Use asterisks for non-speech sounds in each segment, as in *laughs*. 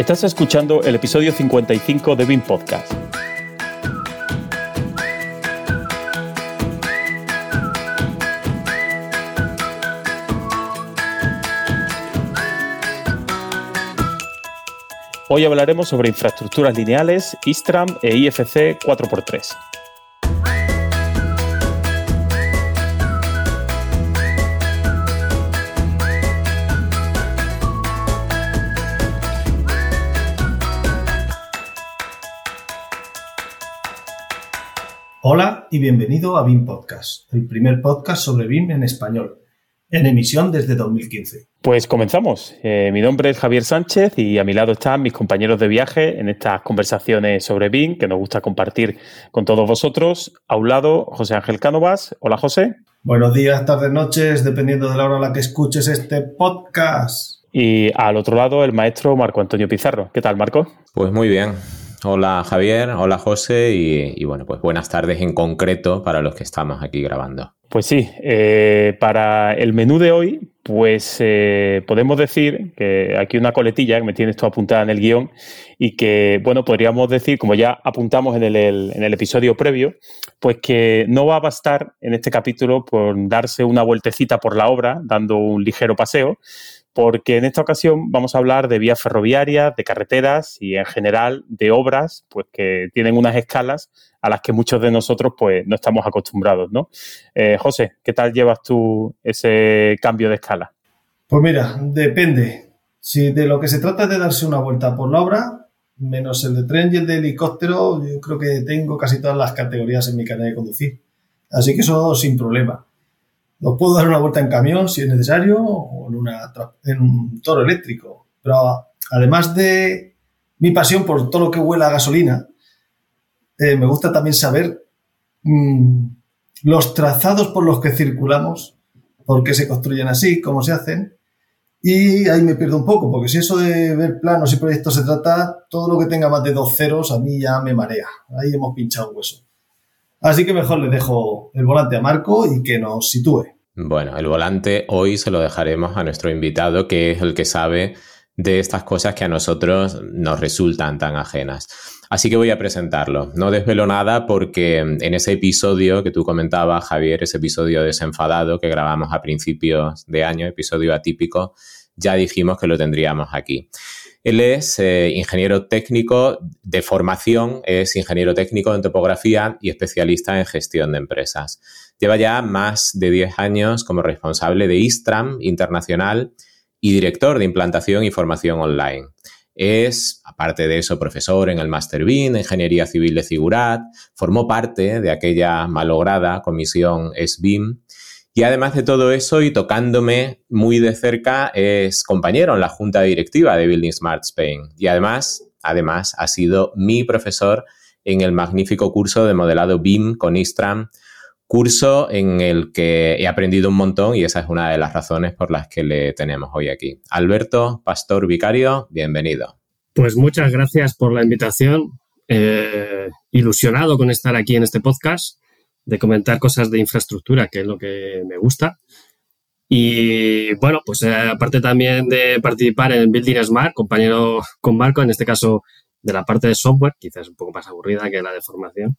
Estás escuchando el episodio 55 de BIM Podcast. Hoy hablaremos sobre infraestructuras lineales, ISTRAM e IFC 4x3. Y bienvenido a BIM Podcast, el primer podcast sobre BIM en español, en emisión desde 2015. Pues comenzamos. Eh, mi nombre es Javier Sánchez y a mi lado están mis compañeros de viaje en estas conversaciones sobre BIM que nos gusta compartir con todos vosotros. A un lado, José Ángel Cánovas. Hola, José. Buenos días, tardes, noches, dependiendo de la hora a la que escuches este podcast. Y al otro lado, el maestro Marco Antonio Pizarro. ¿Qué tal, Marco? Pues muy bien. Hola Javier, hola José y, bueno, pues buenas tardes en concreto para los que estamos aquí grabando. Pues sí, eh, para el menú de hoy, pues eh, podemos decir que aquí una coletilla que me tienes tú apuntada en el guion y que, bueno, podríamos decir, como ya apuntamos en el, en el episodio previo, pues que no va a bastar en este capítulo por darse una vueltecita por la obra, dando un ligero paseo, porque en esta ocasión vamos a hablar de vías ferroviarias, de carreteras y en general de obras pues que tienen unas escalas a las que muchos de nosotros pues no estamos acostumbrados, ¿no? Eh, José, ¿qué tal llevas tú ese cambio de escala? Pues mira, depende. Si de lo que se trata es de darse una vuelta por la obra, menos el de tren y el de helicóptero, yo creo que tengo casi todas las categorías en mi carnet de conducir. Así que eso sin problema. Lo puedo dar una vuelta en camión si es necesario o en, un toro eléctrico. Pero además de mi pasión por todo lo que huela a gasolina, eh, me gusta también saber mmm, los trazados por los que circulamos, por qué se construyen así, cómo se hacen. Y ahí me pierdo un poco, porque si eso de ver planos y proyectos se trata, todo lo que tenga más de dos ceros a mí ya me marea. Ahí hemos pinchado hueso. Así que mejor le dejo el volante a Marco y que nos sitúe. Bueno, el volante hoy se lo dejaremos a nuestro invitado, que es el que sabe de estas cosas que a nosotros nos resultan tan ajenas. Así que voy a presentarlo. No desvelo nada porque en ese episodio que tú comentabas, Javier, ese episodio desenfadado que grabamos a principios de año, episodio atípico, ya dijimos que lo tendríamos aquí. Él es eh, ingeniero técnico de formación, es ingeniero técnico en topografía y especialista en gestión de empresas. Lleva ya más de 10 años como responsable de Istram Internacional y director de implantación y formación online. Es, aparte de eso, profesor en el Master BIN, Ingeniería Civil de Figurat, formó parte de aquella malograda comisión SBIM y además de todo eso, y tocándome muy de cerca, es compañero en la junta directiva de Building Smart Spain. Y además, además, ha sido mi profesor en el magnífico curso de modelado BIM con Istram, curso en el que he aprendido un montón y esa es una de las razones por las que le tenemos hoy aquí. Alberto, pastor vicario, bienvenido. Pues muchas gracias por la invitación. Eh, ilusionado con estar aquí en este podcast de comentar cosas de infraestructura, que es lo que me gusta. Y bueno, pues eh, aparte también de participar en Building Smart, compañero con Marco, en este caso de la parte de software, quizás un poco más aburrida que la de formación.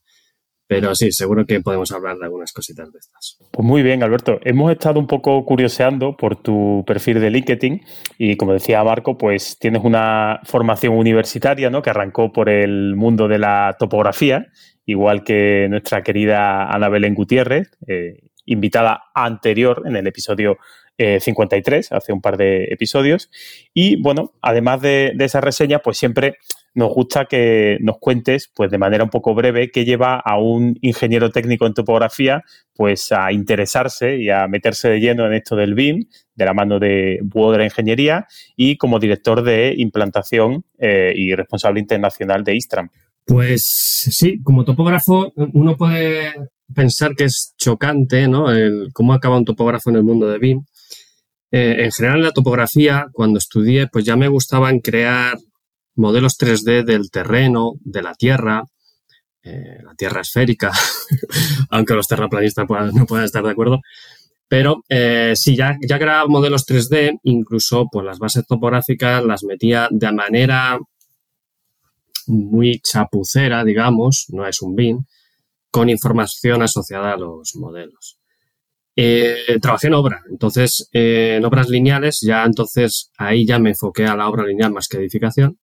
Pero sí, seguro que podemos hablar de algunas cositas de estas. Pues muy bien, Alberto. Hemos estado un poco curioseando por tu perfil de LinkedIn y como decía Marco, pues tienes una formación universitaria, ¿no? Que arrancó por el mundo de la topografía igual que nuestra querida Ana Belén Gutiérrez, eh, invitada anterior en el episodio 53, eh, hace un par de episodios. Y bueno, además de, esa reseña, pues siempre nos gusta que nos cuentes, pues de manera un poco breve, qué lleva a un ingeniero técnico en topografía, pues a interesarse y a meterse de lleno en esto del BIM, de la mano de Buodra Ingeniería y como director de implantación eh, y responsable internacional de Istram. Pues sí, como topógrafo uno puede pensar que es chocante, ¿no? El, cómo acaba un topógrafo en el mundo de BIM. Eh, en general, en la topografía, cuando estudié, pues ya me gustaban crear modelos 3D del terreno, de la tierra, eh, la tierra esférica, *laughs* aunque los terraplanistas no puedan estar de acuerdo. Pero eh, sí, ya, ya modelos 3D, incluso pues las bases topográficas las metía de manera muy chapucera, digamos, no es un BIM, con información asociada a los modelos. Eh, trabajé en obra, entonces eh, en obras lineales, ya entonces ahí ya me enfoqué a la obra lineal más que edificación.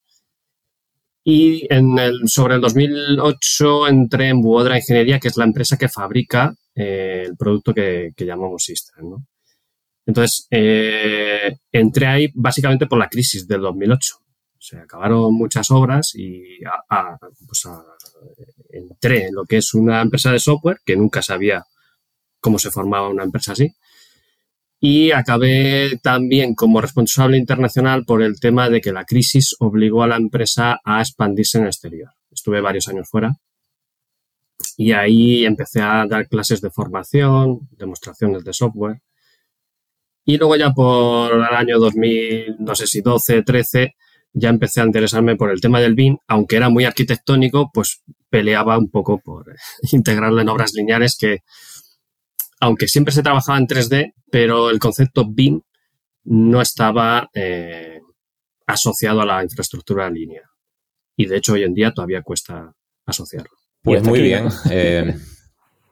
Y sobre el 2008 entré en Buodra Ingeniería, que es la empresa que fabrica eh, el producto que, llamamos Istran. ¿no? Entonces, entré ahí básicamente por la crisis del 2008. Se acabaron muchas obras y pues entré en lo que es una empresa de software que nunca sabía cómo se formaba una empresa así. Y acabé también como responsable internacional por el tema de que la crisis obligó a la empresa a expandirse en el exterior. Estuve varios años fuera y ahí empecé a dar clases de formación, demostraciones de software. Y luego ya por el año 2000, no sé si 12, 13, ya empecé a interesarme por el tema del BIM, aunque era muy arquitectónico, pues peleaba un poco por *laughs* integrarlo en obras lineales que aunque siempre se trabajaba en 3D, pero el concepto BIM no estaba eh, asociado a la infraestructura línea. Y de hecho hoy en día todavía cuesta asociarlo. Pues muy bien. Eh, *laughs*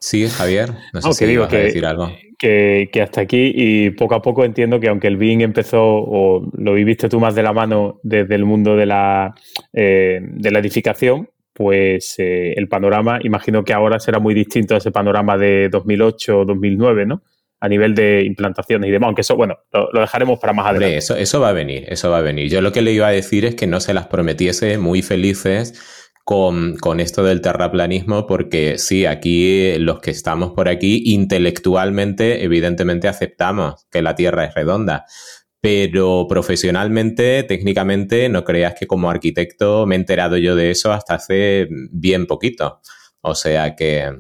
sí, Javier, no sé si digo que, decir algo. Que, hasta aquí y poco a poco entiendo que aunque el BIM empezó, o lo viviste tú más de la mano desde el mundo de la, eh, de la edificación, pues eh, el panorama, imagino que ahora será muy distinto a ese panorama de 2008 o 2009, ¿no? A nivel de implantaciones y demás, aunque eso, bueno, lo, dejaremos para más adelante. eso, eso va a venir, eso va a venir. Yo lo que le iba a decir es que no se las prometiese muy felices con, con, esto del terraplanismo, porque sí, aquí los que estamos por aquí, intelectualmente, evidentemente aceptamos que la Tierra es redonda pero profesionalmente, técnicamente, no creas que como arquitecto me he enterado yo de eso hasta hace bien poquito. O sea que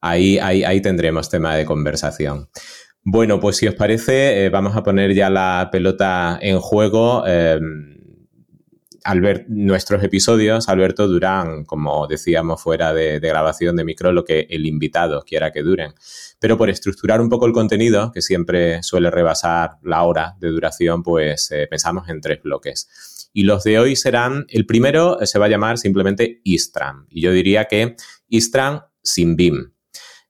ahí, ahí, tendremos tema de conversación. Bueno, pues si os parece, eh, vamos a poner ya la pelota en juego. Eh, nuestros episodios, Alberto, duran, como decíamos fuera de, grabación de micro, lo que el invitado quiera que duren. Pero por estructurar un poco el contenido, que siempre suele rebasar la hora de duración, pues eh, pensamos en tres bloques. Y los de hoy serán, el primero se va a llamar simplemente Istram. Y yo diría que Istram sin BIM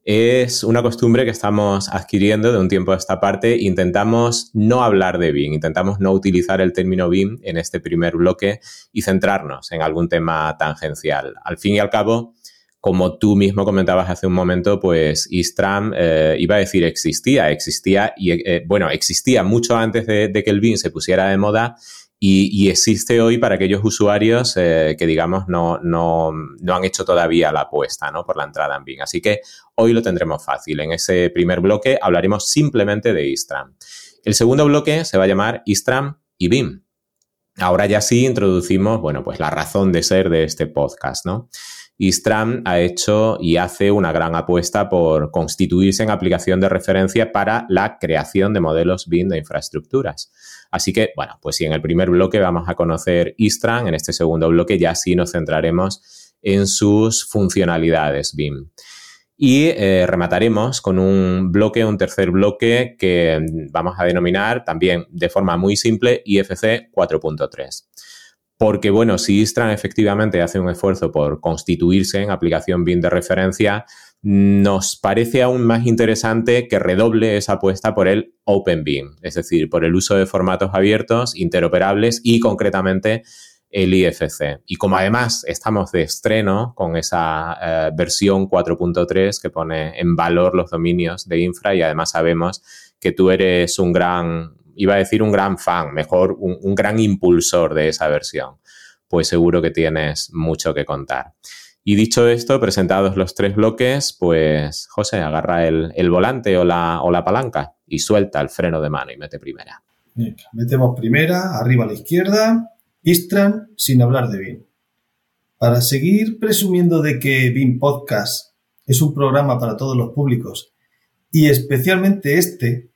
es una costumbre que estamos adquiriendo de un tiempo a esta parte. Intentamos no hablar de BIM, intentamos no utilizar el término BIM en este primer bloque y centrarnos en algún tema tangencial. Al fin y al cabo, como tú mismo comentabas hace un momento, pues Istram, eh, iba a decir existía, existía y, eh, bueno, existía mucho antes de, de que el BIM se pusiera de moda y, existe hoy para aquellos usuarios eh, que, digamos, no, no, no, han hecho todavía la apuesta ¿no? por la entrada en BIM. Así que hoy lo tendremos fácil. En ese primer bloque hablaremos simplemente de Istram. El segundo bloque se va a llamar Istram y BIM. Ahora ya sí introducimos, bueno, pues la razón de ser de este podcast, ¿no? Istram ha hecho y hace una gran apuesta por constituirse en aplicación de referencia para la creación de modelos BIM de infraestructuras. Así que, bueno, pues si en el primer bloque vamos a conocer Istram, en este segundo bloque ya sí nos centraremos en sus funcionalidades BIM. Y eh, remataremos con un bloque, un tercer bloque que vamos a denominar también de forma muy simple IFC 4.3. Porque, bueno, si Istran efectivamente hace un esfuerzo por constituirse en aplicación BIM de referencia, nos parece aún más interesante que redoble esa apuesta por el Open BIM, es decir, por el uso de formatos abiertos, interoperables y concretamente el IFC. Y como además estamos de estreno con esa eh, versión 4.3 que pone en valor los dominios de infra y además sabemos que tú eres un gran iba a decir un gran fan, mejor un, gran impulsor de esa versión, pues seguro que tienes mucho que contar. Y dicho esto, presentados los tres bloques, pues José, agarra el, volante o la, o la, palanca y suelta el freno de mano y mete primera. metemos primera, arriba a la izquierda, Istran sin hablar de BIM. Para seguir presumiendo de que BIM Podcast es un programa para todos los públicos y especialmente este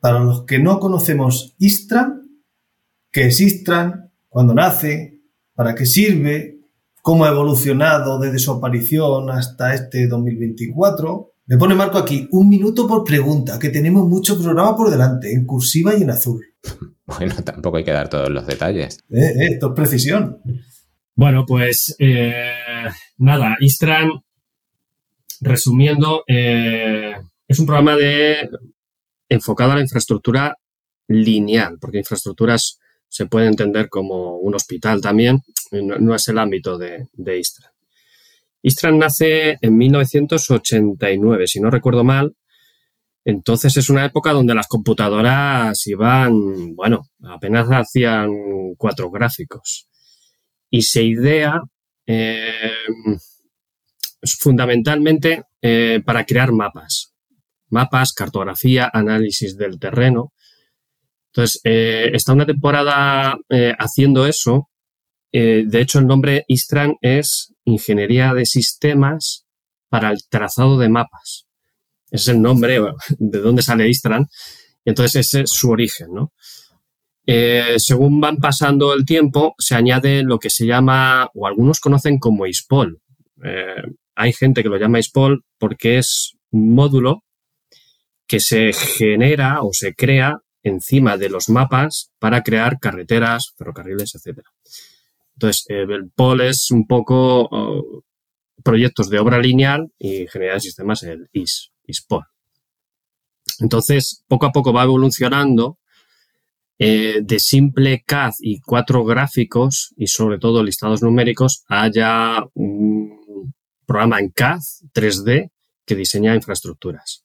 para los que no conocemos Istran, qué es Istran, cuándo nace, para qué sirve, cómo ha evolucionado desde su aparición hasta este 2024. Me pone Marco aquí, un minuto por pregunta, que tenemos mucho programa por delante, en cursiva y en azul. *laughs* Bueno, tampoco hay que dar todos los detalles. Eh, eh, esto es precisión. Bueno, pues eh, nada, Istran, resumiendo, eh, es un programa de enfocado a la infraestructura lineal, porque infraestructuras se puede entender como un hospital también, no, es el ámbito de, de Istran. Istran nace en 1989, si no recuerdo mal. Entonces es una época donde las computadoras iban, bueno, apenas hacían cuatro gráficos. Y se idea eh, fundamentalmente eh, para crear mapas. Mapas, cartografía, análisis del terreno. Entonces, eh, está una temporada haciendo eso eh, de hecho, el nombre Istran es Ingeniería de Sistemas para el Trazado de Mapas. es el nombre *laughs* de dónde sale Istran. Entonces ese es su origen, ¿no? Eh, según van pasando el tiempo, se añade lo que se llama, o algunos conocen como ISPOL. Eh, hay gente que lo llama ISPOL porque es un módulo que se genera o se crea encima de los mapas para crear carreteras, ferrocarriles, etcétera. Entonces, eh, el POL es un poco oh, proyectos de obra lineal y ingeniería de sistemas, el IS, ISPOL. Entonces, poco a poco va evolucionando eh, de simple CAD y cuatro gráficos y sobre todo listados numéricos a ya un programa en CAD 3D que diseña infraestructuras.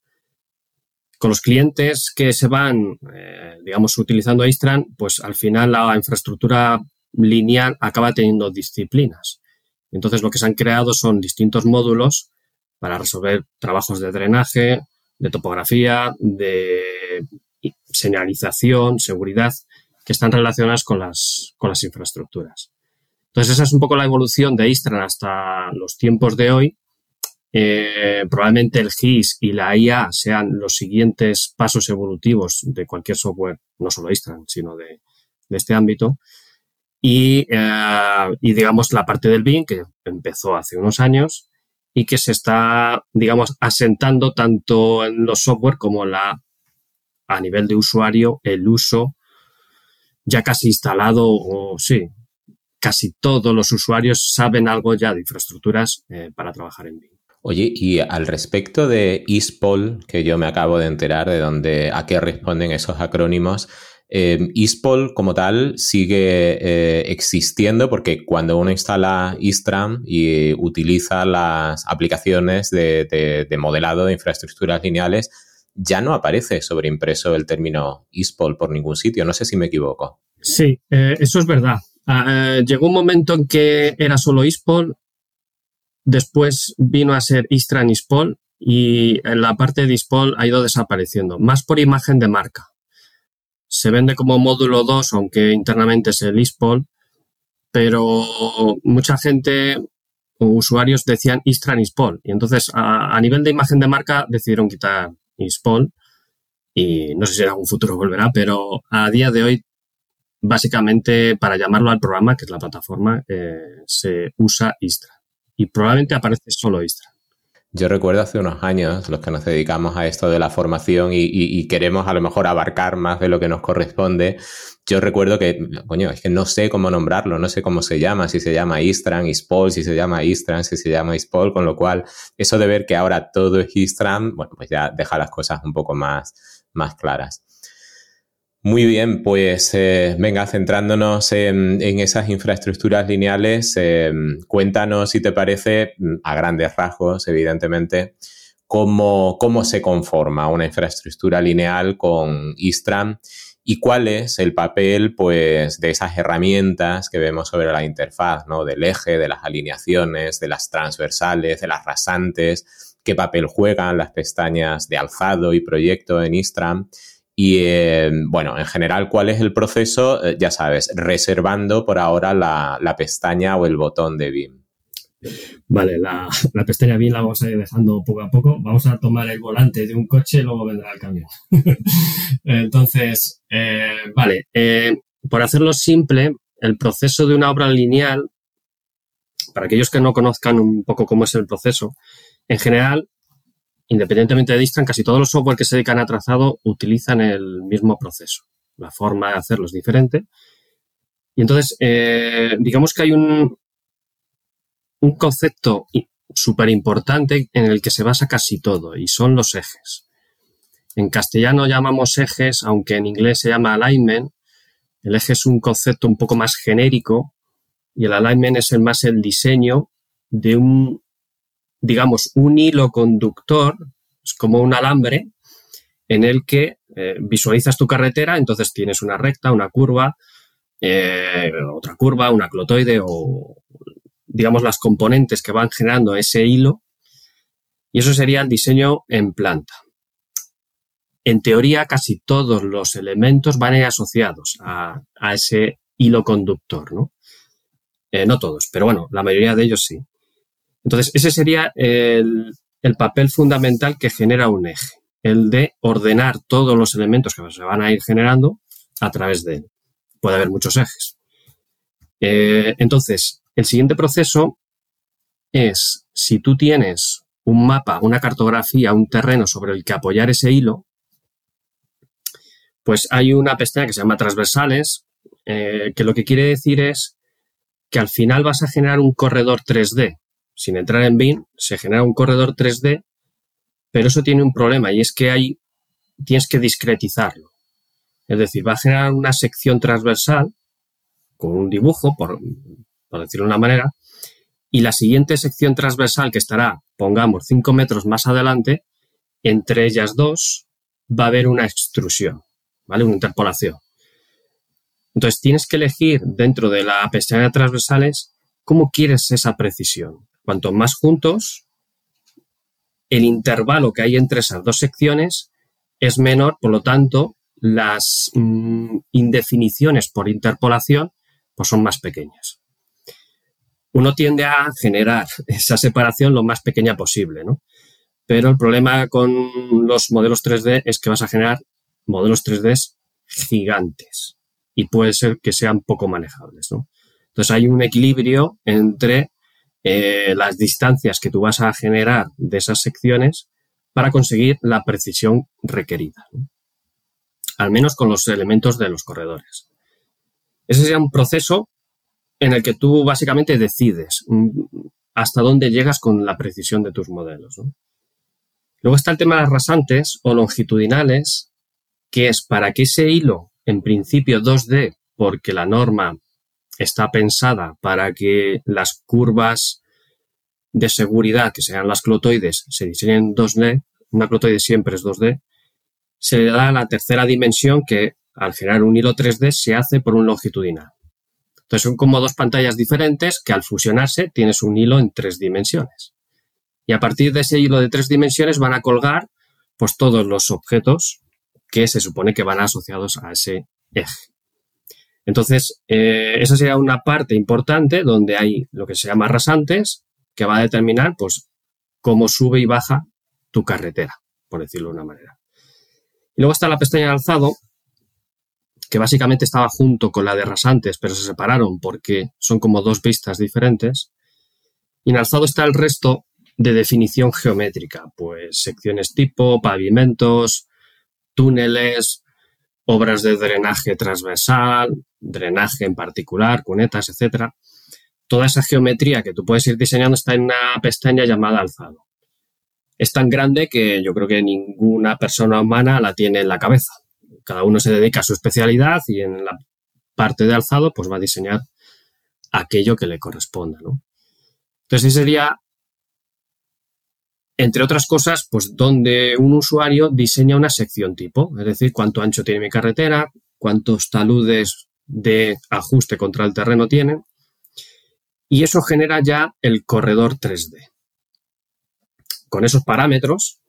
Con los clientes que se van, eh, digamos, utilizando Istran, pues al final la infraestructura lineal acaba teniendo disciplinas. Entonces lo que se han creado son distintos módulos para resolver trabajos de drenaje, de topografía, de señalización, seguridad, que están relacionadas con las, con las infraestructuras. Entonces esa es un poco la evolución de Istran hasta los tiempos de hoy. Eh, probablemente el GIS y la IA sean los siguientes pasos evolutivos de cualquier software, no solo Istran, sino de, este ámbito. Eh, y, digamos la parte del BIM que empezó hace unos años y que se está, digamos, asentando tanto en los software como a nivel de usuario, el uso ya casi instalado o sí, casi todos los usuarios saben algo ya de infraestructuras eh, para trabajar en BIM. Oye, y al respecto de ISPOL, que yo me acabo de enterar de dónde, a qué responden esos acrónimos, eh, ISPOL como tal sigue eh, existiendo porque cuando uno instala Istram y utiliza las aplicaciones de, modelado de infraestructuras lineales, ya no aparece sobreimpreso el término ISPOL por ningún sitio. No sé si me equivoco. Sí, eh, eso es verdad. Ah, llegó un momento en que era solo ISPOL, después vino a ser Istran ISPOL y en la parte de ISPOL ha ido desapareciendo, más por imagen de marca. Se vende como módulo 2, aunque internamente es el ISPOL, pero mucha gente o usuarios decían Istran ISPOL. Y entonces, a, nivel de imagen de marca, decidieron quitar ISPOL. Y no sé si en algún futuro volverá, pero a día de hoy, básicamente, para llamarlo al programa, que es la plataforma, eh, se usa Istran. Y probablemente aparece solo Istran. Yo recuerdo hace unos años, los que nos dedicamos a esto de la formación y, queremos a lo mejor abarcar más de lo que nos corresponde, yo recuerdo que, coño, es que no sé cómo nombrarlo, no sé cómo se llama, si se llama Istran, Ispol, si se llama Istran, si se llama Ispol, con lo cual eso de ver que ahora todo es Istran, bueno, pues ya deja las cosas un poco más, más claras. Muy bien, pues eh, venga, centrándonos en, esas infraestructuras lineales, eh, cuéntanos si te parece, a grandes rasgos, evidentemente, cómo, cómo se conforma una infraestructura lineal con Istram y cuál es el papel pues, de esas herramientas que vemos sobre la interfaz, ¿no? del eje, de las alineaciones, de las transversales, de las rasantes, qué papel juegan las pestañas de alzado y proyecto en Istram y eh, bueno, en general, ¿cuál es el proceso? Eh, ya sabes, reservando por ahora la, pestaña o el botón de BIM. Vale, la, *laughs* pestaña BIM la vamos a ir dejando poco a poco. Vamos a tomar el volante de un coche y luego vendrá el camión. *laughs* Entonces, eh, vale, por hacerlo simple, el proceso de una obra lineal, para aquellos que no conozcan un poco cómo es el proceso, en general independientemente de Distran, casi todos los software que se dedican a trazado utilizan el mismo proceso. La forma de hacerlo es diferente. Y entonces, eh, digamos que hay un, un concepto súper importante en el que se basa casi todo y son los ejes. En castellano llamamos ejes, aunque en inglés se llama alignment. El eje es un concepto un poco más genérico y el alignment es el más el diseño de un, digamos, un hilo conductor, es como un alambre en el que eh, visualizas tu carretera, entonces tienes una recta, una curva, eh, otra curva, una clotoide o, digamos, las componentes que van generando ese hilo. Y eso sería el diseño en planta. En teoría, casi todos los elementos van a asociados a, ese hilo conductor, ¿no? Eh, no todos, pero bueno, la mayoría de ellos sí. Entonces, ese sería el, el papel fundamental que genera un eje, el de ordenar todos los elementos que se van a ir generando a través de él. Puede haber muchos ejes. Eh, entonces, el siguiente proceso es si tú tienes un mapa, una cartografía, un terreno sobre el que apoyar ese hilo, pues hay una pestaña que se llama transversales, eh, que lo que quiere decir es que al final vas a generar un corredor 3D. Sin entrar en BIM, se genera un corredor 3D, pero eso tiene un problema y es que hay, tienes que discretizarlo. Es decir, va a generar una sección transversal con un dibujo, por, decirlo de una manera, y la siguiente sección transversal que estará, pongamos, 5 metros más adelante, entre ellas dos va a haber una extrusión, ¿vale? Una interpolación. Entonces tienes que elegir dentro de la pestaña de transversales cómo quieres esa precisión. Cuanto más juntos, el intervalo que hay entre esas dos secciones es menor, por lo tanto, las mm, indefiniciones por interpolación pues son más pequeñas uno tiende a generar *laughs* esa separación lo más pequeña posible, ¿no? Pero el problema con los modelos 3D es que vas a generar modelos 3D gigantes y puede ser que sean poco manejables, ¿no? Entonces hay un equilibrio entre eh, las distancias que tú vas a generar de esas secciones para conseguir la precisión requerida, al menos con los elementos de los corredores. Ese sería un proceso en el que tú básicamente decides mm, hasta dónde llegas con la precisión de tus modelos. Luego está el tema de las rasantes o longitudinales, que es para que ese hilo, en principio 2D, porque la norma está pensada para que las curvas de seguridad, que sean las clotoides, se diseñen 2D, una clotoide siempre es 2D, se le da la tercera dimensión que al generar un hilo 3D se hace por un longitudinal. Entonces son como dos pantallas diferentes que al fusionarse tienes un hilo en tres dimensiones. Y a partir de ese hilo de tres dimensiones van a colgar pues todos los objetos que se supone que van asociados a ese eje. Entonces, eh, esa sería una parte importante donde hay lo que se llama rasantes, que va a determinar pues cómo sube y baja tu carretera, por decirlo de una manera. Y luego está la pestaña de alzado, que básicamente estaba junto con la de rasantes, pero se separaron porque son como dos vistas diferentes. Y en alzado está el resto de definición geométrica, pues secciones tipo, pavimentos, túneles, obras de drenaje transversal, drenaje en particular, cunetas, etc. Toda esa geometría que tú puedes ir diseñando está en una pestaña llamada alzado. Es tan grande que yo creo que ninguna persona humana la tiene en la cabeza cada uno se dedica a su especialidad y en la parte de alzado pues va a diseñar aquello que le corresponda, ¿no? Entonces sería, entre otras cosas, pues donde un usuario diseña una sección tipo, es decir, cuánto ancho tiene mi carretera, cuántos taludes de ajuste contra el terreno tiene, y eso genera ya el corredor 3D. Con esos parámetros,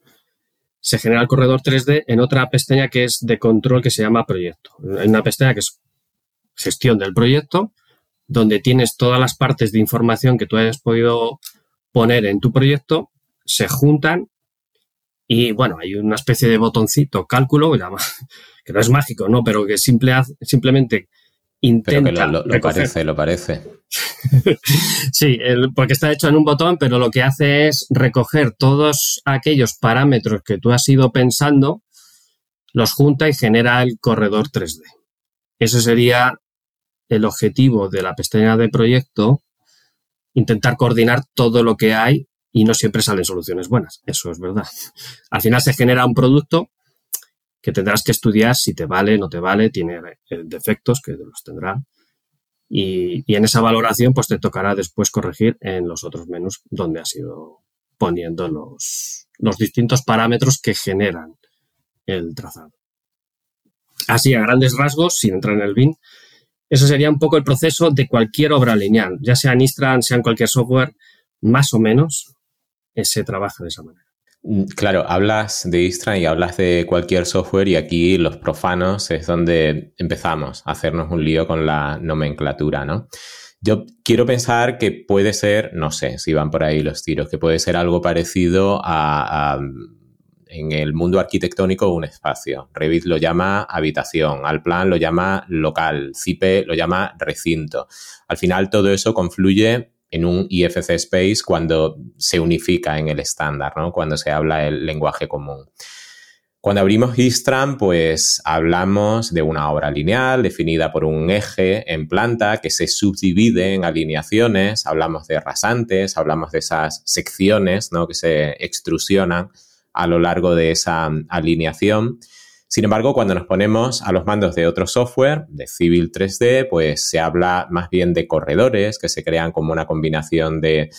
se genera el corredor 3D en otra pestaña que es de control que se llama proyecto. En una pestaña que es gestión del proyecto, donde tienes todas las partes de información que tú hayas podido poner en tu proyecto, se juntan y bueno, hay una especie de botoncito, cálculo, que no es *laughs* mágico, ¿no? Pero que simple, simplemente intenta. lo, parece, lo parece. *laughs* sí, porque está hecho en un botón, pero lo que hace es recoger todos aquellos parámetros que tú has ido pensando, los junta y genera el corredor 3D. Ese sería el objetivo de la pestaña de proyecto intentar coordinar todo lo que hay y no siempre salen soluciones buenas. Eso es verdad. Al final se genera un producto que tendrás que estudiar si te vale, no te vale, tiene eh, defectos que los tendrá. Y, en esa valoración, pues te tocará después corregir en los otros menús donde has ido poniendo los, los distintos parámetros que generan el trazado. Así, a grandes rasgos, sin entrar en el BIN, eso sería un poco el proceso de cualquier obra lineal, ya sea en Istran, sea en cualquier software, más o menos se trabaja de esa manera. Mm, claro, hablas de Istran y hablas de cualquier software y aquí los profanos es donde empezamos a hacernos un lío con la nomenclatura, ¿no? Yo quiero pensar que puede ser, no sé si van por ahí los tiros, que puede ser algo parecido a en el mundo arquitectónico un espacio. Revit lo llama habitación, Alplan lo llama local, CIPE lo llama recinto. Al final todo eso confluye en un IFC Space cuando se unifica en el estándar, ¿no? cuando se habla el lenguaje común. Cuando abrimos Istram, pues hablamos de una obra lineal definida por un eje en planta que se subdivide en alineaciones, hablamos de rasantes, hablamos de esas secciones ¿no? que se extrusionan a lo largo de esa alineación. Sin embargo, cuando nos ponemos a los mandos de otro software, de Civil 3D, pues se habla más bien de corredores que se crean como una combinación de,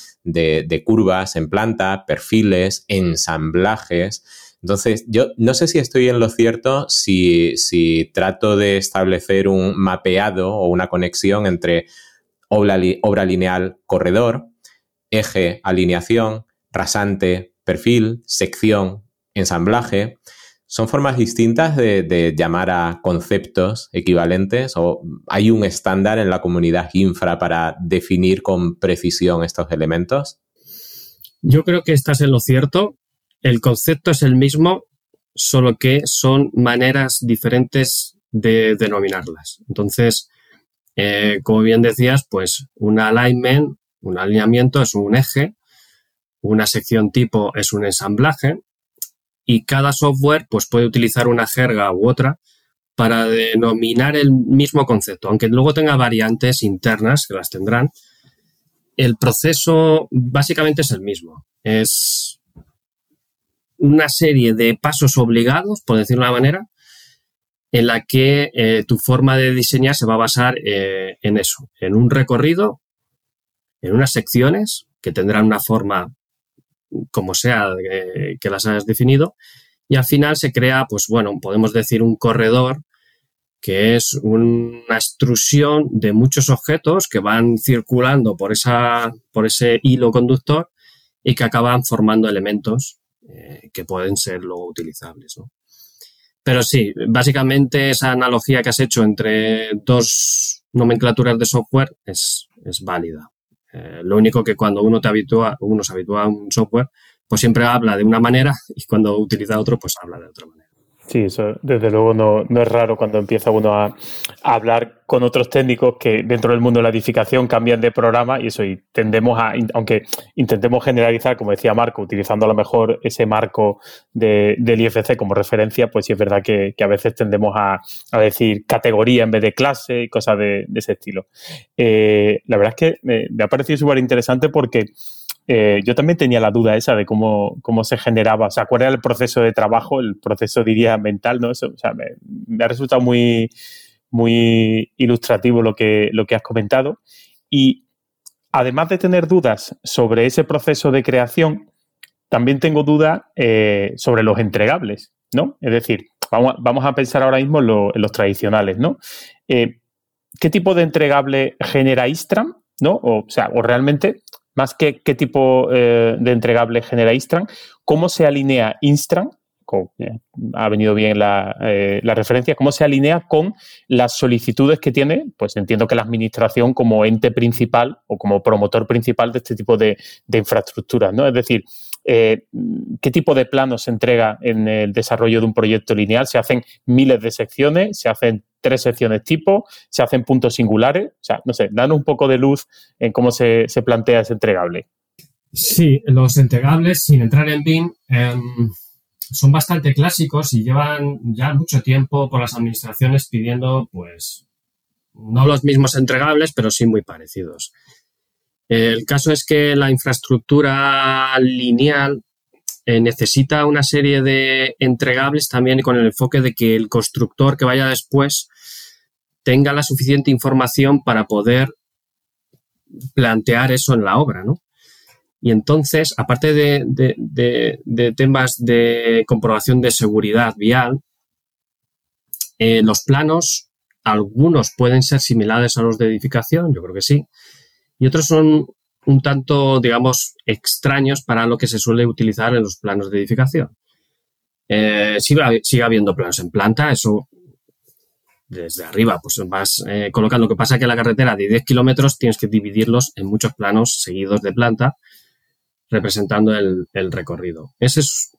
curvas en planta, perfiles, ensamblajes. Entonces, yo no sé si estoy en lo cierto si, trato de establecer un mapeado o una conexión entre obra lineal, corredor, eje, alineación, rasante, perfil, sección, ensamblaje, son formas distintas de, llamar a conceptos equivalentes o hay un estándar en la comunidad infra para definir con precisión estos elementos? Yo creo que estás en lo cierto. El concepto es el mismo, solo que son maneras diferentes de denominarlas. Entonces, eh, como bien decías, pues un alignment, un alineamiento es un eje una sección tipo es un ensamblaje y cada software pues, puede utilizar una jerga u otra para denominar el mismo concepto, aunque luego tenga variantes internas que las tendrán. El proceso básicamente es el mismo. Es una serie de pasos obligados, por decirlo de una manera, en la que eh, tu forma de diseñar se va a basar eh, en eso, en un recorrido, en unas secciones que tendrán una forma como sea que las hayas definido, y al final se crea, pues bueno, podemos decir un corredor que es una extrusión de muchos objetos que van circulando por, esa, por ese hilo conductor y que acaban formando elementos eh, que pueden ser luego utilizables. Pero sí, básicamente esa analogía que has hecho entre dos nomenclaturas de software es, es válida. Eh, lo único que cuando uno te habitúa, uno se habitúa a un software, pues siempre habla de una manera y cuando utiliza otro, pues habla de otra manera. Sí, eso desde luego no, es raro cuando empieza uno a, hablar con otros técnicos que dentro del mundo de la edificación cambian de programa y eso, y tendemos a, aunque intentemos generalizar, como decía Marco, utilizando a lo mejor ese marco de, del IFC como referencia, pues sí es verdad que, a veces tendemos a, decir categoría en vez de clase y cosas de, ese estilo. Eh, la verdad es que me, me ha parecido súper interesante porque eh, yo también tenía la duda esa de cómo, cómo se generaba, o sea, cuál era el proceso de trabajo, el proceso, diría, mental, ¿no? Eso, o sea, me, ha resultado muy, muy ilustrativo lo que, lo que has comentado. Y además de tener dudas sobre ese proceso de creación, también tengo dudas eh, sobre los entregables, ¿no? Es decir, vamos, vamos a pensar ahora mismo en, los tradicionales, ¿no? Eh, ¿Qué tipo de entregable genera Istram? ¿No? O sea, o realmente más que qué tipo eh, de entregable genera Instran, cómo se alinea Instran, ha venido bien eh, la, referencia, cómo se alinea con las solicitudes que tiene, pues entiendo que la administración como ente principal o como promotor principal de este tipo de, de infraestructuras, ¿no? Es decir, eh, qué tipo de planos se entrega en el desarrollo de un proyecto lineal. Se hacen miles de secciones, se hacen tres secciones tipo, se hacen puntos singulares. O sea, no sé, danos un poco de luz en cómo se, plantea ese entregable. Sí, los entregables, sin entrar en BIM, em, son bastante clásicos y llevan ya mucho tiempo por las administraciones pidiendo, pues, no los mismos entregables, pero sí muy parecidos. El caso es que la infraestructura lineal eh, necesita una serie de entregables también con el enfoque de que el constructor que vaya después tenga la suficiente información para poder plantear eso en la obra, ¿no? Y entonces, aparte de, temas de comprobación de seguridad vial, eh, los planos, algunos pueden ser similares a los de edificación, yo creo que sí, y otros son un tanto, digamos, extraños para lo que se suele utilizar en los planos de edificación. Eh, sigue, sigue, habiendo planos en planta, eso desde arriba, pues vas eh, colocando. Lo que pasa es que la carretera de 10 kilómetros tienes que dividirlos en muchos planos seguidos de planta, representando el, recorrido. Ese es,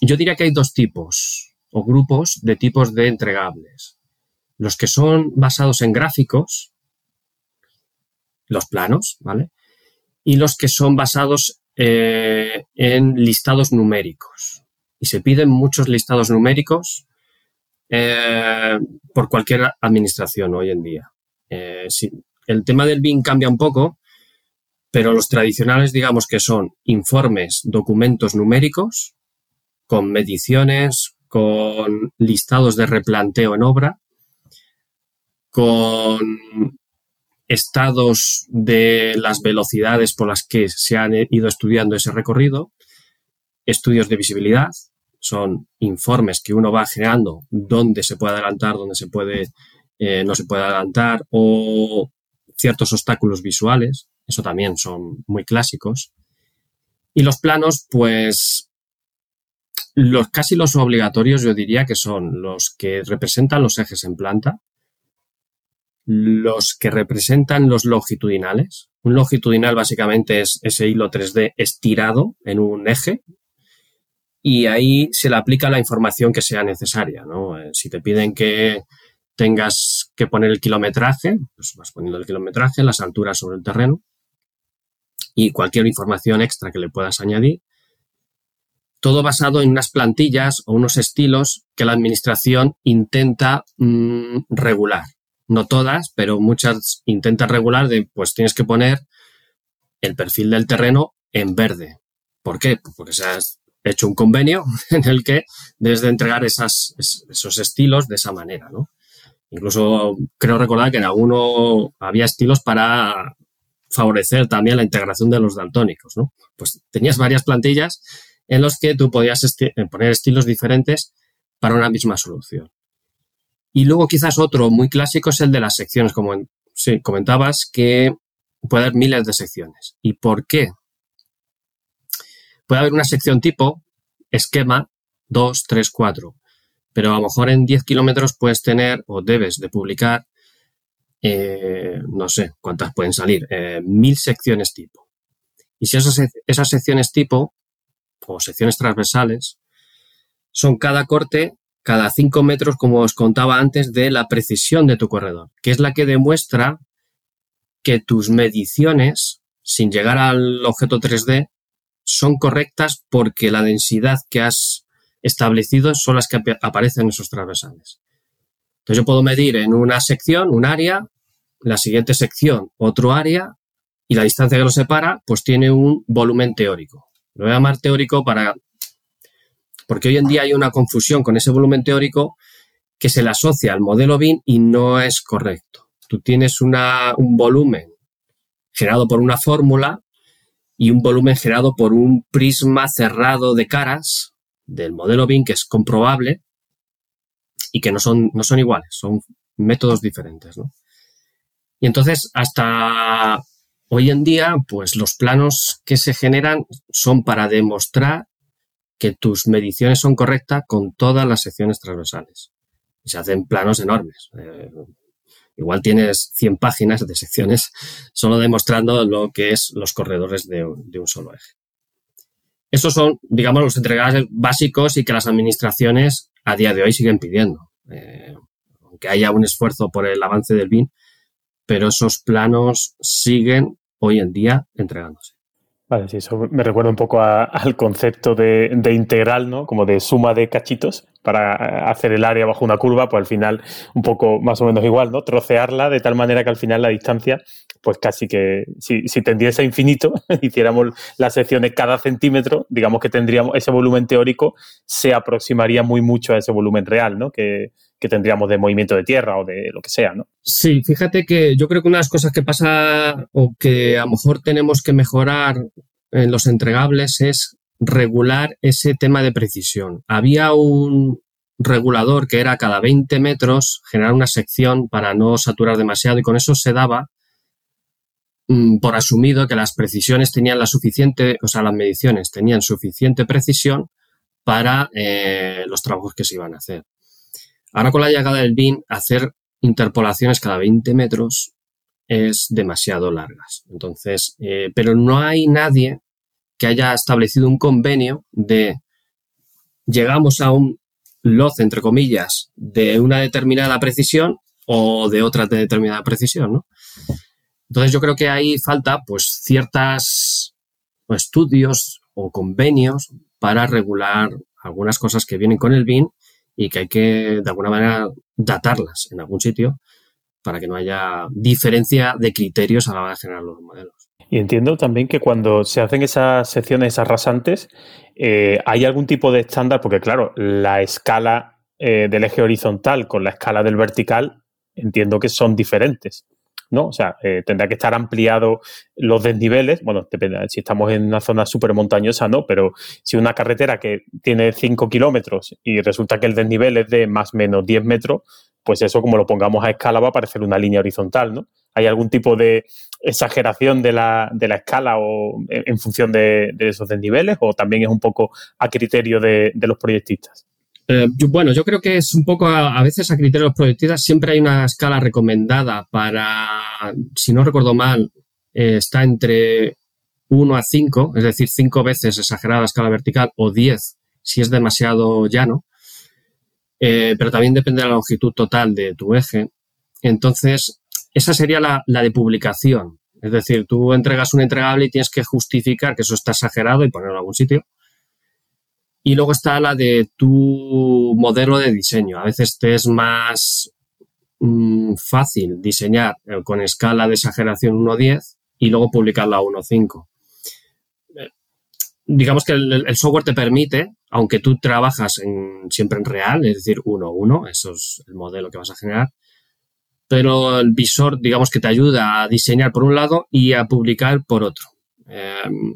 yo diría que hay dos tipos o grupos de tipos de entregables. Los que son basados en gráficos, los planos, ¿vale? Y los que son basados eh, en listados numéricos. Y se piden muchos listados numéricos eh, por cualquier administración hoy en día. Eh, el tema del BIM cambia un poco, pero los tradicionales digamos que son informes, documentos numéricos, con mediciones, con listados de replanteo en obra, con estados de las velocidades por las que se han ido estudiando ese recorrido, estudios de visibilidad, son informes que uno va generando dónde se puede adelantar, dónde se puede, eh, no se puede adelantar, o ciertos obstáculos visuales, eso también son muy clásicos. Y los planos, pues, los casi los obligatorios yo diría que son los que representan los ejes en planta, los que representan los longitudinales. Un longitudinal básicamente es ese hilo 3D estirado en un eje, y ahí se le aplica la información que sea necesaria. ¿no? Eh, si te piden que tengas que poner el kilometraje, pues vas poniendo el kilometraje, las alturas sobre el terreno y cualquier información extra que le puedas añadir. Todo basado en unas plantillas o unos estilos que la administración intenta mm, regular. No todas, pero muchas intentan regular de, pues tienes que poner el perfil del terreno en verde. ¿Por qué? Pues porque seas hecho un convenio *laughs* en el que debes de entregar esos estilos de esa manera, ¿no? Incluso creo recordar que en alguno había estilos para favorecer también la integración de los daltónicos, ¿no? Pues tenías varias plantillas en los que tú podías eh, poner estilos diferentes para una misma solución. Y luego quizás otro muy clásico es el de las secciones, como comentabas, que puede haber miles de secciones. ¿Y por qué? Puede haber una sección tipo, esquema 2, 3, 4, pero a lo mejor en 10 kilómetros puedes tener o debes de publicar, eh, no sé cuántas pueden salir, eh, mil secciones tipo. Y si esas, esas secciones tipo o secciones transversales son cada corte, cada 5 metros, como os contaba antes, de la precisión de tu corredor, que es la que demuestra que tus mediciones, sin llegar al objeto 3D, son correctas porque la densidad que has establecido son las que aparecen en esos transversales. Entonces yo puedo medir en una sección, un área, la siguiente sección, otro área, y la distancia que lo separa, pues tiene un volumen teórico. Lo voy a llamar teórico para. porque hoy en día hay una confusión con ese volumen teórico que se le asocia al modelo BIN y no es correcto. Tú tienes un volumen generado por una fórmula y un volumen generado por un prisma cerrado de caras del modelo BIM que es comprobable y que no son, no son iguales, son métodos diferentes. Y entonces, hasta hoy en día, pues los planos que se generan son para demostrar que tus mediciones son correctas con todas las secciones transversales. Se hacen planos enormes. Eh, Igual tienes 100 páginas de secciones solo demostrando lo que es los corredores de, un solo eje. Esos son, digamos, los entregables básicos y que las administraciones a día de hoy siguen pidiendo. Eh, aunque haya un esfuerzo por el avance del BIN, pero esos planos siguen hoy en día entregándose. Vale, sí, eso me recuerda un poco al concepto de, de, integral, ¿no? Como de suma de cachitos, para hacer el área bajo una curva, pues al final un poco más o menos igual, ¿no? Trocearla de tal manera que al final la distancia, pues casi que si, si tendiese a infinito, *laughs* hiciéramos las secciones cada centímetro, digamos que tendríamos ese volumen teórico se aproximaría muy mucho a ese volumen real, ¿no? Que, que tendríamos de movimiento de tierra o de lo que sea, ¿no? Sí, fíjate que yo creo que una de las cosas que pasa o que a lo mejor tenemos que mejorar en los entregables es regular ese tema de precisión. Había un regulador que era cada 20 metros generar una sección para no saturar demasiado y con eso se daba por asumido que las precisiones tenían la suficiente, o sea, las mediciones tenían suficiente precisión para eh, los trabajos que se iban a hacer. Ahora con la llegada del BIM, hacer interpolaciones cada 20 metros es demasiado largas. Entonces, eh, pero no hay nadie que haya establecido un convenio de llegamos a un loz, entre comillas, de una determinada precisión o de otra determinada precisión, ¿no? Entonces yo creo que ahí falta pues ciertas estudios o convenios para regular algunas cosas que vienen con el BIN y que hay que de alguna manera datarlas en algún sitio para que no haya diferencia de criterios a la hora de generar los modelos. Y entiendo también que cuando se hacen esas secciones arrasantes, eh, hay algún tipo de estándar, porque claro, la escala eh, del eje horizontal con la escala del vertical, entiendo que son diferentes. ¿No? O sea, eh, tendrá que estar ampliado los desniveles. Bueno, depende, si estamos en una zona súper montañosa, no, pero si una carretera que tiene 5 kilómetros y resulta que el desnivel es de más o menos 10 metros, pues eso, como lo pongamos a escala, va a parecer una línea horizontal, ¿no? ¿Hay algún tipo de exageración de la, de la escala o en, función de, esos desniveles o también es un poco a criterio de, los proyectistas? Eh, bueno, yo creo que es un poco a, veces a criterio de. Siempre hay una escala recomendada para, si no recuerdo mal, eh, está entre 1 a 5, es decir, 5 veces exagerada la escala vertical o 10 si es demasiado llano. Eh, pero también depende de la longitud total de tu eje. Entonces, esa sería la, de publicación. Es decir, tú entregas un entregable y tienes que justificar que eso está exagerado y ponerlo en algún sitio. Y luego está la de tu modelo de diseño. A veces te es más mm, fácil diseñar eh, con escala de exageración 1.10 y luego publicarla a 1.5. Eh, digamos que el, software te permite, aunque tú trabajas siempre en real, es decir, 1.1, eso es el modelo que vas a generar, pero el visor, digamos que te ayuda a diseñar por un lado y a publicar por otro. Em,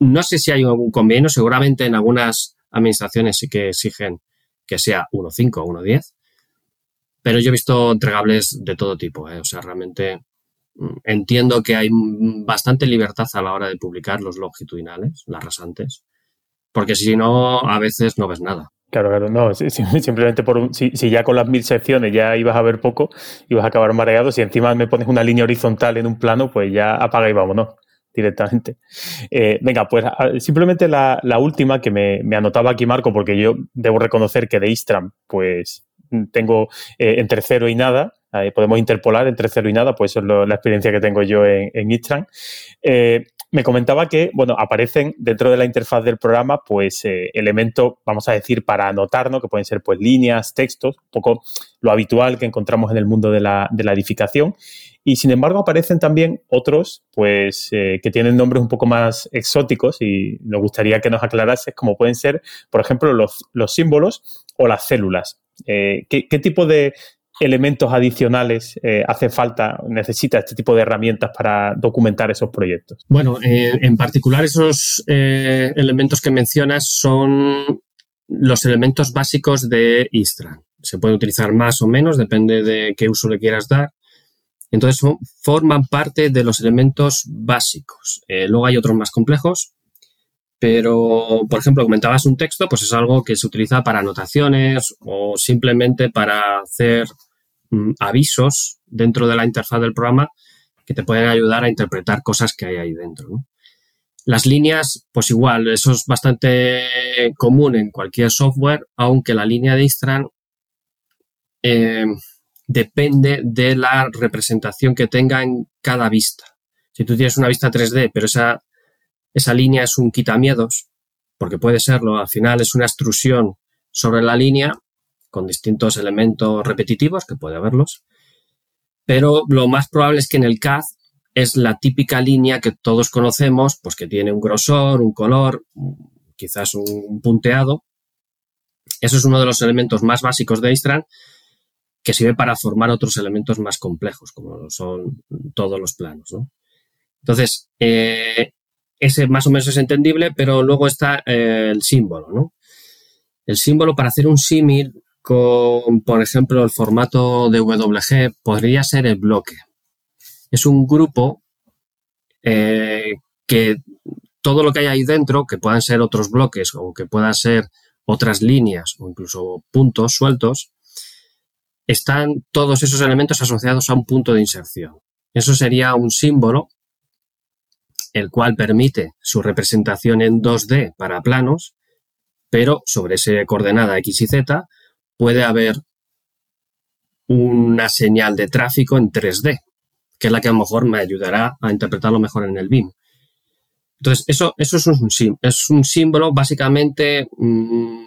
no sé si hay algún convenio, seguramente en algunas administraciones sí que exigen que sea 1.5 o 1.10, pero yo he visto entregables de todo tipo, ¿eh? o sea, realmente mm, entiendo que hay bastante libertad a la hora de publicar los longitudinales, las rasantes, porque si no, a veces no ves nada. Claro, claro, no, *laughs* simplemente por un, si, ya con las mil secciones ya ibas a ver poco, ibas a acabar mareado, si encima me pones una línea horizontal en un plano, pues ya apaga y vámonos directamente. Eh, venga, pues simplemente la, última que me, anotaba aquí Marco, porque yo debo reconocer que de Istram, pues tengo eh, entre cero y nada, podemos interpolar entre cero y nada, pues eso es la experiencia que tengo yo en, en Istram. Me comentaba que, bueno, aparecen dentro de la interfaz del programa, pues, eh, elementos, vamos a decir, para anotar, ¿no? Que pueden ser, pues, líneas, textos, un poco lo habitual que encontramos en el mundo de la, edificación. Y, sin embargo, aparecen también otros, pues, eh, que tienen nombres un poco más exóticos y nos gustaría que nos aclarases, como pueden ser, por ejemplo, los, símbolos o las células. Eh, ¿qué, tipo de, elementos adicionales eh, hace falta, necesita este tipo de herramientas para documentar esos proyectos? Bueno, eh, en particular esos eh, elementos que mencionas son los elementos básicos de Istran. Se pueden utilizar más o menos, depende de qué uso le quieras dar. Entonces forman parte de los elementos básicos. luego hay otros más complejos, pero, por ejemplo, comentabas un texto, pues es algo que se utiliza para anotaciones o simplemente para hacer Mm, avisos dentro de la interfaz del programa que te pueden ayudar a interpretar cosas que hay ahí dentro. Las líneas, pues igual, eso es bastante común en cualquier software, aunque la línea de Istran eh, depende de la representación que tenga en cada vista. Si tú tienes una vista 3D, pero esa, esa línea es un quitamiedos, porque puede serlo, al final es una extrusión sobre la línea con distintos elementos repetitivos, que puede haberlos, pero lo más probable es que en el CAD es la típica línea que todos conocemos, pues que tiene un grosor, un color, quizás un punteado. Eso es uno de los elementos más básicos de Istran que sirve para formar otros elementos más complejos, como son todos los planos. Entonces, eh, ese más o menos es entendible, pero luego está eh, el símbolo. ¿no? El símbolo para hacer un símil con, por ejemplo, el formato de WG podría ser el bloque. Es un grupo eh, que todo lo que hay ahí dentro, que puedan ser otros bloques o que puedan ser otras líneas o incluso puntos sueltos, están todos esos elementos asociados a un punto de inserción. Eso sería un símbolo, el cual permite su representación en 2D para planos, pero sobre esa coordenada X y Z puede haber una señal de tráfico en 3D, que es la que a lo mejor me ayudará a interpretarlo mejor en el BIM. Entonces, eso, eso es, un, es un símbolo básicamente mm,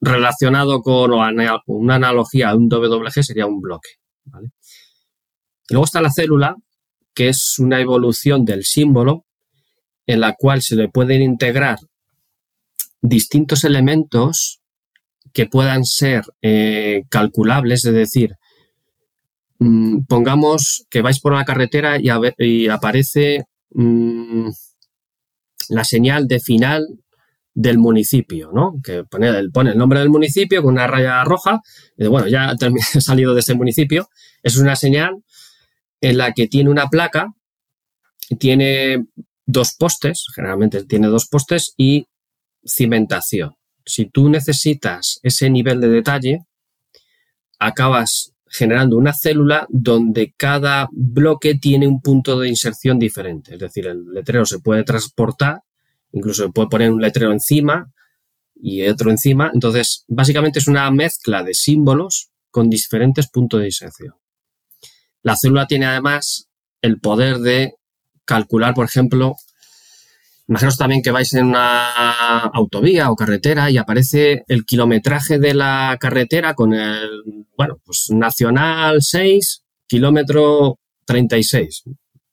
relacionado con una analogía a un WG sería un bloque. luego está la célula, que es una evolución del símbolo en la cual se le pueden integrar distintos elementos que puedan ser eh, calculables, es decir, mm, pongamos que vais por la carretera y, aparece mm, la señal de final del municipio, ¿no? Que pone el, pone el nombre del municipio con una raya roja, y bueno, ya he *laughs* salido de ese municipio. Es una señal en la que tiene una placa, tiene dos postes, generalmente tiene dos postes y cimentación si tú necesitas ese nivel de detalle, acabas generando una célula donde cada bloque tiene un punto de inserción diferente. Es decir, el letrero se puede transportar, incluso se puede poner un letrero encima y otro encima. Entonces, básicamente es una mezcla de símbolos con diferentes puntos de inserción. La célula tiene además el poder de calcular, por ejemplo, Imaginaos también que vais en una autovía o carretera y aparece el kilometraje de la carretera con el, bueno, pues nacional 6, kilómetro 36,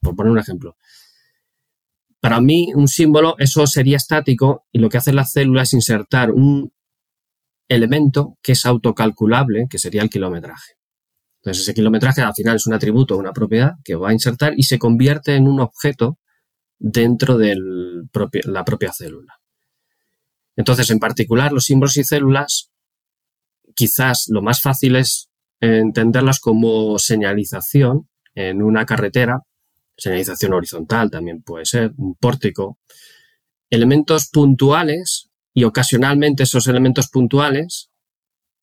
por poner un ejemplo. Para mí, un símbolo, eso sería estático y lo que hace la célula es insertar un elemento que es autocalculable, que sería el kilometraje. Entonces, ese kilometraje al final es un atributo, una propiedad que va a insertar y se convierte en un objeto dentro de la propia célula. Entonces, en particular, los símbolos y células, quizás lo más fácil es entenderlas como señalización en una carretera, señalización horizontal también puede ser, un pórtico, elementos puntuales y ocasionalmente esos elementos puntuales,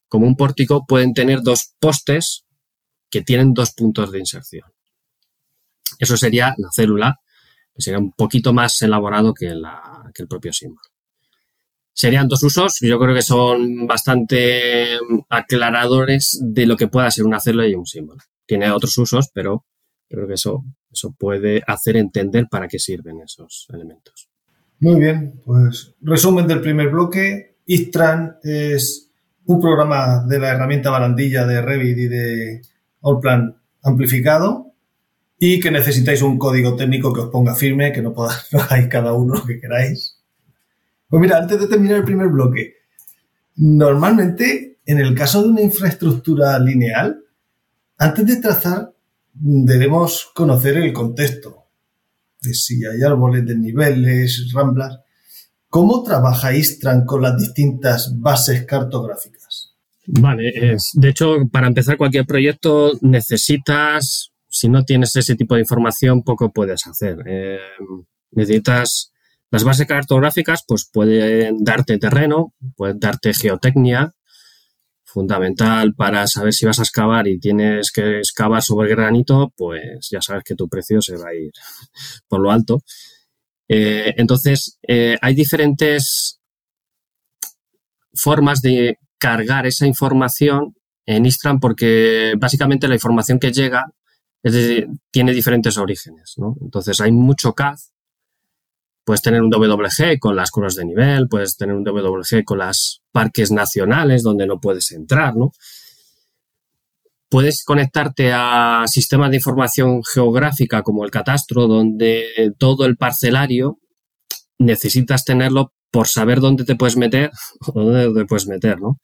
como un pórtico, pueden tener dos postes que tienen dos puntos de inserción. Eso sería la célula sería un poquito más elaborado que, el propio símbolo. Serían dos usos, yo creo que son bastante aclaradores de lo que pueda ser una célula y un símbolo. Tiene otros usos, pero creo que eso, eso puede hacer entender para qué sirven esos elementos. Muy bien, pues resumen del primer bloque. Istran es un programa de la herramienta barandilla de Revit y de Allplan amplificado y que necesitáis un código técnico que os ponga firme, que no podáis *laughs* cada uno lo que queráis. Pues mira, antes de terminar el primer bloque, normalmente en el caso de una infraestructura lineal, antes de trazar debemos conocer el contexto, de si hay árboles, de niveles, ramblas. ¿Cómo trabaja Istran con las distintas bases cartográficas? Vale, de hecho, para empezar cualquier proyecto necesitas si no tienes ese tipo de información, poco puedes hacer. Eh, necesitas las bases cartográficas, pues pueden darte terreno, pueden darte geotecnia, fundamental para saber si vas a excavar y tienes que excavar sobre granito, pues ya sabes que tu precio se va a ir *laughs* por lo alto. Eh, entonces, eh, hay diferentes formas de cargar esa información en Istran porque básicamente la información que llega es decir, tiene diferentes orígenes, ¿no? Entonces hay mucho CAD. Puedes tener un WG con las curvas de nivel, puedes tener un WG con las parques nacionales donde no puedes entrar, ¿no? Puedes conectarte a sistemas de información geográfica como el catastro, donde todo el parcelario necesitas tenerlo por saber dónde te puedes meter *laughs* o dónde te puedes meter, ¿no?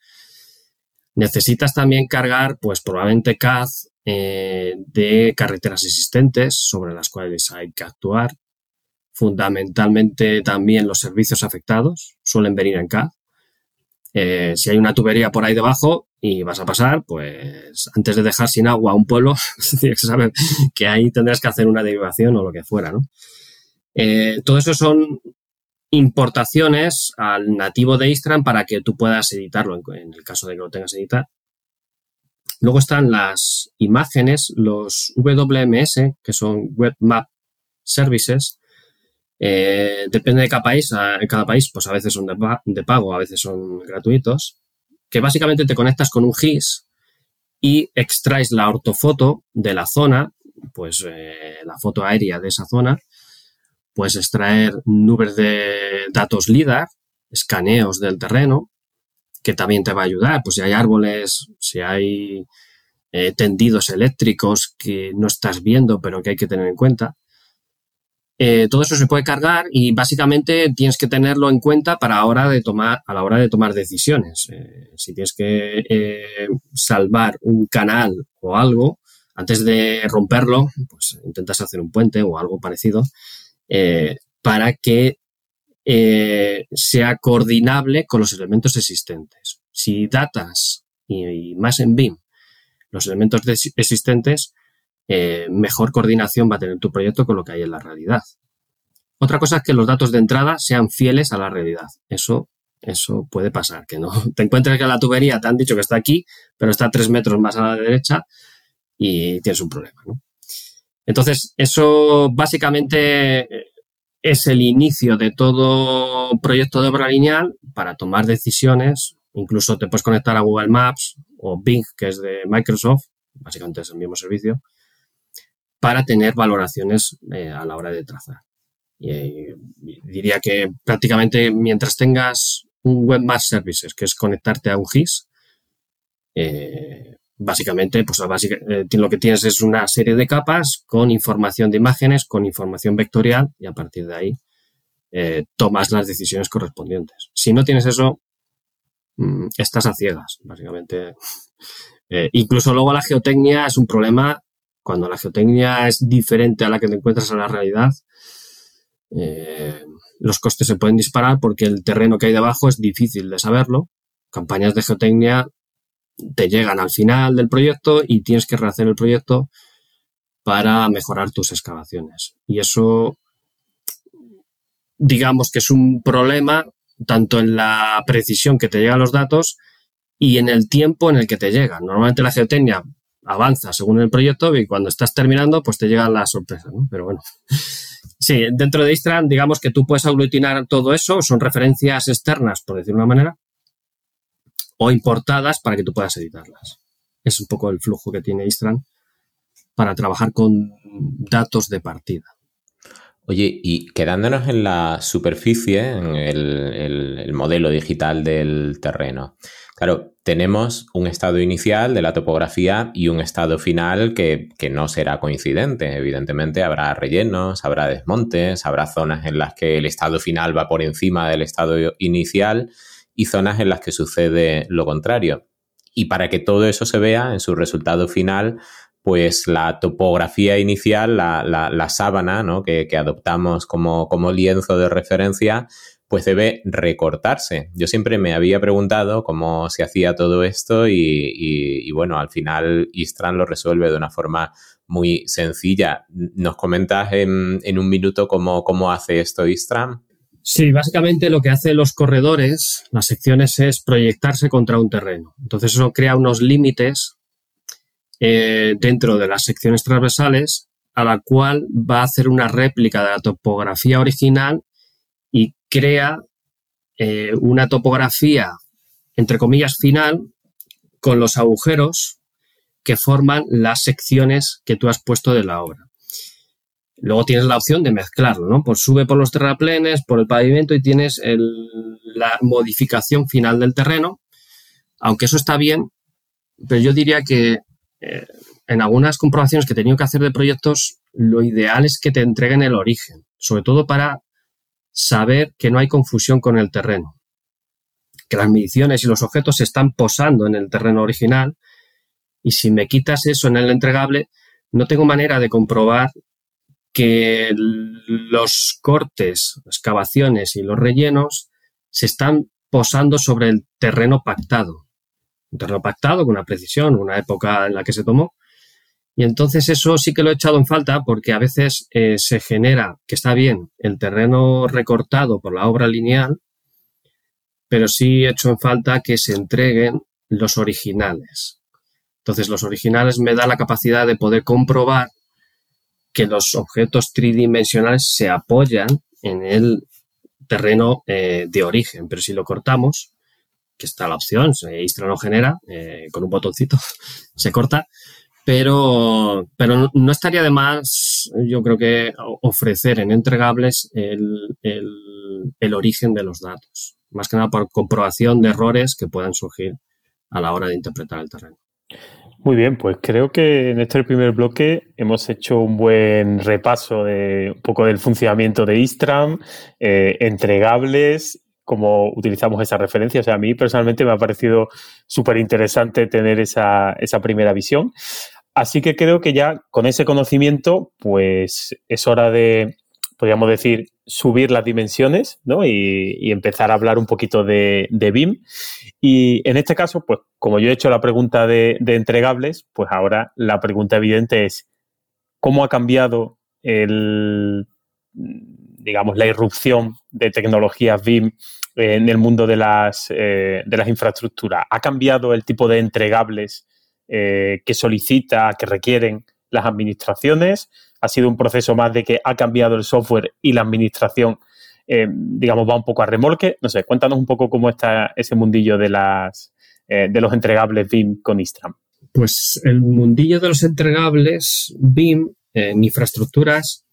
Necesitas también cargar, pues probablemente CAD eh, de carreteras existentes sobre las cuales hay que actuar. Fundamentalmente también los servicios afectados suelen venir en CAD. Eh, si hay una tubería por ahí debajo y vas a pasar, pues antes de dejar sin agua a un pueblo, *laughs* tienes que saber que ahí tendrás que hacer una derivación o lo que fuera, ¿no? Eh, todo eso son importaciones al nativo de Istran para que tú puedas editarlo en, el caso de que lo tengas editar. Luego están las imágenes, los WMS, que son Web Map Services. Eh, depende de cada país. En cada país, pues a veces son de, pago, a veces son gratuitos. Que básicamente te conectas con un GIS y extraes la ortofoto de la zona, pues eh, la foto aérea de esa zona, Puedes extraer nubes de datos LIDAR, escaneos del terreno, que también te va a ayudar. Pues si hay árboles, si hay eh, tendidos eléctricos que no estás viendo, pero que hay que tener en cuenta. Eh, todo eso se puede cargar y básicamente tienes que tenerlo en cuenta para hora de tomar, a la hora de tomar decisiones. Eh, si tienes que salvar un canal o algo, antes de romperlo, pues intentas hacer un puente o algo parecido eh, para que eh, sea coordinable con los elementos existentes. Si datas y, más en BIM los elementos existentes, eh, mejor coordinación va a tener tu proyecto con lo que hay en la realidad. Otra cosa es que los datos de entrada sean fieles a la realidad. Eso, eso puede pasar, que no *laughs* te encuentres que la tubería te han dicho que está aquí, pero está tres metros más a la derecha y tienes un problema. ¿no? Entonces, eso básicamente es el inicio de todo proyecto de obra lineal para tomar decisiones. Incluso te puedes conectar a Google Maps o Bing, que es de Microsoft, básicamente es el mismo servicio, para tener valoraciones eh, a la hora de trazar. Y, eh, diría que prácticamente mientras tengas un Web Maps Services, que es conectarte a un GIS, eh, básicamente, pues eh, lo que tienes es una serie de capas con información de imágenes, con información vectorial y a partir de ahí eh, tomas las decisiones correspondientes. Si no tienes eso, mm, estás a ciegas, básicamente. *laughs* Eh, incluso luego la geotecnia es un problema cuando la geotecnia es diferente a la que te encuentras en la realidad. los costes se pueden disparar porque el terreno que hay debajo es difícil de saberlo. Campañas de geotecnia te llegan al final del proyecto y tienes que rehacer el proyecto para mejorar tus excavaciones. Y eso, digamos que es un problema tanto en la precisión que te llegan los datos y en el tiempo en el que te llegan. Normalmente la geotecnia avanza según el proyecto y cuando estás terminando, pues te llega la sorpresa, ¿no? Pero bueno. *laughs* Sí, dentro de Istran, digamos que tú puedes aglutinar todo eso, son referencias externas, por decir una manera, o importadas para que tú puedas editarlas. Es un poco el flujo que tiene Istran para trabajar con datos de partida. Oye, y quedándonos en la superficie, en el, modelo digital del terreno. Claro, tenemos un estado inicial de la topografía y un estado final que, que, no será coincidente. Evidentemente habrá rellenos, habrá desmontes, habrá zonas en las que el estado final va por encima del estado inicial y zonas en las que sucede lo contrario. Y para que todo eso se vea en su resultado final, pues la topografía inicial, la, sábana ¿no? que, adoptamos como, como lienzo de referencia, pues debe recortarse. Yo siempre me había preguntado cómo se hacía todo esto y, bueno, al final Istran lo resuelve de una forma muy sencilla. ¿Nos comentas en, un minuto cómo, cómo hace esto Istran? Sí, básicamente lo que hacen los corredores, las secciones, es proyectarse contra un terreno. Entonces eso crea unos límites eh, dentro de las secciones transversales a la cual va a hacer una réplica de la topografía original y crea eh, una topografía, entre comillas, final con los agujeros que forman las secciones que tú has puesto de la obra. Luego tienes la opción de mezclarlo, ¿no? Pues sube por los terraplenes, por el pavimento y tienes la modificación final del terreno, aunque eso está bien, pero yo diría que eh, en algunas comprobaciones que he tenido que hacer de proyectos, lo ideal es que te entreguen el origen, sobre todo para saber que no hay confusión con el terreno, que las mediciones y los objetos se están posando en el terreno original y si me quitas eso en el entregable, no tengo manera de comprobar que los cortes, excavaciones y los rellenos se están posando sobre el terreno pactado. Un terreno pactado con una precisión, una época en la que se tomó. Y entonces eso sí que lo he echado en falta porque a veces eh, se genera, que está bien, el terreno recortado por la obra lineal, pero sí he hecho en falta que se entreguen los originales. Entonces los originales me da la capacidad de poder comprobar que los objetos tridimensionales se apoyan en el terreno eh, de origen, pero si lo cortamos, que está la opción, Istra lo genera, eh, con un botoncito *laughs* se corta, pero, pero no estaría de más, yo creo que ofrecer en entregables el, el origen de los datos, más que nada por comprobación de errores que puedan surgir a la hora de interpretar el terreno. Muy bien, pues creo que en este primer bloque hemos hecho un buen repaso de un poco del funcionamiento de Istram, eh, entregables, cómo utilizamos esa referencia. O sea, a mí personalmente me ha parecido súper interesante tener esa, esa primera visión. Así que creo que ya con ese conocimiento, pues es hora de, podríamos decir, subir las dimensiones ¿no? y, empezar a hablar un poquito de, BIM. Y en este caso, pues como yo he hecho la pregunta de, entregables, pues ahora la pregunta evidente es, ¿cómo ha cambiado el, digamos, la irrupción de tecnologías BIM en el mundo de las, eh, de las infraestructuras? ¿Ha cambiado el tipo de entregables eh, que solicita, que requieren las administraciones? Ha sido un proceso más de que ha cambiado el software y la administración, eh, digamos, va un poco a remolque. No sé, cuéntanos un poco cómo está ese mundillo de, las, eh, de los entregables BIM con Istram. Pues el mundillo de los entregables BIM en infraestructuras,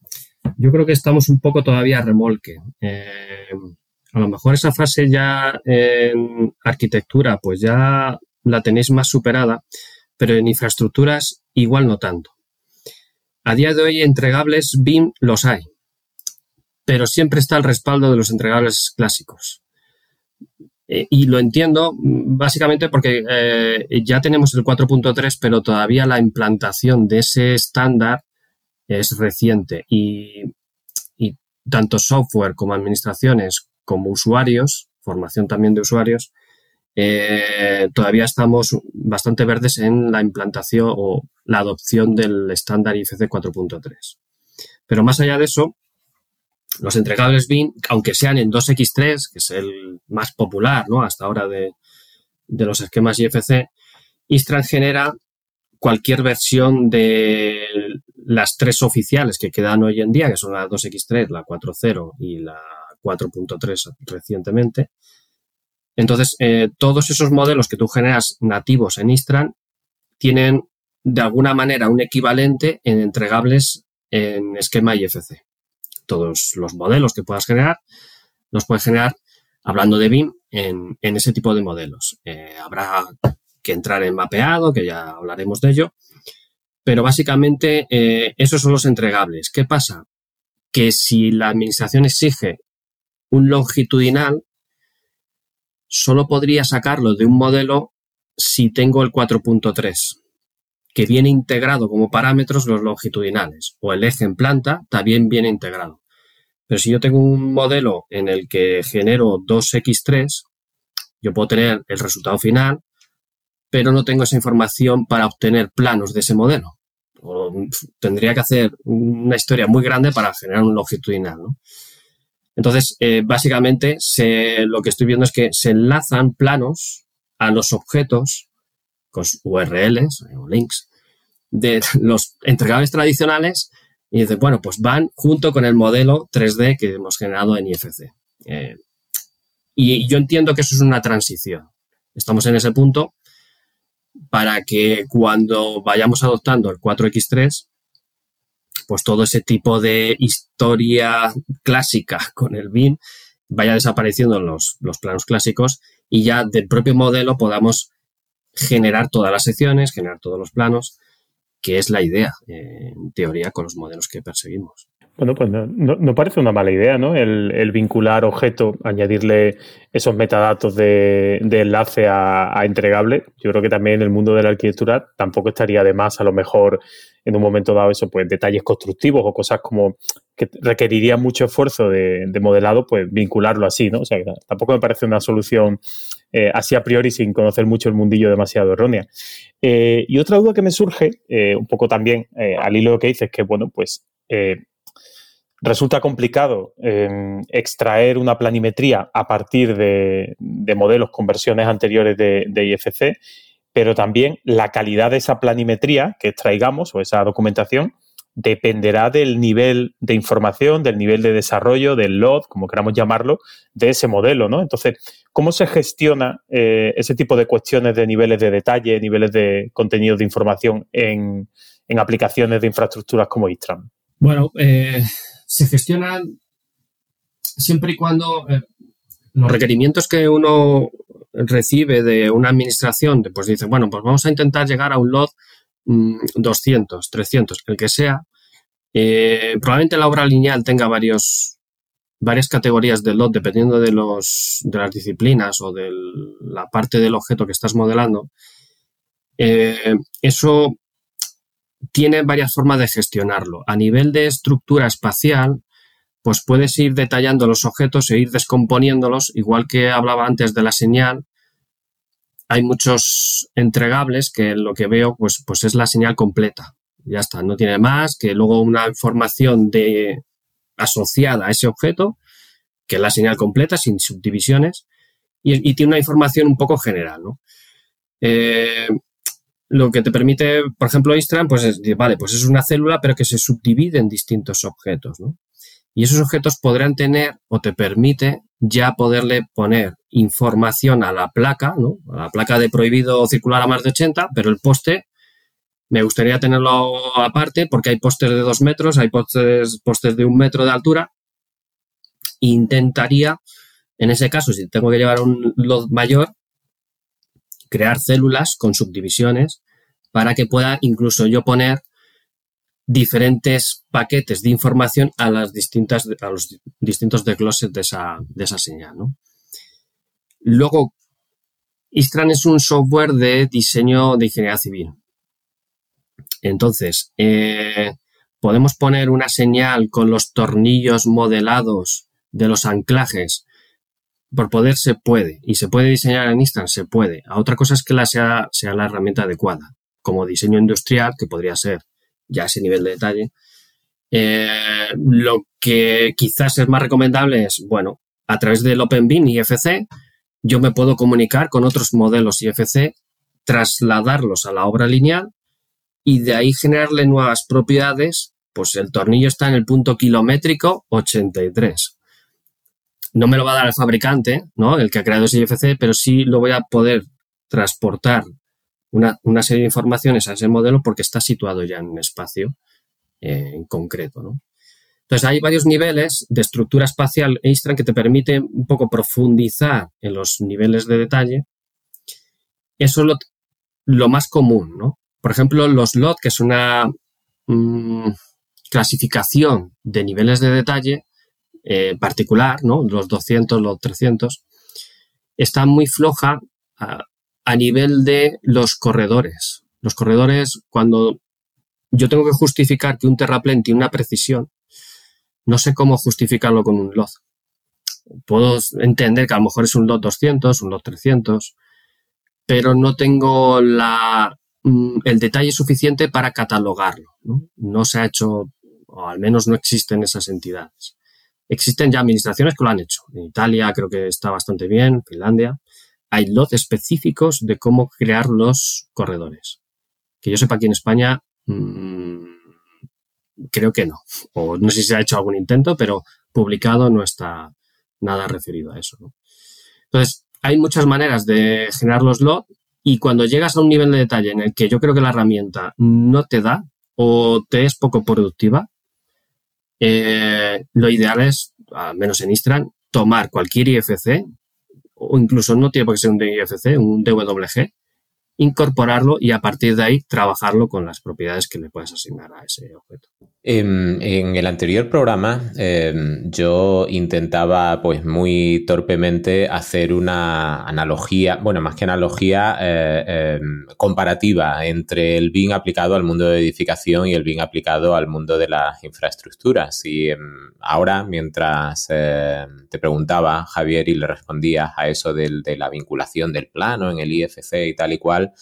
yo creo que estamos un poco todavía a remolque. Eh, a lo mejor esa fase ya en arquitectura, pues ya la tenéis más superada, pero en infraestructuras igual no tanto. A día de hoy, entregables BIM los hay, pero siempre está el respaldo de los entregables clásicos. Eh, y lo entiendo básicamente porque eh, ya tenemos el 4.3, pero todavía la implantación de ese estándar es reciente y tanto software como administraciones como usuarios, formación también de usuarios, eh, todavía estamos bastante verdes en la implantación o la adopción del estándar IFC 4.3. Pero más allá de eso, los entregables BIM, aunque sean en 2X3, que es el más popular ¿no? hasta ahora de, los esquemas IFC, Istran genera cualquier versión de las tres oficiales que quedan hoy en día, que son la 2X3, la 4.0 y la 4.3 recientemente, entonces, eh, todos esos modelos que tú generas nativos en Istran tienen de alguna manera un equivalente en entregables en esquema IFC. Todos los modelos que puedas generar los puedes generar hablando de BIM en, ese tipo de modelos. Eh, habrá que entrar en mapeado, que ya hablaremos de ello, pero básicamente eh, esos son los entregables. ¿Qué pasa? Que si la administración exige un longitudinal, solo podría sacarlo de un modelo si tengo el 4.3, que viene integrado como parámetros los longitudinales, o el eje en planta también viene integrado. Pero si yo tengo un modelo en el que genero 2x3, yo puedo tener el resultado final, pero no tengo esa información para obtener planos de ese modelo. tendría que hacer una historia muy grande para generar un longitudinal. ¿no? Entonces, eh, básicamente, lo que estoy viendo es que se enlazan planos a los objetos con URLs o links de los entregables tradicionales y dice, bueno, pues van junto con el modelo 3D que hemos generado en IFC. Eh, y yo entiendo que eso es una transición. Estamos en ese punto para que cuando vayamos adoptando el 4X3 pues todo ese tipo de historia clásica con el BIM vaya desapareciendo los, los planos clásicos y ya del propio modelo podamos generar todas las secciones, generar todos los planos, que es la idea, eh, en teoría, con los modelos que perseguimos. Bueno, pues no, parece una mala idea, ¿no? El, vincular objeto, añadirle esos metadatos de, enlace a, entregable. Yo creo que también en el mundo de la arquitectura tampoco estaría de más, a lo mejor, en un momento dado, eso, pues detalles constructivos o cosas como que requerirían mucho esfuerzo de, modelado, pues vincularlo así, ¿no? O sea, tampoco me parece una solución eh, así a priori sin conocer mucho el mundillo demasiado errónea. Eh, y otra duda que me surge, eh, un poco también al hilo que dices, que bueno, pues resulta complicado em, extraer una planimetría a partir de, modelos con versiones anteriores de, IFC, pero también la calidad de esa planimetría que extraigamos o esa documentación dependerá del nivel de información, del nivel de desarrollo, del LOD, como queramos llamarlo, de ese modelo, ¿no? Entonces, ¿cómo se gestiona eh, ese tipo de cuestiones de niveles de detalle, niveles de contenido de información en, aplicaciones de infraestructuras como Istram? Bueno, eh, se gestionan siempre y cuando eh, los requerimientos que uno recibe de una administración, pues dice, bueno, pues vamos a intentar llegar a un lot 200, mm, 300, el que sea. Eh, probablemente la obra lineal tenga varios, varias categorías de lot dependiendo de, los, de las disciplinas o de la parte del objeto que estás modelando. Eh, eso tiene varias formas de gestionarlo. A nivel de estructura espacial, pues puedes ir detallando los objetos e ir descomponiéndolos, igual que hablaba antes de la señal. Hay muchos entregables que lo que veo pues, pues es la señal completa. Ya está, no tiene más que luego una información de, asociada a ese objeto, que es la señal completa, sin subdivisiones, y, tiene una información un poco general. ¿no? Eh, lo que te permite, por ejemplo, Istran, pues es, vale, pues es una célula, pero que se subdivide en distintos objetos, ¿no? Y esos objetos podrán tener o te permite ya poderle poner información a la placa, ¿no? A la placa de prohibido circular a más de 80, pero el poste me gustaría tenerlo aparte porque hay postes de dos metros, hay postes, postes de un metro de altura. Intentaría, en ese caso, si tengo que llevar un load mayor, crear células con subdivisiones para que pueda incluso yo poner diferentes paquetes de información a las distintas a los distintos desgloses de esa, de esa señal. Luego, Istran es un software de diseño de ingeniería civil. Entonces, eh, podemos poner una señal con los tornillos modelados de los anclajes por poder se puede y se puede diseñar en Instant, se puede. A otra cosa es que la sea, sea la herramienta adecuada, como diseño industrial, que podría ser ya ese nivel de detalle. Eh, lo que quizás es más recomendable es, bueno, a través del OpenBIN IFC, yo me puedo comunicar con otros modelos IFC, trasladarlos a la obra lineal y de ahí generarle nuevas propiedades. Pues el tornillo está en el punto kilométrico 83 no me lo va a dar el fabricante, ¿no? El que ha creado ese IFC, pero sí lo voy a poder transportar una, serie de informaciones a ese modelo porque está situado ya en un espacio eh, en concreto. Entonces, hay varios niveles de estructura espacial Eistran que te permite un poco profundizar en los niveles de detalle. Eso es lo, más común, ¿no? Por ejemplo, los LOT, que es una mm, clasificación de niveles de detalle, eh, particular, ¿no? los 200, los 300, está muy floja a, nivel de los corredores. Los corredores, cuando yo tengo que justificar que un terraplén tiene una precisión, no sé cómo justificarlo con un LOT. Puedo entender que a lo mejor es un LOT 200, un LOT 300, pero no tengo la, mm, el detalle suficiente para catalogarlo. ¿no? no se ha hecho, o al menos no existen esas entidades. Existen ya administraciones que lo han hecho. En Italia creo que está bastante bien, Finlandia. Hay lots específicos de cómo crear los corredores. Que yo sepa aquí en España, mmm, creo que no. O no sé si se ha hecho algún intento, pero publicado no está nada referido a eso. Entonces, hay muchas maneras de generar los lots y cuando llegas a un nivel de detalle en el que yo creo que la herramienta no te da o te es poco productiva, eh, lo ideal es, al menos en Istran, tomar cualquier IFC, o incluso no tiene por qué ser un IFC, un DWG, incorporarlo y a partir de ahí trabajarlo con las propiedades que le puedes asignar a ese objeto. En, el anterior programa em, yo intentaba pues muy torpemente hacer una analogía, bueno, más que analogía, eh, em, comparativa entre el BIM aplicado al mundo de edificación y el BIM aplicado al mundo de las infraestructuras. Y em, ahora, mientras te preguntaba, Javier, y le respondías a eso de la vinculación del plano en el IFC y tal y cual,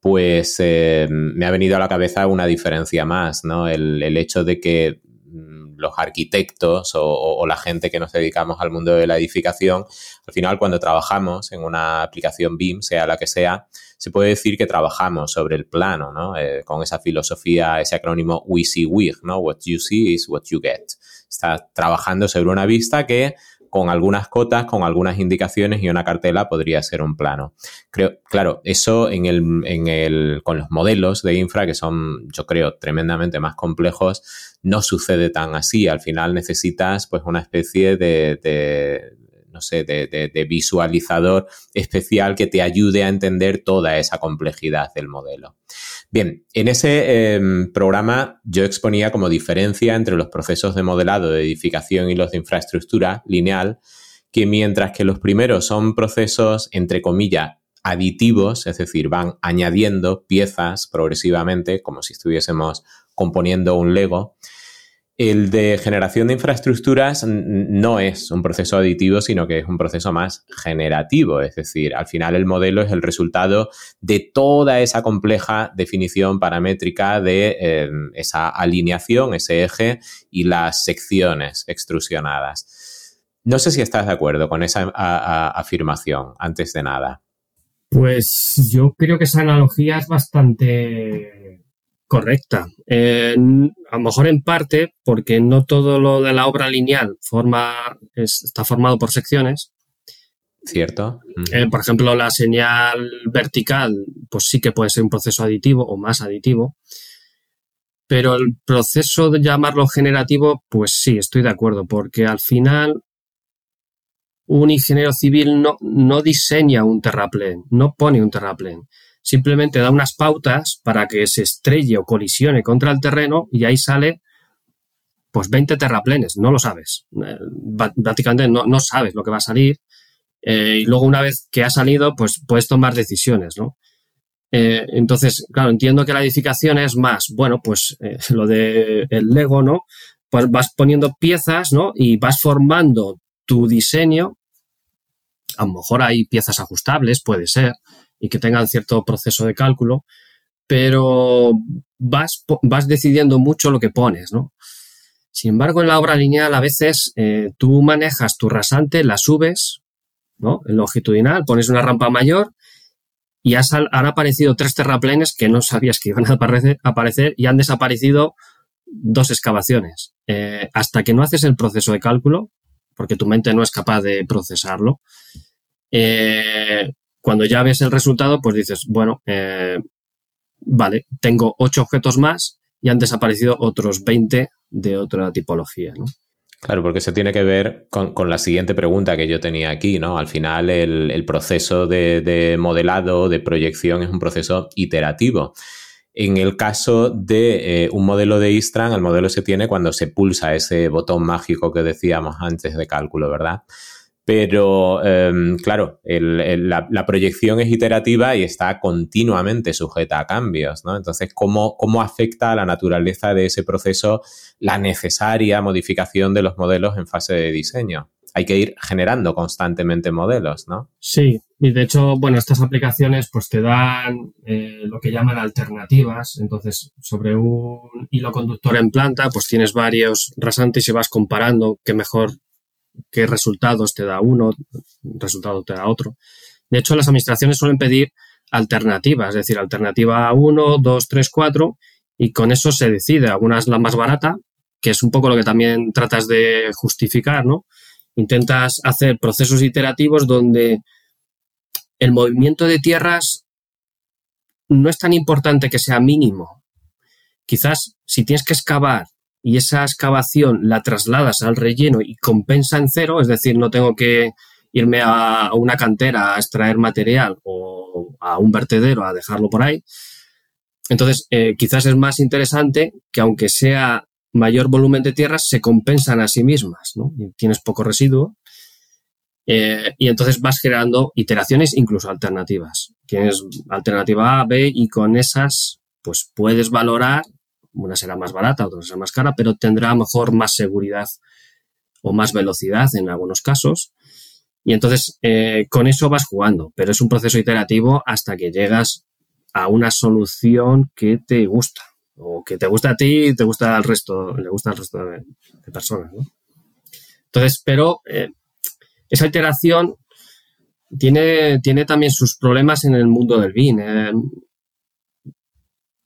pues eh, me ha venido a la cabeza una diferencia más, ¿no? El, hecho de que mm, los arquitectos o, la gente que nos dedicamos al mundo de la edificación, al final cuando trabajamos en una aplicación BIM, sea la que sea, se puede decir que trabajamos sobre el plano, ¿no? Eh, con esa filosofía, ese acrónimo WIG, ¿no? What you see is what you get. Está trabajando sobre una vista que con algunas cotas, con algunas indicaciones y una cartela podría ser un plano. Creo, claro, eso en el, en el, con los modelos de infra, que son, yo creo, tremendamente más complejos, no sucede tan así. Al final necesitas pues una especie de, no sé, de, visualizador especial que te ayude a entender toda esa complejidad del modelo. Bien, en ese em, programa yo exponía como diferencia entre los procesos de modelado de edificación y los de infraestructura lineal, que mientras que los primeros son procesos, entre comillas, aditivos, es decir, van añadiendo piezas progresivamente, como si estuviésemos componiendo un Lego, el de generación de infraestructuras no es un proceso aditivo, sino que es un proceso más generativo. Es decir, al final el modelo es el resultado de toda esa compleja definición paramétrica de em, esa alineación, ese eje y las secciones extrusionadas. No sé si estás de acuerdo con esa afirmación, antes de nada. Pues yo creo que esa analogía es bastante correcta. a lo mejor en parte porque no todo lo de la obra lineal forma, está formado por secciones. Cierto. Eh, por ejemplo, la señal vertical, pues sí que puede ser un proceso aditivo o más aditivo. Pero el proceso de llamarlo generativo, pues sí, estoy de acuerdo, porque al final un ingeniero civil no, no diseña un terraplén, no pone un terraplén simplemente da unas pautas para que se estrelle o colisione contra el terreno y ahí sale pues 20 terraplenes, no lo sabes. Eh, prácticamente no, sabes lo que va a salir. Eh, y luego una vez que ha salido, pues puedes tomar decisiones, ¿no? Eh, entonces, claro, entiendo que la edificación es más, bueno, pues *laughs* lo de el Lego, ¿no? Pues vas poniendo piezas, ¿no? Y vas formando tu diseño. A lo mejor hay piezas ajustables, puede ser y que tengan cierto proceso de cálculo, pero vas, vas decidiendo mucho lo que pones, ¿no? Sin embargo, en la obra lineal a veces eh, tú manejas tu rasante, la subes, ¿no? En longitudinal, pones una rampa mayor y han aparecido tres terraplenes que no sabías que iban a aparecer, y han desaparecido dos excavaciones. Eh, hasta que no haces el proceso de cálculo, porque tu mente no es capaz de procesarlo, eh, cuando ya ves el resultado, pues dices, bueno, eh, vale, tengo ocho objetos más y han desaparecido otros 20 de otra tipología, ¿no? Claro, porque eso tiene que ver con, la siguiente pregunta que yo tenía aquí, ¿no? Al final el, proceso de, modelado, de proyección es un proceso iterativo. En el caso de eh, un modelo de Istran, el modelo se tiene cuando se pulsa ese botón mágico que decíamos antes de cálculo, ¿verdad? Pero, em, claro, la, proyección es iterativa y está continuamente sujeta a cambios, ¿no? Entonces, ¿cómo, ¿cómo afecta a la naturaleza de ese proceso la necesaria modificación de los modelos en fase de diseño? Hay que ir generando constantemente modelos, ¿no? Sí, y de hecho, bueno, estas aplicaciones pues te dan eh, lo que llaman alternativas. Entonces, sobre un hilo conductor en planta, pues tienes varios rasantes y vas comparando qué mejor qué resultados te da uno, resultado te da otro. De hecho, las administraciones suelen pedir alternativas, es decir, alternativa 1, 2, 3, 4, y con eso se decide. Alguna es la más barata, que es un poco lo que también tratas de justificar, ¿no? Intentas hacer procesos iterativos donde el movimiento de tierras no es tan importante que sea mínimo. Quizás si tienes que excavar y esa excavación la trasladas al relleno y compensa en cero, es decir, no tengo que irme a una cantera a extraer material o a un vertedero a dejarlo por ahí. Entonces, eh, quizás es más interesante que aunque sea mayor volumen de tierras, se compensan a sí mismas, ¿no? tienes poco residuo eh, y entonces vas generando iteraciones, incluso alternativas. Tienes alternativa A, B y con esas, pues puedes valorar, una será más barata, otra será más cara, pero tendrá mejor más seguridad o más velocidad en algunos casos. Y entonces eh, con eso vas jugando, pero es un proceso iterativo hasta que llegas a una solución que te gusta o que te gusta a ti y te gusta al resto, le gusta al resto de, personas. ¿no? Entonces, pero eh, esa iteración tiene, tiene también sus problemas en el mundo del BIN. Eh.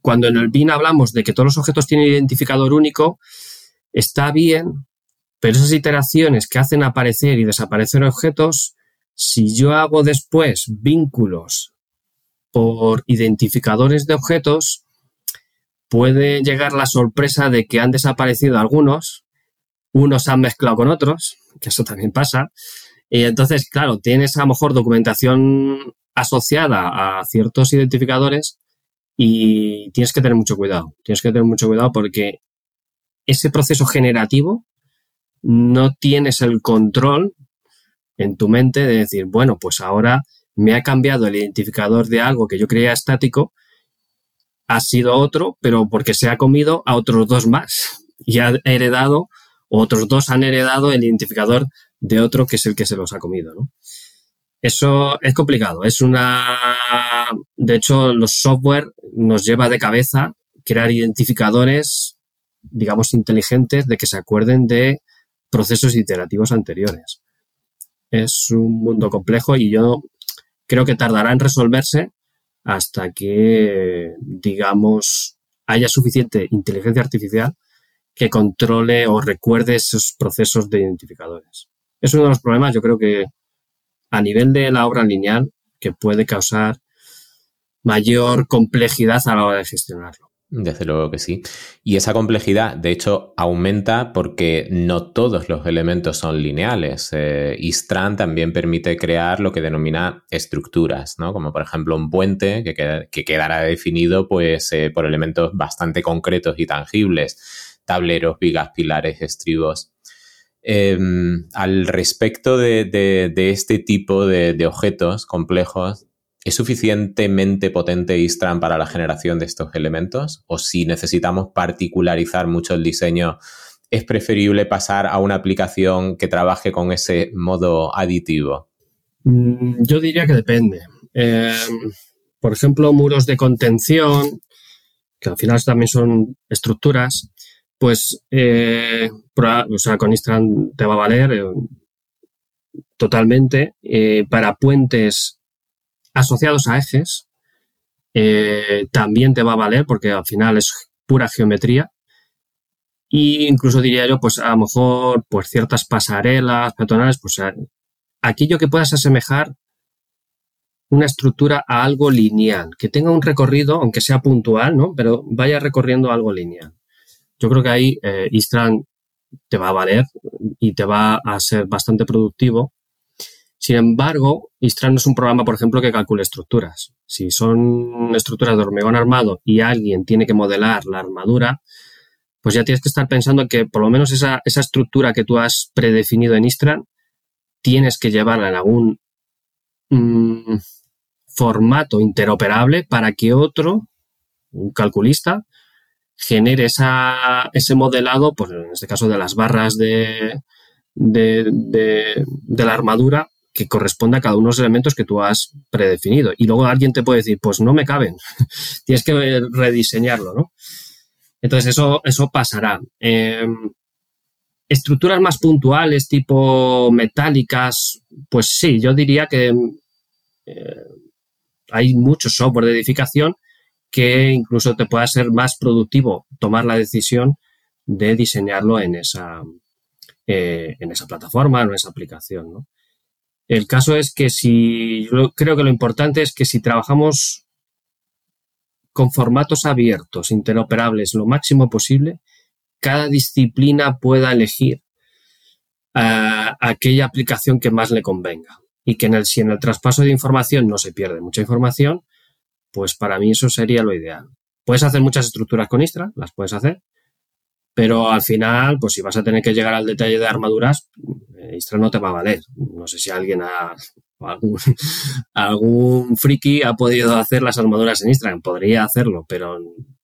Cuando en el BIN hablamos de que todos los objetos tienen identificador único, está bien, pero esas iteraciones que hacen aparecer y desaparecer objetos, si yo hago después vínculos por identificadores de objetos, puede llegar la sorpresa de que han desaparecido algunos, unos han mezclado con otros, que eso también pasa, y entonces, claro, tienes a lo mejor documentación asociada a ciertos identificadores y tienes que tener mucho cuidado. Tienes que tener mucho cuidado porque ese proceso generativo no tienes el control en tu mente de decir, bueno, pues ahora me ha cambiado el identificador de algo que yo creía estático, ha sido otro, pero porque se ha comido a otros dos más *laughs* y ha heredado, otros dos han heredado el identificador de otro que es el que se los ha comido, ¿no? Eso es complicado. Es una. De hecho, los software nos lleva de cabeza crear identificadores, digamos, inteligentes de que se acuerden de procesos iterativos anteriores. Es un mundo complejo y yo creo que tardará en resolverse hasta que, digamos, haya suficiente inteligencia artificial que controle o recuerde esos procesos de identificadores. Es uno de los problemas, yo creo que a nivel de la obra lineal, que puede causar mayor complejidad a la hora de gestionarlo. Desde luego que sí. Y esa complejidad, de hecho, aumenta porque no todos los elementos son lineales. Eh, Istran también permite crear lo que denomina estructuras, ¿no? Como por ejemplo un puente que, quedará definido pues, eh, por elementos bastante concretos y tangibles. Tableros, vigas, pilares, estribos. Em, al respecto de, este tipo de objetos complejos, ¿Es suficientemente potente Istran para la generación de estos elementos? ¿O si necesitamos particularizar mucho el diseño, es preferible pasar a una aplicación que trabaje con ese modo aditivo? Mm, yo diría que depende. Eh, por ejemplo, muros de contención, que al final también son estructuras, pues eh, o sea, con Istran te va a valer eh, totalmente. para puentes asociados a ejes, eh, también te va a valer porque al final es pura geometría. Y incluso diría yo, pues a lo mejor, pues ciertas pasarelas peatonales, pues aquello que puedas asemejar una estructura a algo lineal, que tenga un recorrido, aunque sea puntual, ¿no? Pero vaya recorriendo algo lineal. Yo creo que ahí eh, Istran te va a valer y te va a ser bastante productivo sin embargo, Istran no es un programa, por ejemplo, que calcule estructuras. Si son estructuras de hormigón armado y alguien tiene que modelar la armadura, pues ya tienes que estar pensando que por lo menos esa, estructura que tú has predefinido en Istran, tienes que llevarla en algún mm, formato interoperable para que otro, un calculista, genere ese modelado, pues en este caso de las barras de, de la armadura, que corresponda a cada uno de los elementos que tú has predefinido. Y luego alguien te puede decir, pues no me caben, *laughs* tienes que rediseñarlo, ¿no? Entonces eso, eso pasará. Em, estructuras más puntuales, tipo metálicas, pues sí, yo diría que eh, hay mucho software de edificación que incluso te pueda ser más productivo tomar la decisión de diseñarlo en esa, eh, en esa plataforma, en esa aplicación, ¿no? El caso es que si, yo creo que lo importante es que si trabajamos con formatos abiertos, interoperables, lo máximo posible, cada disciplina pueda elegir eh, aquella aplicación que más le convenga. Y que en el, si en el traspaso de información no se pierde mucha información, pues para mí eso sería lo ideal. Puedes hacer muchas estructuras con Istra, las puedes hacer, pero al final, pues si vas a tener que llegar al detalle de armaduras, eh, Istra no te va a valer. No sé si alguien ha, algún, *laughs* algún friki ha podido hacer las armaduras en Istra, podría hacerlo, pero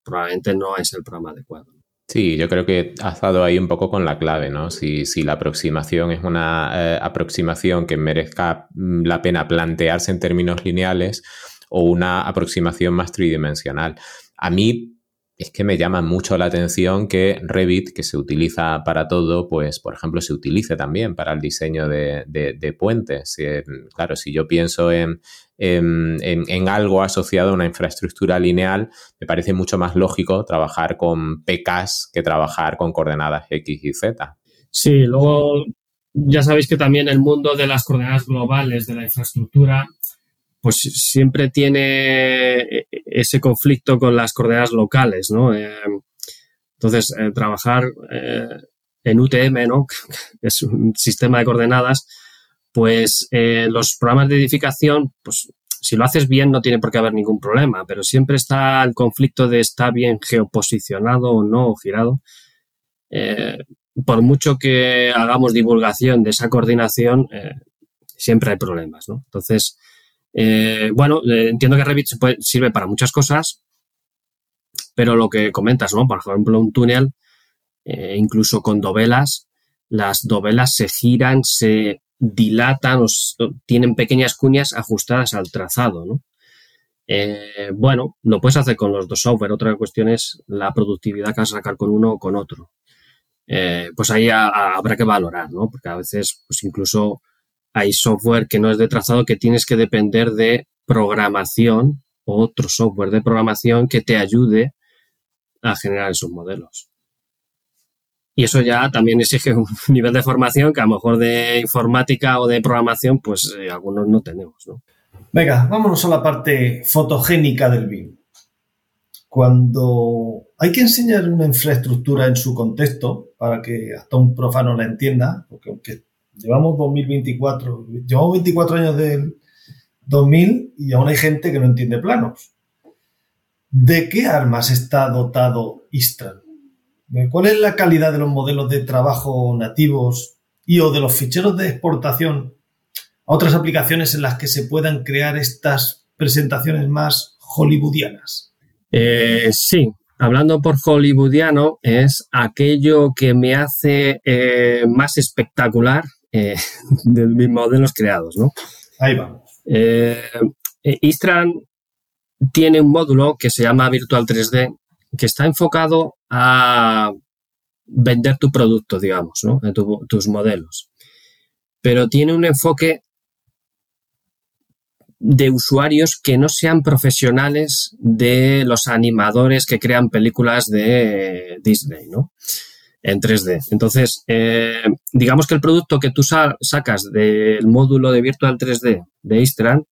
probablemente no es el programa adecuado. Sí, yo creo que has dado ahí un poco con la clave, ¿no? Si, si la aproximación es una eh, aproximación que merezca mm, la pena plantearse en términos lineales o una aproximación más tridimensional. A mí es que me llama mucho la atención que Revit, que se utiliza para todo, pues, por ejemplo, se utilice también para el diseño de, puentes. Eh, claro, si yo pienso en, en, algo asociado a una infraestructura lineal, me parece mucho más lógico trabajar con PKs que trabajar con coordenadas X y Z. Sí, luego ya sabéis que también el mundo de las coordenadas globales de la infraestructura pues siempre tiene eh, ese conflicto con las coordenadas locales, ¿no? Eh, entonces, eh, trabajar en UTM, ¿no? *laughs* es un sistema de coordenadas, pues los programas de edificación, pues si lo haces bien no tiene por qué haber ningún problema, pero siempre está el conflicto de está bien geoposicionado o no, o girado. por mucho que hagamos divulgación de esa coordinación, siempre hay problemas, ¿no? Entonces, eh, bueno, eh, entiendo que Revit sirve para muchas cosas, pero lo que comentas, ¿no? Por ejemplo, un túnel, eh, incluso con dovelas, las dovelas se giran, se dilatan o, tienen pequeñas cuñas ajustadas al trazado, ¿no? bueno, lo puedes hacer con los dos software. Otra cuestión es la productividad que vas a sacar con uno o con otro. pues ahí habrá que valorar, ¿no? Porque a veces, pues incluso hay software que no es de trazado que tienes que depender de programación, otro software de programación que te ayude a generar esos modelos. Y eso ya también exige un *laughs* nivel de formación que a lo mejor de informática o de programación, pues eh, algunos no tenemos, ¿no? Venga, vámonos a la parte fotogénica del BIM. Cuando hay que enseñar una infraestructura en su contexto para que hasta un profano la entienda, porque aunque Llevamos 2024, llevamos 24 años del 2000 y aún hay gente que no entiende planos. ¿De qué armas está dotado Istran? ¿Cuál es la calidad de los modelos de trabajo nativos y o de los ficheros de exportación a otras aplicaciones en las que se puedan crear estas presentaciones más hollywoodianas? Eh, sí, hablando por hollywoodiano, es aquello que me hace eh, más espectacular eh, *laughs* de mis modelos creados, ¿no? Ahí vamos. Eh, eh, Istran tiene un módulo que se llama Virtual 3D que está enfocado a vender tu producto, digamos, ¿no? tus modelos. Pero tiene un enfoque de usuarios que no sean profesionales de los animadores que crean películas de Disney, ¿no? En 3D. Entonces, eh, digamos que el producto que tú sacas del módulo de Virtual 3D de Istran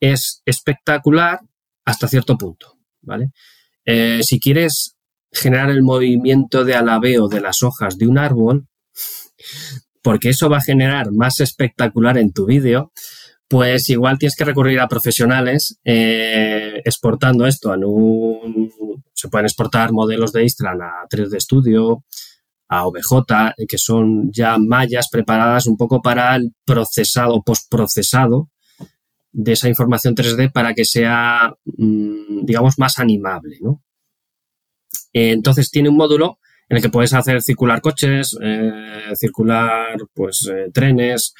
es espectacular hasta cierto punto, ¿vale? Eh, si quieres generar el movimiento de alabeo de las hojas de un árbol, porque eso va a generar más espectacular en tu vídeo, pues igual tienes que recurrir a profesionales eh, exportando esto en un... Se pueden exportar modelos de Istran a 3D Studio, a OBJ, que son ya mallas preparadas un poco para el procesado, postprocesado de esa información 3D para que sea, mm, digamos, más animable, ¿no? Entonces tiene un módulo en el que puedes hacer circular coches, eh, circular, pues, eh, trenes,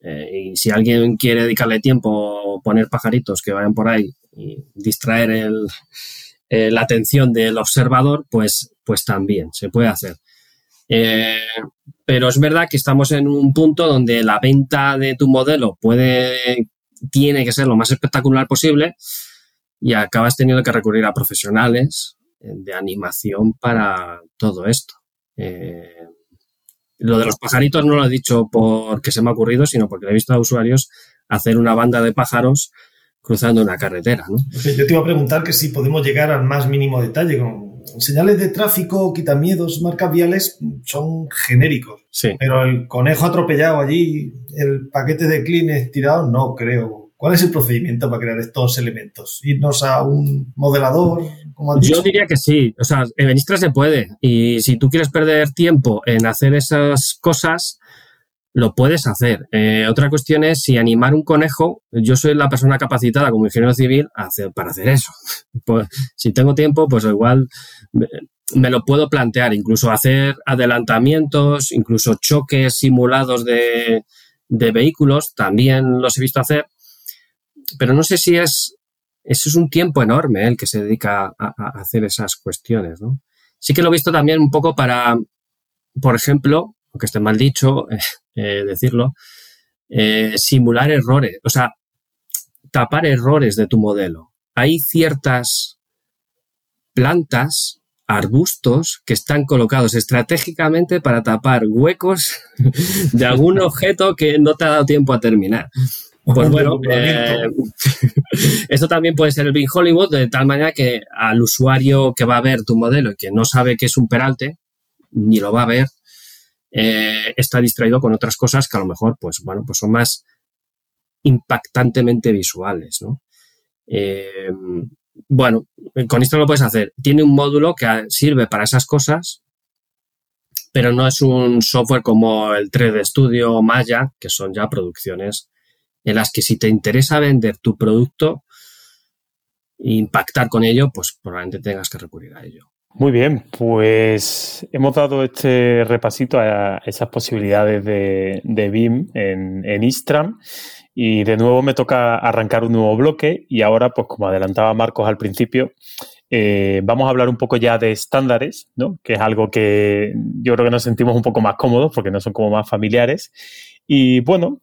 eh, y si alguien quiere dedicarle tiempo, poner pajaritos que vayan por ahí y distraer eh, la atención del observador, pues, pues también se puede hacer. Eh, pero es verdad que estamos en un punto donde la venta de tu modelo puede, tiene que ser lo más espectacular posible y acabas teniendo que recurrir a profesionales de animación para todo esto. Lo de los pajaritos no lo he dicho porque se me ha ocurrido, sino porque he visto a usuarios hacer una banda de pájaros cruzando una carretera. ¿no? Yo te iba a preguntar que si podemos llegar al más mínimo detalle. señales de tráfico, quitamiedos, marcas viales son genéricos. Sí. Pero el conejo atropellado allí, el paquete de clines tirado, no creo. ¿Cuál es el procedimiento para crear estos elementos? ¿Irnos a un modelador? Como Yo diría que sí. O sea, en Istra se puede. Y si tú quieres perder tiempo en hacer esas cosas, lo puedes hacer. Eh, otra cuestión es si animar un conejo. Yo soy la persona capacitada como ingeniero civil hacer- para hacer eso. *laughs* Pues, si tengo tiempo, pues igual me, lo puedo plantear. Incluso hacer adelantamientos, incluso choques simulados de, de vehículos, también los he visto hacer. Pero no sé si es eso es un tiempo enorme ¿eh? el que se dedica a, hacer esas cuestiones, ¿no? Sí que lo he visto también un poco para, por ejemplo, aunque esté mal dicho *laughs* eh, decirlo, eh, simular errores, o sea, tapar errores de tu modelo. Hay ciertas plantas, arbustos, que están colocados estratégicamente para tapar huecos *laughs* de algún *laughs* objeto que no te ha dado tiempo a terminar. Pues bueno, eh, *laughs* esto también puede ser el Big Hollywood de tal manera que al usuario que va a ver tu modelo y que no sabe que es un peralte, ni lo va a ver, eh, está distraído con otras cosas que a lo mejor, pues bueno, pues son más impactantemente visuales, ¿no? Eh, bueno, con esto lo puedes hacer. Tiene un módulo que sirve para esas cosas, pero no es un software como el 3D Studio o Maya, que son ya producciones en las que si te interesa vender tu producto e impactar con ello, pues probablemente tengas que recurrir a ello. Muy bien, pues hemos dado este repasito a esas posibilidades de, BIM en, en Istram y de nuevo me toca arrancar un nuevo bloque y ahora, pues como adelantaba Marcos al principio, eh, vamos a hablar un poco ya de estándares, ¿no? que es algo que yo creo que nos sentimos un poco más cómodos porque no son como más familiares. Y bueno,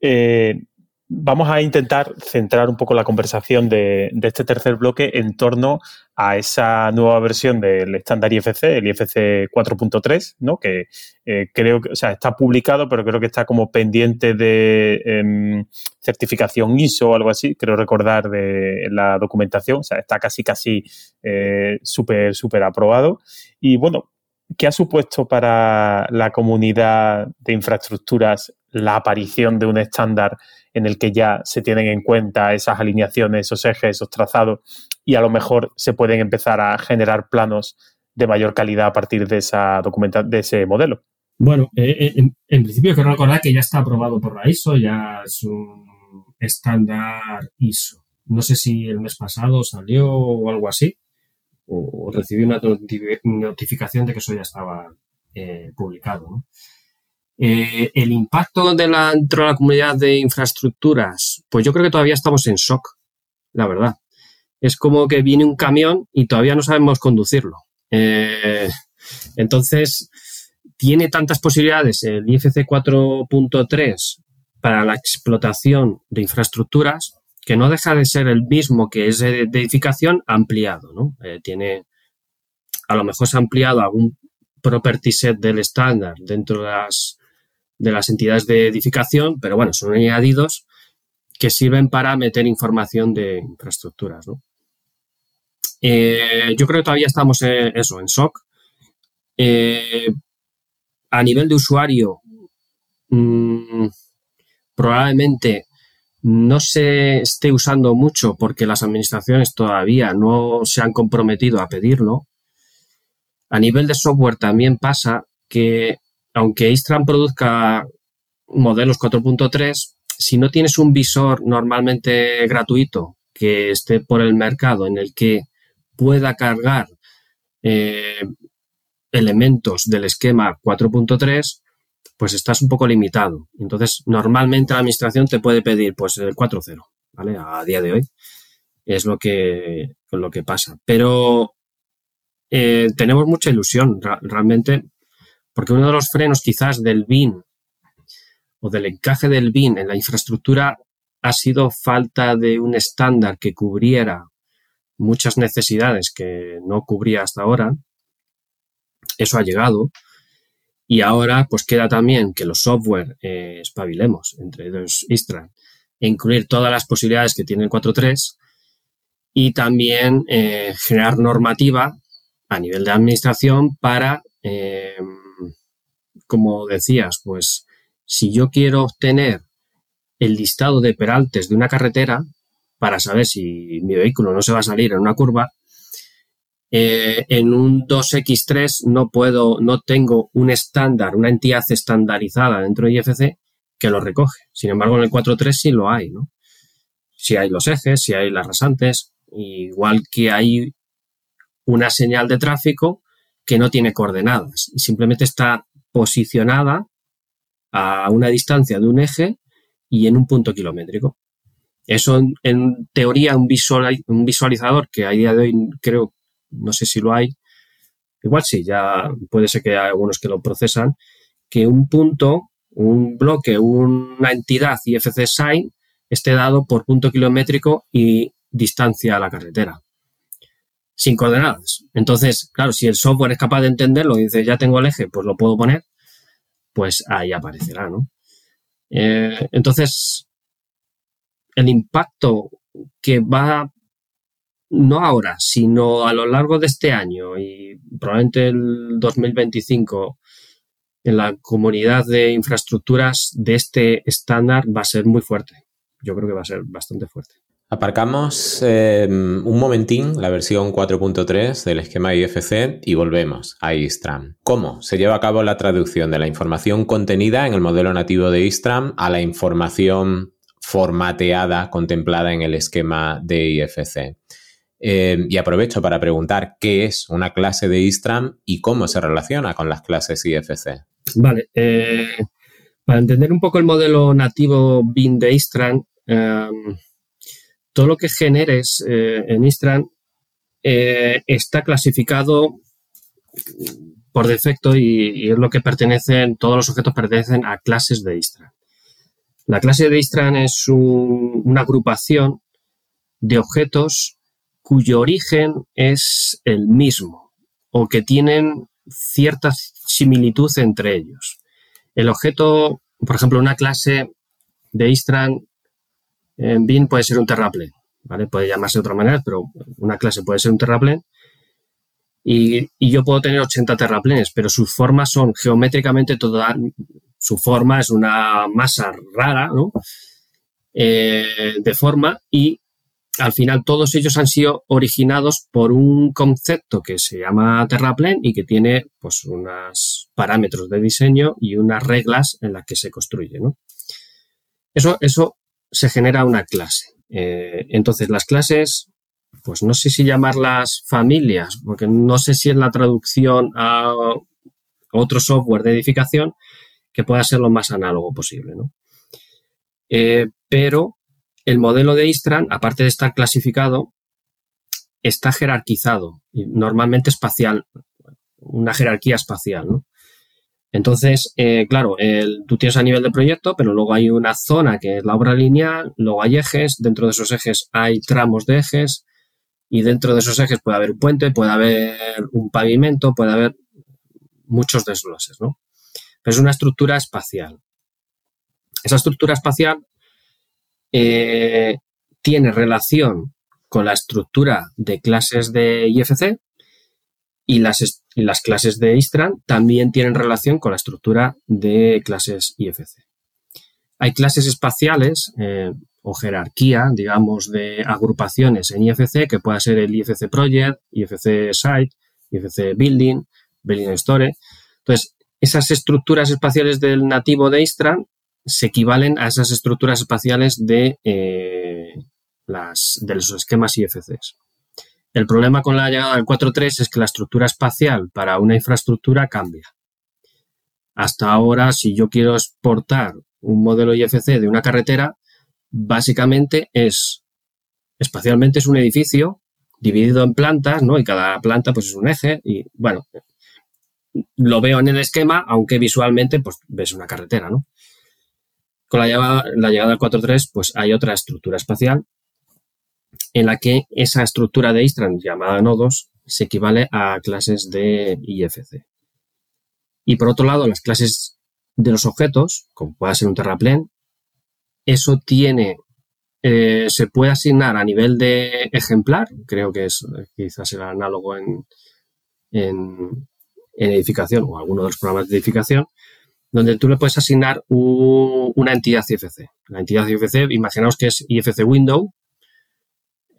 eh, vamos a intentar centrar un poco la conversación de, de, este tercer bloque en torno a esa nueva versión del estándar IFC, el IFC 4.3, ¿no? que eh, creo que o sea, está publicado, pero creo que está como pendiente de eh, certificación ISO o algo así, creo recordar de la documentación, o sea, está casi, casi eh, súper, súper aprobado. Y bueno, ¿qué ha supuesto para la comunidad de infraestructuras la aparición de un estándar en el que ya se tienen en cuenta esas alineaciones, esos ejes, esos trazados y a lo mejor se pueden empezar a generar planos de mayor calidad a partir de esa documenta de ese modelo. Bueno, eh, en, en, principio quiero recordar que ya está aprobado por la ISO, ya es un estándar ISO. No sé si el mes pasado salió o algo así, o, recibí una notificación de que eso ya estaba eh, publicado. Eh, el impacto de la, dentro de la comunidad de infraestructuras, pues yo creo que todavía estamos en shock, la verdad. Es como que viene un camión y todavía no sabemos conducirlo. Eh, entonces, tiene tantas posibilidades el IFC 4.3 para la explotación de infraestructuras que no deja de ser el mismo que es de edificación ampliado, ¿no? Eh, tiene, a lo mejor se ha ampliado algún property set del estándar dentro de las de las entidades de edificación, pero bueno, son añadidos que sirven para meter información de infraestructuras. ¿no? Eh, yo creo que todavía estamos en eso, en SOC. Eh, a nivel de usuario, mmm, probablemente no se esté usando mucho porque las administraciones todavía no se han comprometido a pedirlo. A nivel de software también pasa que aunque Istram produzca modelos 4.3, si no tienes un visor normalmente gratuito que esté por el mercado en el que pueda cargar eh, elementos del esquema 4.3, pues estás un poco limitado. Entonces, normalmente la administración te puede pedir pues el 4.0, ¿vale? A día de hoy es lo que, lo que pasa. Pero eh, tenemos mucha ilusión. Realmente porque uno de los frenos quizás del BIN o del encaje del BIN en la infraestructura ha sido falta de un estándar que cubriera muchas necesidades que no cubría hasta ahora. Eso ha llegado. Y ahora pues queda también que los software eh, espabilemos, entre ellos Istra, e incluir todas las posibilidades que tiene el 4.3 y también eh, generar normativa a nivel de administración para, eh, como decías, pues si yo quiero obtener el listado de peraltes de una carretera para saber si mi vehículo no se va a salir en una curva, eh, en un 2X3 no puedo, no tengo un estándar, una entidad estandarizada dentro de IFC que lo recoge. Sin embargo, en el 4.3 sí lo hay, ¿no? Si hay los ejes, si hay las rasantes, igual que hay una señal de tráfico que no tiene coordenadas y simplemente está posicionada a una distancia de un eje y en un punto kilométrico. Eso, en, teoría, un, un visualizador que a día de hoy creo no sé si lo hay, igual sí, ya puede ser que hay algunos que lo procesan, que un punto, un bloque, una entidad IFC sign esté dado por punto kilométrico y distancia a la carretera, sin coordenadas. Entonces, claro, si el software es capaz de entenderlo y dice, ya tengo el eje, pues lo puedo poner, pues ahí aparecerá, ¿no? Eh, entonces, el impacto que va no ahora, sino a lo largo de este año y probablemente el 2025 en la comunidad de infraestructuras de este estándar va a ser muy fuerte. Yo creo que va a ser bastante fuerte. Aparcamos eh, un momentín la versión 4.3 del esquema IFC y volvemos a Istram. ¿Cómo se lleva a cabo la traducción de la información contenida en el modelo nativo de Istram a la información formateada contemplada en el esquema de IFC? Eh, y aprovecho para preguntar qué es una clase de Istram y cómo se relaciona con las clases IFC. Vale. Eh, para entender un poco el modelo nativo BIM de Istram, em, todo lo que generes eh, en Istram está clasificado por defecto y, es lo que pertenecen, todos los objetos pertenecen a clases de Istram. La clase de Istram es una agrupación de objetos cuyo origen es el mismo o que tienen cierta similitud entre ellos. El objeto, por ejemplo, una clase de Istran en BIM puede ser un terraplén, ¿vale? Puede llamarse de otra manera, pero una clase puede ser un terraplén. Y, yo puedo tener 80 terraplenes, pero sus formas son geométricamente toda, su forma es una masa rara, ¿no? Eh, de forma y al final todos ellos han sido originados por un concepto que se llama Terraplane y que tiene pues unos parámetros de diseño y unas reglas en las que se construye. Eso, eso se genera una clase. Eh, entonces las clases, pues no sé si llamarlas familias, porque no sé si es la traducción a otro software de edificación que pueda ser lo más análogo posible. Eh, pero el modelo de Istran, aparte de estar clasificado, está jerarquizado, normalmente espacial, una jerarquía espacial, ¿no? Entonces, eh, claro, tú tienes a nivel de proyecto, pero luego hay una zona que es la obra lineal, luego hay ejes, dentro de esos ejes hay tramos de ejes, y dentro de esos ejes puede haber un puente, puede haber un pavimento, puede haber muchos desgloses, ¿no? Pero es una estructura espacial. Esa estructura espacial eh, tiene relación con la estructura de clases de IFC y las, las clases de Istran también tienen relación con la estructura de clases IFC. Hay clases espaciales eh, o jerarquía, digamos, de agrupaciones en IFC, que pueda ser el IFC Project, IFC Site, IFC Building, Building Store. Entonces, esas estructuras espaciales del nativo de Istran se equivalen a esas estructuras espaciales de, eh, las, de los esquemas IFCs. El problema con la llegada del 4.3 es que la estructura espacial para una infraestructura cambia. Hasta ahora, si yo quiero exportar un modelo IFC de una carretera, básicamente es, espacialmente es un edificio dividido en plantas, ¿no? Y cada planta pues es un eje y, bueno, lo veo en el esquema, aunque visualmente pues ves una carretera, ¿no? Con la llegada, la al 4.3, pues hay otra estructura espacial en la que esa estructura de Istran llamada nodos se equivale a clases de IFC. Y por otro lado, las clases de los objetos, como pueda ser un terraplén, eso tiene, eh, se puede asignar a nivel de ejemplar, creo que es quizás el análogo en, en, edificación o alguno de los programas de edificación, donde tú le puedes asignar una entidad IFC. La entidad IFC, imaginaos que es IFC Window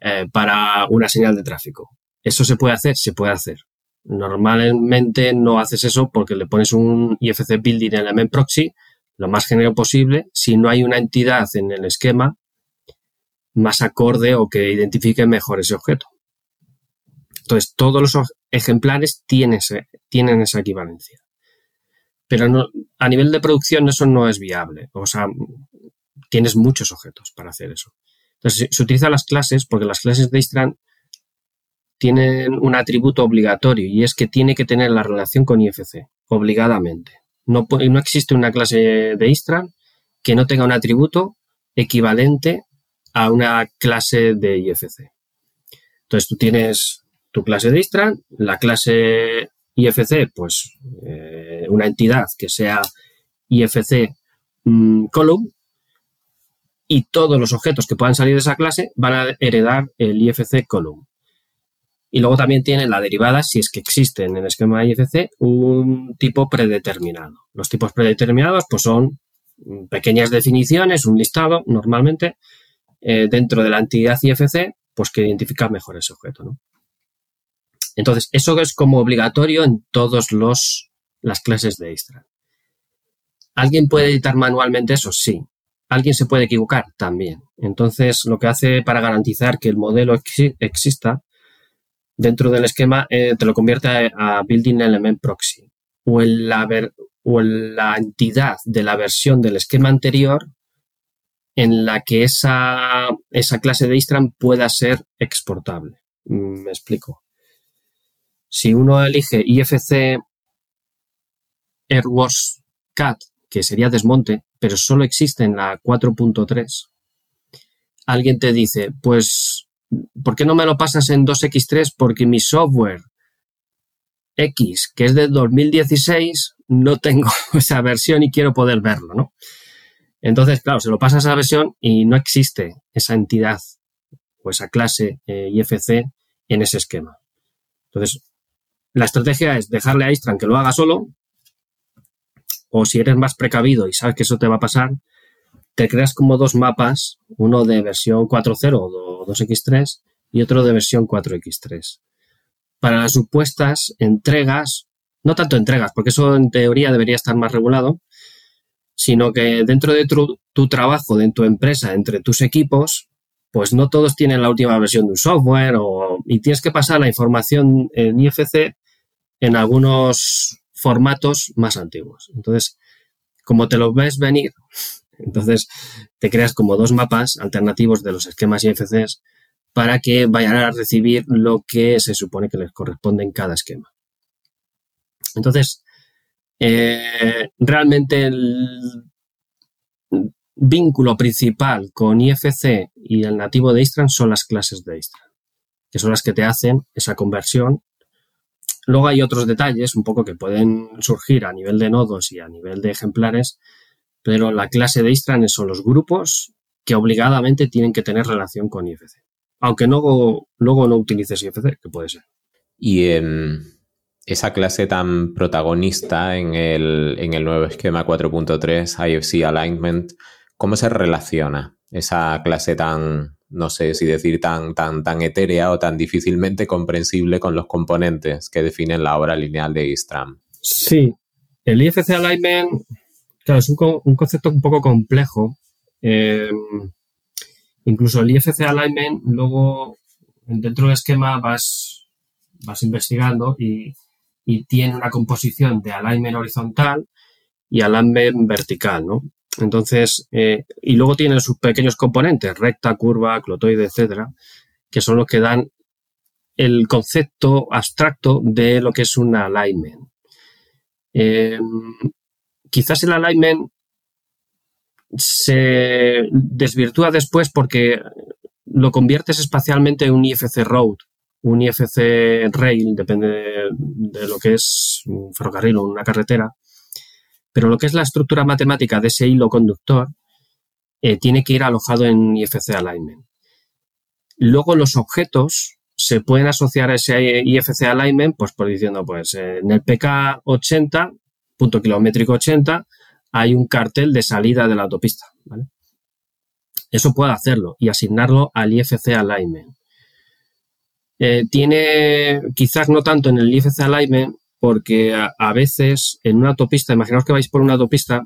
eh, para una señal de tráfico. ¿Eso se puede hacer? Se puede hacer. Normalmente no haces eso porque le pones un IFC Building Element Proxy lo más genérico posible si no hay una entidad en el esquema más acorde o que identifique mejor ese objeto. Entonces, todos los ejemplares tienen, tienen esa equivalencia. Pero a nivel de producción eso no es viable. O sea, tienes muchos objetos para hacer eso. Entonces, se utilizan las clases porque las clases de Istran tienen un atributo obligatorio y es que tiene que tener la relación con IFC, obligadamente. No, no existe una clase de Istran que no tenga un atributo equivalente a una clase de IFC. Entonces tú tienes tu clase de Istran, la clase IFC, pues eh, una entidad que sea IFC mm, column, y todos los objetos que puedan salir de esa clase van a heredar el IFC column. Y luego también tiene la derivada, si es que existe en el esquema IFC, un tipo predeterminado. Los tipos predeterminados pues son pequeñas definiciones, un listado normalmente eh, dentro de la entidad IFC, pues que identifica mejor ese objeto. Entonces, eso es como obligatorio en todas las clases de Istra. ¿Alguien puede editar manualmente eso? Sí. ¿Alguien se puede equivocar? También. Entonces, lo que hace para garantizar que el modelo exista dentro del esquema eh, te lo convierte a, Building Element Proxy o en, la entidad de la versión del esquema anterior en la que esa, clase de Istran pueda ser exportable. Mm, me explico. Si uno elige IFC Airworks CAT, que sería desmonte, pero solo existe en la 4.3, alguien te dice, pues ¿por qué no me lo pasas en 2X3? Porque mi software X, que es de 2016, no tengo *laughs* esa versión y quiero poder verlo, ¿no? Entonces, claro, se lo pasas a esa versión y no existe esa entidad o esa clase eh, IFC en ese esquema. Entonces, la estrategia es dejarle a Istran que lo haga solo, o si eres más precavido y sabes que eso te va a pasar, te creas como dos mapas, uno de versión 4.0 o 2X3 y otro de versión 4X3. Para las supuestas entregas, no tanto entregas, porque eso en teoría debería estar más regulado, sino que dentro de tu, trabajo, de tu empresa, entre tus equipos, pues no todos tienen la última versión de un software y tienes que pasar la información en IFC en algunos formatos más antiguos. Entonces, como te lo ves venir entonces, te creas como dos mapas alternativos de los esquemas IFCs para que vayan a recibir lo que se supone que les corresponde en cada esquema. Entonces, eh, realmente el vínculo principal con IFC y el nativo de Istran son las clases de Istran, que son las que te hacen esa conversión. Luego hay otros detalles un poco que pueden surgir a nivel de nodos y a nivel de ejemplares pero la clase de Istran son los grupos que obligadamente tienen que tener relación con IFC. Aunque luego, no utilices IFC, que puede ser. Y en esa clase tan protagonista en el, en el nuevo esquema 4.3, IFC Alignment, ¿cómo se relaciona esa clase tan, no sé si decir tan, tan, tan etérea o tan difícilmente comprensible con los componentes que definen la obra lineal de Istran? Sí, el IFC Alignment Claro, es un, concepto un poco complejo. Eh, incluso el IFC Alignment, luego dentro del esquema vas, vas investigando y, tiene una composición de alignment horizontal y alignment vertical, ¿no? Entonces, eh, y luego tiene sus pequeños componentes, recta, curva, clotoide, etcétera, que son los que dan el concepto abstracto de lo que es un alignment. Eh, quizás el alignment se desvirtúa después porque lo conviertes espacialmente en un IFC road, un IFC rail, depende de, lo que es un ferrocarril o una carretera. Pero lo que es la estructura matemática de ese hilo conductor eh, tiene que ir alojado en IFC alignment. Luego los objetos se pueden asociar a ese IFC alignment, pues por diciendo, pues en el PK 80, punto kilométrico 80, hay un cartel de salida de la autopista. Eso puede hacerlo y asignarlo al IFC alignment. Eh, tiene, quizás no tanto en el IFC alignment, porque a, veces en una autopista, imaginaos que vais por una autopista,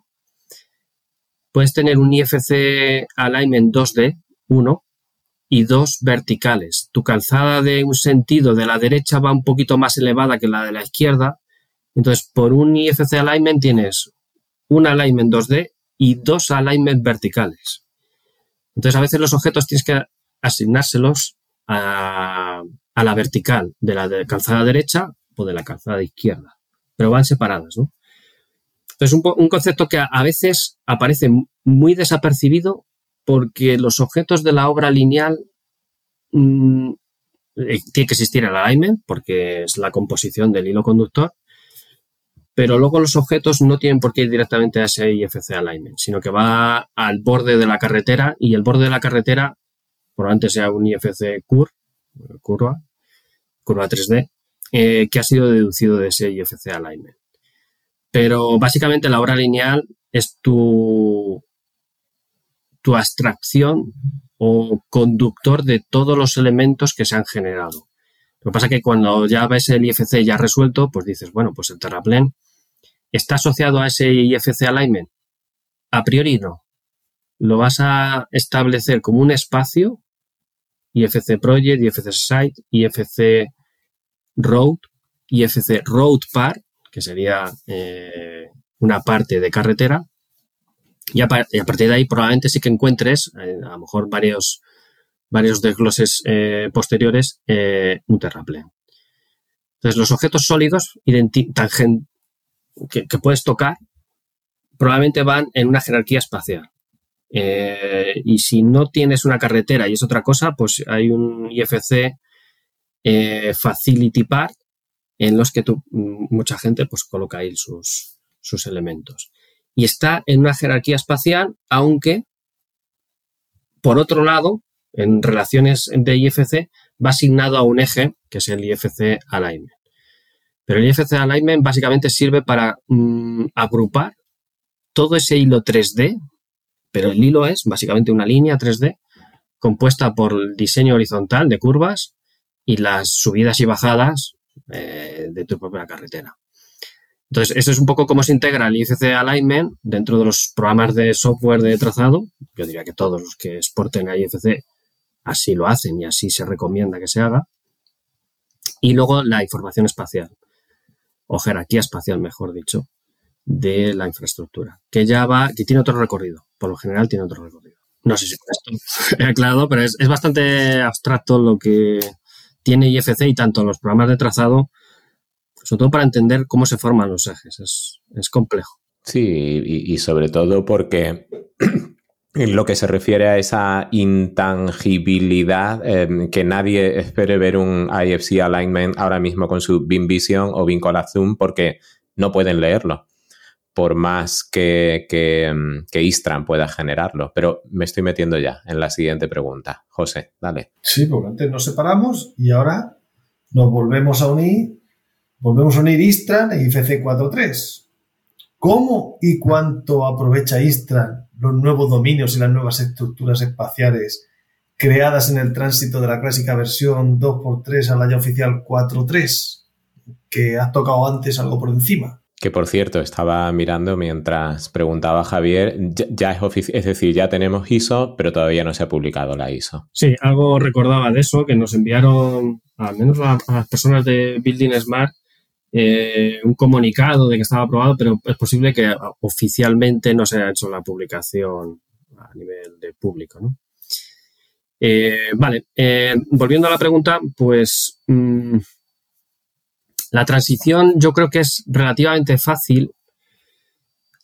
puedes tener un IFC alignment 2D, 1, y dos verticales. Tu calzada de un sentido de la derecha va un poquito más elevada que la de la izquierda. Entonces, por un IFC alignment tienes un alignment 2D y dos alignment verticales. Entonces, a veces los objetos tienes que asignárselos a, la vertical de la calzada derecha o de la calzada izquierda, pero van separadas, ¿no? Entonces, un, concepto que a veces aparece muy desapercibido porque los objetos de la obra lineal mm, eh, tiene que existir el alignment, porque es la composición del hilo conductor, pero luego los objetos no tienen por qué ir directamente a ese IFC alignment, sino que va al borde de la carretera y el borde de la carretera probablemente sea un IFC curva, curva 3D, eh, que ha sido deducido de ese IFC alignment. Pero básicamente la obra lineal es tu tu abstracción o conductor de todos los elementos que se han generado. Lo que pasa es que cuando ya ves el IFC ya resuelto, pues dices, bueno, pues el terraplén está asociado a ese IFC alignment. A priori no. Lo vas a establecer como un espacio, IFC project, IFC site, IFC road, IFC road part, que sería eh, una parte de carretera, y a, partir de ahí probablemente sí que encuentres, eh, a lo mejor varios, varios desgloses eh, posteriores, un terraplén. Entonces, los objetos sólidos que, que, puedes tocar probablemente van en una jerarquía espacial. y si no tienes una carretera y es otra cosa, pues hay un IFC Facility Part en los que mucha gente pues coloca ahí sus, sus elementos y está en una jerarquía espacial, aunque, por otro lado, en relaciones de IFC, va asignado a un eje, que es el IFC Alignment. Pero el IFC Alignment básicamente sirve para mm, agrupar todo ese hilo 3D, pero el hilo es básicamente una línea 3D compuesta por el diseño horizontal de curvas y las subidas y bajadas eh, de tu propia carretera. Entonces, eso es un poco cómo se integra el ICC Alignment dentro de los programas de software de trazado. Yo diría que todos los que exporten a IFC así lo hacen y así se recomienda que se haga. Y luego la información espacial, o jerarquía espacial, mejor dicho, de la infraestructura, que ya va, que tiene otro recorrido. Por lo general tiene otro recorrido. No sé si con esto he aclarado, pero es, es bastante abstracto lo que tiene IFC y tanto los programas de trazado sobre todo para entender cómo se forman los ejes. Es, complejo. Sí, y, sobre todo porque en lo que se refiere a esa intangibilidad, em, que nadie espere ver un IFC alignment ahora mismo con su BIM Vision o BIM Zoom porque no pueden leerlo, por más que, que, em, que, Istran pueda generarlo. Pero me estoy metiendo ya en la siguiente pregunta. José, dale. Sí, porque antes nos separamos y ahora nos volvemos a unir Volvemos a unir Istran e IFC 4.3. ¿Cómo y cuánto aprovecha Istran los nuevos dominios y las nuevas estructuras espaciales creadas en el tránsito de la clásica versión 2x3 a la ya oficial 4.3? Que has tocado antes algo por encima. Que por cierto, estaba mirando mientras preguntaba Javier, ya, es, es decir, ya tenemos ISO, pero todavía no se ha publicado la ISO. Sí, algo recordaba de eso, que nos enviaron, al menos a las personas de Building Smart, eh, un comunicado de que estaba aprobado, pero es posible que oficialmente no se haya hecho la publicación a nivel de público. ¿no? Eh, vale, eh, volviendo a la pregunta, pues mm, la transición yo creo que es relativamente fácil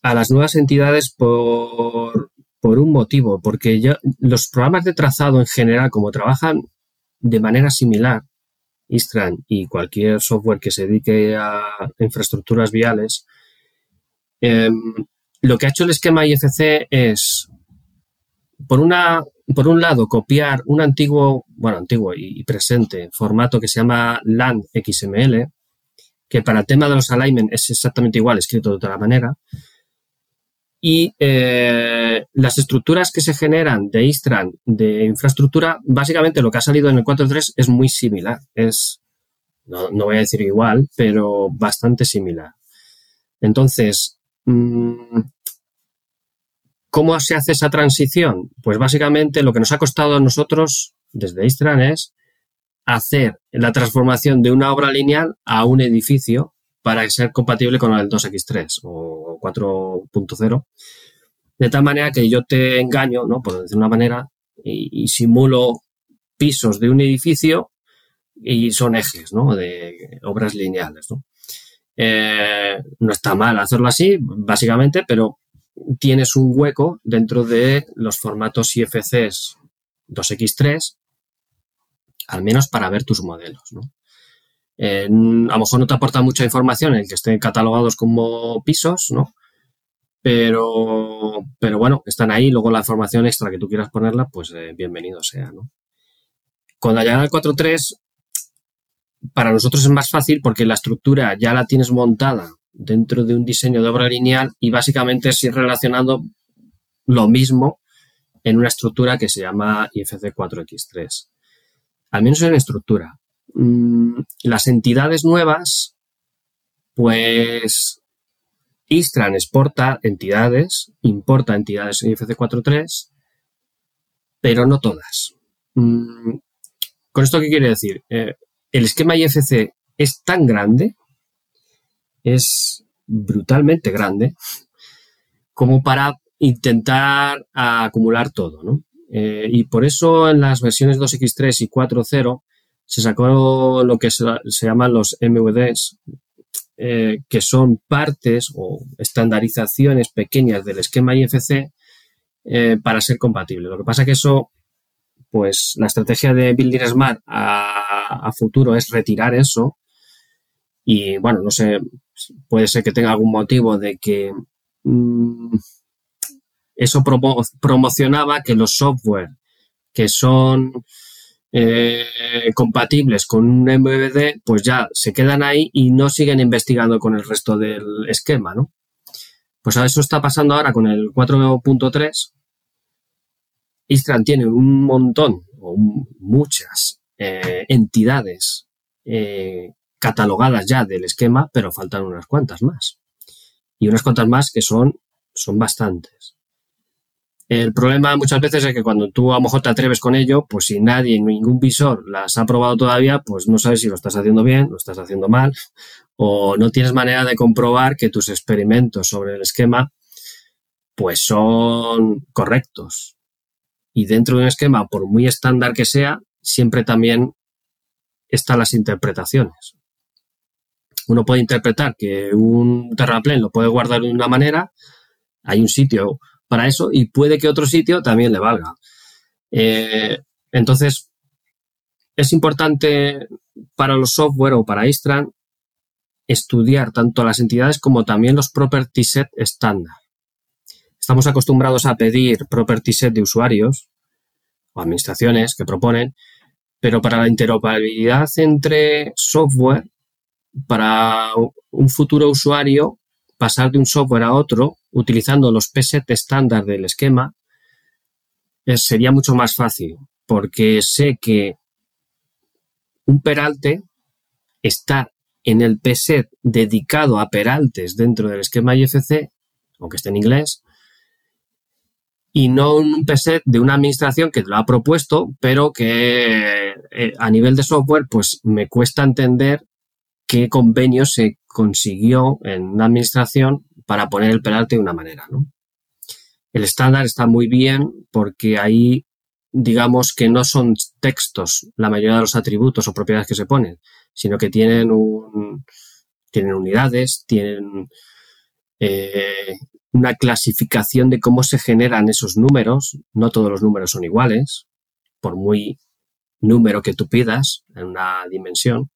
a las nuevas entidades por, un motivo, porque los programas de trazado en general, como trabajan de manera similar, Istran y cualquier software que se dedique a infraestructuras viales, em, lo que ha hecho el esquema IFC es, por una, por un lado, copiar un antiguo, bueno, antiguo y presente formato que se llama LAN XML, que para el tema de los alignment es exactamente igual, escrito de otra manera. Y eh, las estructuras que se generan de Istran de infraestructura, básicamente lo que ha salido en el 4.3 es muy similar. Es, no, voy a decir igual, pero bastante similar. Entonces, mm, ¿cómo se hace esa transición? Pues básicamente lo que nos ha costado a nosotros desde Istran es hacer la transformación de una obra lineal a un edificio para ser compatible con el 2X3 o 4.0. De tal manera que yo te engaño, ¿no? Por decir una manera, y, simulo pisos de un edificio y son ejes, ¿no? De obras lineales, ¿no? Eh, no está mal hacerlo así, básicamente, pero tienes un hueco dentro de los formatos IFCs 2X3 al menos para ver tus modelos. ¿no? a lo mejor no te aporta mucha información el que estén catalogados como pisos, ¿no? Pero, pero bueno, están ahí. Luego la información extra que tú quieras ponerla, pues eh, bienvenido sea, ¿no? Cuando llegan al 4.3, para nosotros es más fácil porque la estructura ya la tienes montada dentro de un diseño de obra lineal y básicamente es ir relacionando lo mismo en una estructura que se llama IFC 4X3 al menos en estructura. Mm, las entidades nuevas, pues Istran exporta entidades, importa entidades en IFC 4.3, pero no todas. Mm, ¿Con esto qué quiere decir? Eh, el esquema IFC es tan grande, es brutalmente grande, como para intentar acumular todo, ¿no? Eh, y por eso en las versiones 2X3 y 4.0 se sacó lo que se, llaman los MVDs, eh, que son partes o estandarizaciones pequeñas del esquema IFC eh, para ser compatible. Lo que pasa que eso, pues la estrategia de Building Smart a, futuro es retirar eso. Y bueno, no sé, puede ser que tenga algún motivo de que mm, eso promocionaba que los software que son eh, compatibles con un MVD, pues ya se quedan ahí y no siguen investigando con el resto del esquema, ¿no? Pues eso está pasando ahora con el 4.3. Istran tiene un montón o muchas eh, entidades eh, catalogadas ya del esquema, pero faltan unas cuantas más. Y unas cuantas más que son, son bastantes. El problema muchas veces es que cuando tú a lo mejor te atreves con ello, pues si nadie, ningún visor las ha probado todavía, pues no sabes si lo estás haciendo bien, lo estás haciendo mal, o no tienes manera de comprobar que tus experimentos sobre el esquema, pues son correctos. Y dentro de un esquema, por muy estándar que sea, siempre también están las interpretaciones. Uno puede interpretar que un terraplén lo puede guardar de una manera, hay un sitio para eso y puede que otro sitio también le valga. Eh, entonces, es importante para los software o para Istran estudiar tanto las entidades como también los property set estándar. Estamos acostumbrados a pedir property set de usuarios o administraciones que proponen, pero para la interoperabilidad entre software, para un futuro usuario, pasar de un software a otro utilizando los PSET estándar del esquema eh, sería mucho más fácil, porque sé que un peralte está en el PSET dedicado a peraltes dentro del esquema IFC, aunque esté en inglés, y no un PSET de una administración que lo ha propuesto, pero que eh, a nivel de software, pues me cuesta entender qué convenio se consiguió en una administración para poner el peralte de una manera, ¿no? El estándar está muy bien porque ahí, digamos que no son textos la mayoría de los atributos o propiedades que se ponen, sino que tienen un, tienen unidades, tienen eh, una clasificación de cómo se generan esos números. No todos los números son iguales, por muy número que tú pidas en una dimensión.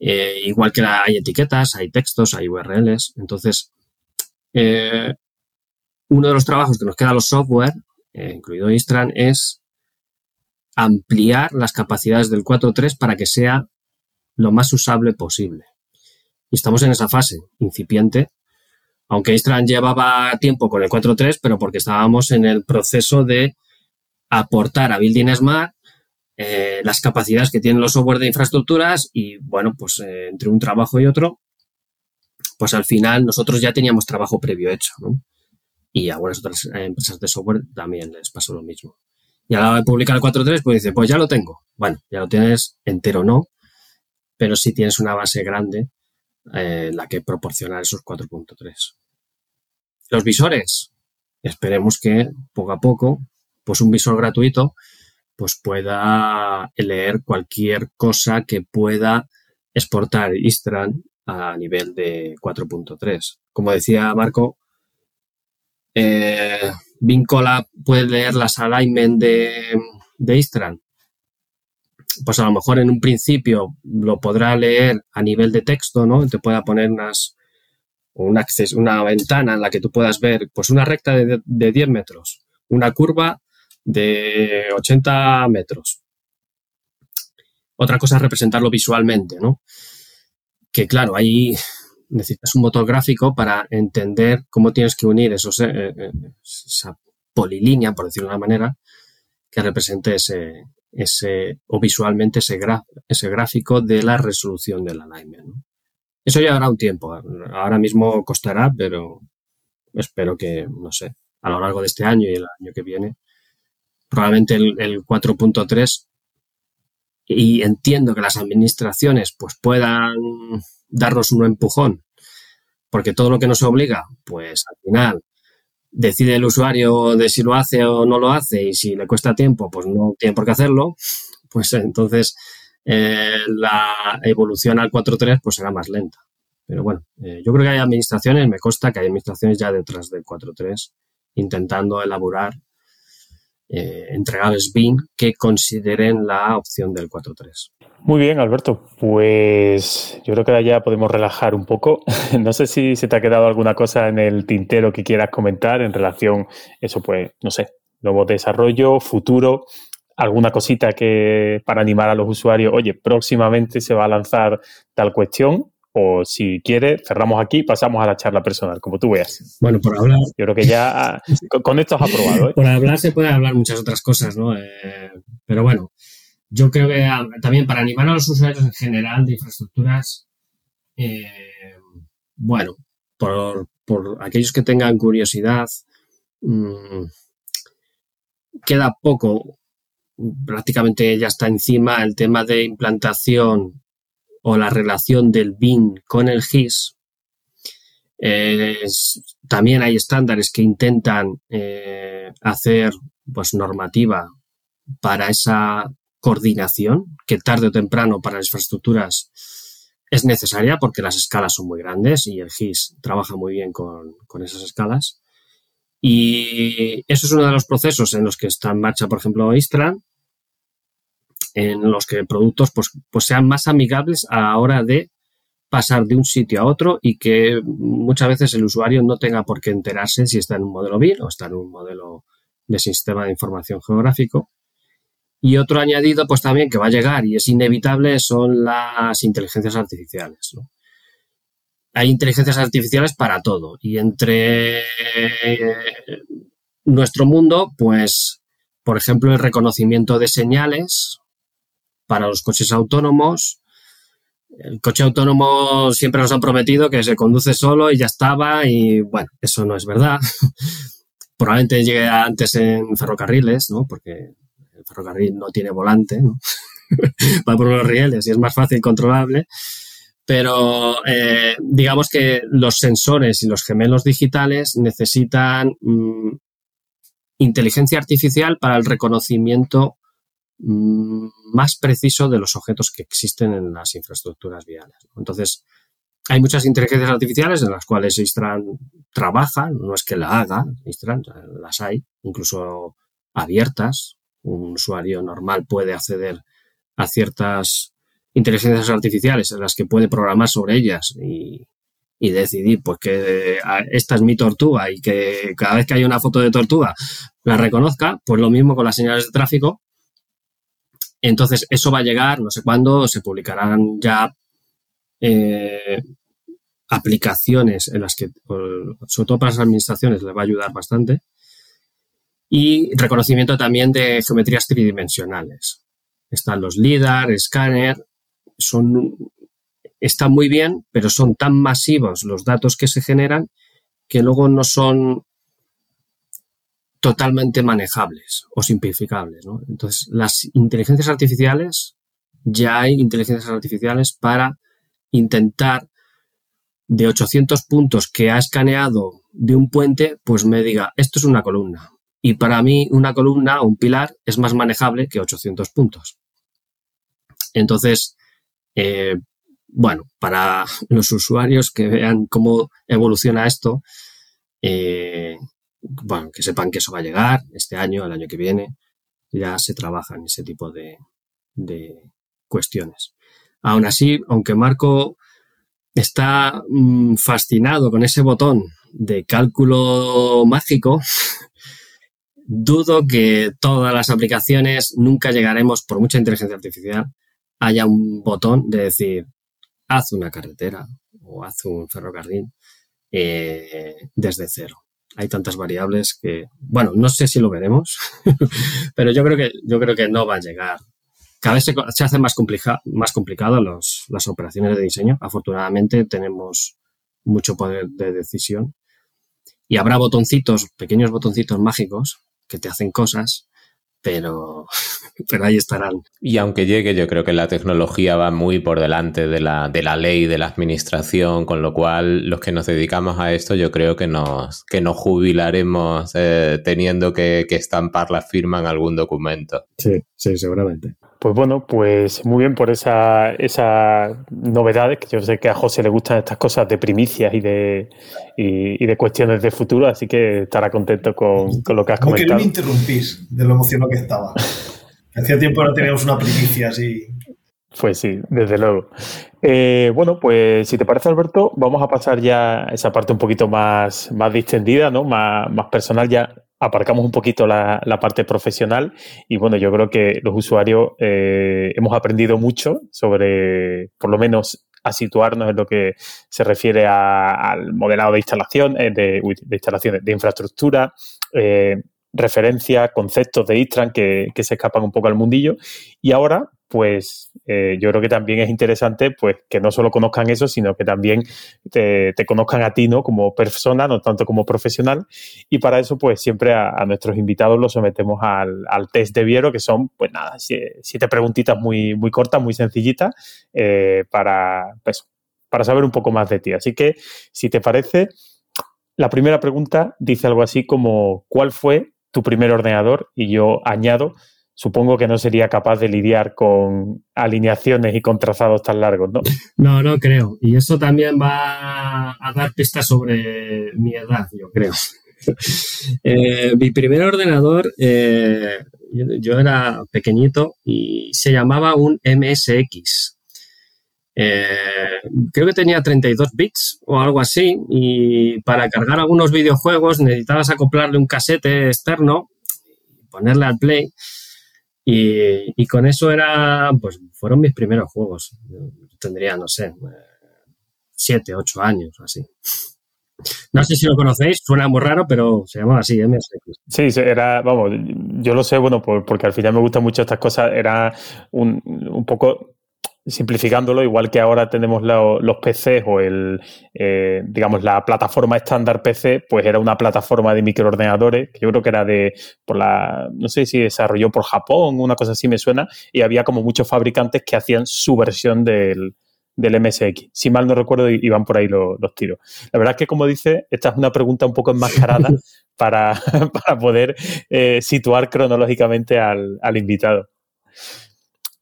Eh, igual que hay etiquetas, hay textos, hay URLs. Entonces, eh, uno de los trabajos que nos queda a los software, eh, incluido Istran, es ampliar las capacidades del 4.3 para que sea lo más usable posible. Y estamos en esa fase incipiente, aunque Istran llevaba tiempo con el 4.3, pero porque estábamos en el proceso de aportar a Building Smart eh, las capacidades que tienen los software de infraestructuras y, bueno, pues eh, entre un trabajo y otro, pues al final nosotros ya teníamos trabajo previo hecho, ¿no? Y a algunas otras empresas de software también les pasó lo mismo. Y a la hora de publicar el 4.3, pues dice, pues ya lo tengo. Bueno, ya lo tienes entero, no, pero sí tienes una base grande eh, la que proporciona esos 4.3. Los visores, esperemos que poco a poco, pues un visor gratuito, pues pueda leer cualquier cosa que pueda exportar Istran a nivel de 4.3. Como decía Marco, eh, Vincola puede leer las alignment de, de Istran. Pues a lo mejor en un principio lo podrá leer a nivel de texto, ¿no? Te pueda poner unas, una ventana en la que tú puedas ver pues una recta de, de 10 metros, una curva de 80 metros. Otra cosa es representarlo visualmente, ¿no? Que claro, ahí necesitas un motor gráfico para entender cómo tienes que unir esos, eh, eh, esa polilínea, por decirlo de una manera, que represente ese, ese o visualmente ese, ese gráfico de la resolución del alignment. Eso llevará un tiempo. Ahora mismo costará, pero espero que, no sé, a lo largo de este año y el año que viene, probablemente el, el 4.3 y entiendo que las administraciones pues puedan darnos un empujón, porque todo lo que nos obliga, pues al final decide el usuario de si lo hace o no lo hace y si le cuesta tiempo, pues no tiene por qué hacerlo, pues entonces eh, la evolución al 4.3 pues será más lenta. Pero bueno, eh, yo creo que hay administraciones, me consta que hay administraciones ya detrás del 4.3 intentando elaborar eh, entregables BIM que consideren la opción del 4.3. Muy bien, Alberto. Pues yo creo que ya podemos relajar un poco. *laughs* No sé si se te ha quedado alguna cosa en el tintero que quieras comentar en relación, eso pues, no sé, nuevo desarrollo, futuro, alguna cosita que para animar a los usuarios, oye, próximamente se va a lanzar tal cuestión o si quiere, cerramos aquí y pasamos a la charla personal, como tú veas. Bueno, por hablar. Yo creo que ya *laughs* con esto has aprobado. ¿eh? Por hablar se puede hablar muchas otras cosas, ¿no? Eh, pero bueno, yo creo que ah, también para animar a los usuarios en general de infraestructuras, eh, bueno, por, aquellos que tengan curiosidad, mm, queda poco, prácticamente ya está encima el tema de implantación o la relación del BIN con el GIS. también hay estándares que intentan eh, hacer pues, normativa para esa coordinación que tarde o temprano para las infraestructuras es necesaria porque las escalas son muy grandes y el GIS trabaja muy bien con, con esas escalas. Y eso es uno de los procesos en los que está en marcha, por ejemplo, Istran, en los que productos pues, pues sean más amigables a la hora de pasar de un sitio a otro y que muchas veces el usuario no tenga por qué enterarse si está en un modelo BIM o está en un modelo de sistema de información geográfico. Y otro añadido, pues también que va a llegar y es inevitable, son las inteligencias artificiales. Hay inteligencias artificiales para todo y entre nuestro mundo, pues, por ejemplo, el reconocimiento de señales para los coches autónomos. El coche autónomo siempre nos han prometido que se conduce solo y ya estaba y bueno, eso no es verdad. *laughs* Probablemente llegue antes en ferrocarriles, ¿no? Porque el ferrocarril no tiene volante, ¿no? *laughs* Va por los rieles y es más fácil controlable. Pero eh, digamos que los sensores y los gemelos digitales necesitan mm, inteligencia artificial para el reconocimiento más preciso de los objetos que existen en las infraestructuras viales. Entonces, hay muchas inteligencias artificiales en las cuales Istran trabaja, no es que la haga, Istran, las hay, incluso abiertas. Un usuario normal puede acceder a ciertas inteligencias artificiales en las que puede programar sobre ellas y, y decidir pues que esta es mi tortuga y que cada vez que hay una foto de tortuga la reconozca, pues lo mismo con las señales de tráfico Entonces, eso va a llegar, no sé cuándo, se publicarán ya eh, aplicaciones en las que, sobre todo para las administraciones, les va a ayudar bastante. Y reconocimiento también de geometrías tridimensionales. Están los LIDAR, escáner, son, están muy bien, pero son tan masivos los datos que se generan que luego no son totalmente manejables o simplificables. Entonces, las inteligencias artificiales, ya hay inteligencias artificiales para intentar de 800 puntos que ha escaneado de un puente, pues me diga, esto es una columna. Y para mí una columna o un pilar es más manejable que 800 puntos. Entonces, eh, bueno, para los usuarios que vean cómo evoluciona esto, eh, bueno, que sepan que eso va a llegar este año, el año que viene, ya se trabaja en ese tipo de, cuestiones. Aún así, aunque Marco está mm, fascinado con ese botón de cálculo mágico, *laughs* dudo que todas las aplicaciones nunca llegaremos, por mucha inteligencia artificial, haya un botón de decir, haz una carretera o haz un ferrocarril eh, desde cero hay tantas variables que, bueno, no sé si lo veremos, *laughs* pero yo creo que, yo creo que no va a llegar. Cada vez se, hace más, más complicado los, las operaciones de diseño. Afortunadamente tenemos mucho poder de decisión y habrá botoncitos, pequeños botoncitos mágicos que te hacen cosas pero, *laughs* pero ahí estarán. Y aunque llegue, yo creo que la tecnología va muy por delante de la, de la ley, de la administración, con lo cual los que nos dedicamos a esto, yo creo que nos, que nos jubilaremos eh, teniendo que, que estampar la firma en algún documento. Sí, sí, seguramente. Pues bueno, pues muy bien por esa, esas novedades, que yo sé que a José le gustan estas cosas de primicias y de, y, de cuestiones de futuro, así que estará contento con, lo que has comentado. No quería interrumpir de lo emocionado que estaba. *laughs* Hacía tiempo no teníamos una primicia así. Pues sí, desde luego. Eh, bueno, pues si te parece, Alberto, vamos a pasar ya a esa parte un poquito más, más distendida, ¿no? Más, más personal. Ya aparcamos un poquito la, parte profesional y bueno, yo creo que los usuarios eh, hemos aprendido mucho sobre, por lo menos, a situarnos en lo que se refiere al modelado de instalación, de, instalaciones, de infraestructura, eh, referencia, conceptos de Istran que, se escapan un poco al mundillo. Y ahora, pues eh, yo creo que también es interesante pues que no solo conozcan eso, sino que también te, conozcan a ti, ¿no? Como persona, no tanto como profesional. Y para eso, pues siempre a, nuestros invitados los sometemos al, test de Viero, que son, pues nada, siete preguntitas muy, muy cortas, muy sencillitas, eh, para, pues, para saber un poco más de ti. Así que, si te parece, la primera pregunta dice algo así como, ¿cuál fue tu primer ordenador? Y yo añado, supongo que no sería capaz de lidiar con alineaciones y con trazados tan largos, ¿no? *laughs* No, no creo. Y eso también va a dar pistas sobre mi edad, yo creo. *laughs* Eh, mi primer ordenador, eh, yo, era pequeñito y se llamaba un MSX. Eh, creo que tenía 32 bits o algo así y para cargar algunos videojuegos necesitabas acoplarle un casete externo, ponerle al play y, con eso era, pues fueron mis primeros juegos. tendría, no sé, siete, ocho años, así. No sé si lo conocéis, suena muy raro, pero se llamaba así, MSX. Sí, era, vamos, yo lo sé, bueno, porque al final me gustan mucho estas cosas, era un, un poco simplificándolo, igual que ahora tenemos los PCs o el, eh, digamos, la plataforma estándar PC, pues era una plataforma de microordenadores, que yo creo que era de, por la, no sé si desarrolló por Japón, una cosa así me suena, y había como muchos fabricantes que hacían su versión del, del MSX. Si mal no recuerdo, iban por ahí los, tiros. La verdad es que, como dice, esta es una pregunta un poco enmascarada *laughs* para, *laughs* para poder eh, situar cronológicamente al, al invitado.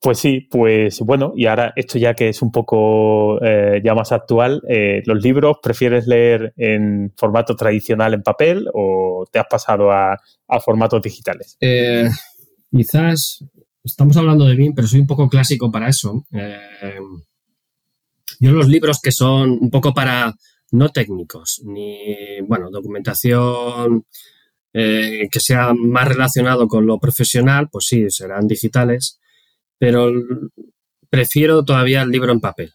Pues sí, pues bueno, y ahora esto ya que es un poco eh, ya más actual, eh, ¿los libros prefieres leer en formato tradicional en papel o te has pasado a, formatos digitales? Eh, quizás estamos hablando de BIM, pero soy un poco clásico para eso. yo los libros que son un poco para no técnicos, ni, bueno, documentación que sea más relacionado con lo profesional, pues sí, serán digitales pero prefiero todavía el libro en papel.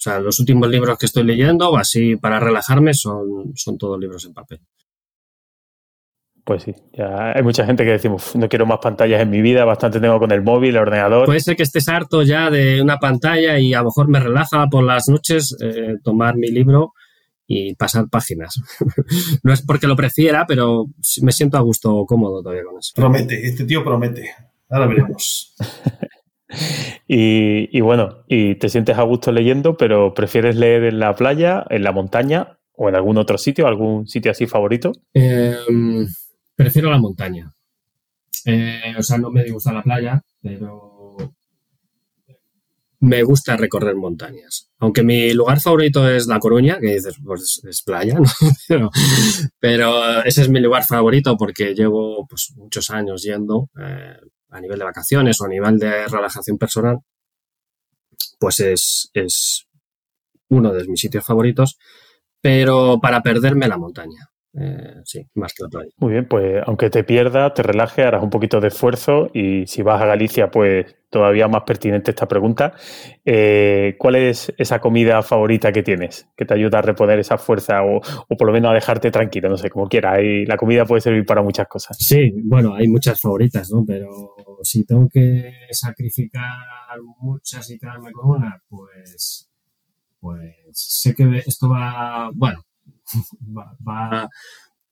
O sea, los últimos libros que estoy leyendo, así para relajarme, son, son todos libros en papel. Pues sí, ya hay mucha gente que decimos, no quiero más pantallas en mi vida, bastante tengo con el móvil, el ordenador. Puede ser que estés harto ya de una pantalla y a lo mejor me relaja por las noches eh, tomar mi libro y pasar páginas. *laughs* no es porque lo prefiera, pero me siento a gusto cómodo todavía con eso. Promete, este tío promete. Ahora veremos. *laughs* y, bueno, y te sientes a gusto leyendo, pero ¿prefieres leer en la playa, en la montaña o en algún otro sitio, algún sitio así favorito? Eh, Prefiero la montaña. Eh, o sea, no me gusta la playa, pero me gusta recorrer montañas. Aunque mi lugar favorito es La Coruña, que dices, pues es playa, *laughs* ¿no? pero, ese es mi lugar favorito porque llevo pues, muchos años yendo eh, a nivel de vacaciones o a nivel de relajación personal. Pues es, uno de mis sitios favoritos, pero para perderme la montaña. Eh, sí, más que la playa. Muy bien, pues aunque te pierdas, te relajes, harás un poquito de esfuerzo y si vas a Galicia, pues todavía más pertinente esta pregunta. Eh, ¿Cuál es esa comida favorita que tienes que te ayuda a reponer esa fuerza o, por lo menos a dejarte tranquilo? No sé, como quiera. Y la comida puede servir para muchas cosas. Sí, bueno, hay muchas favoritas, ¿no? Pero si tengo que sacrificar muchas y quedarme con una, pues, pues sé que esto va, bueno, va,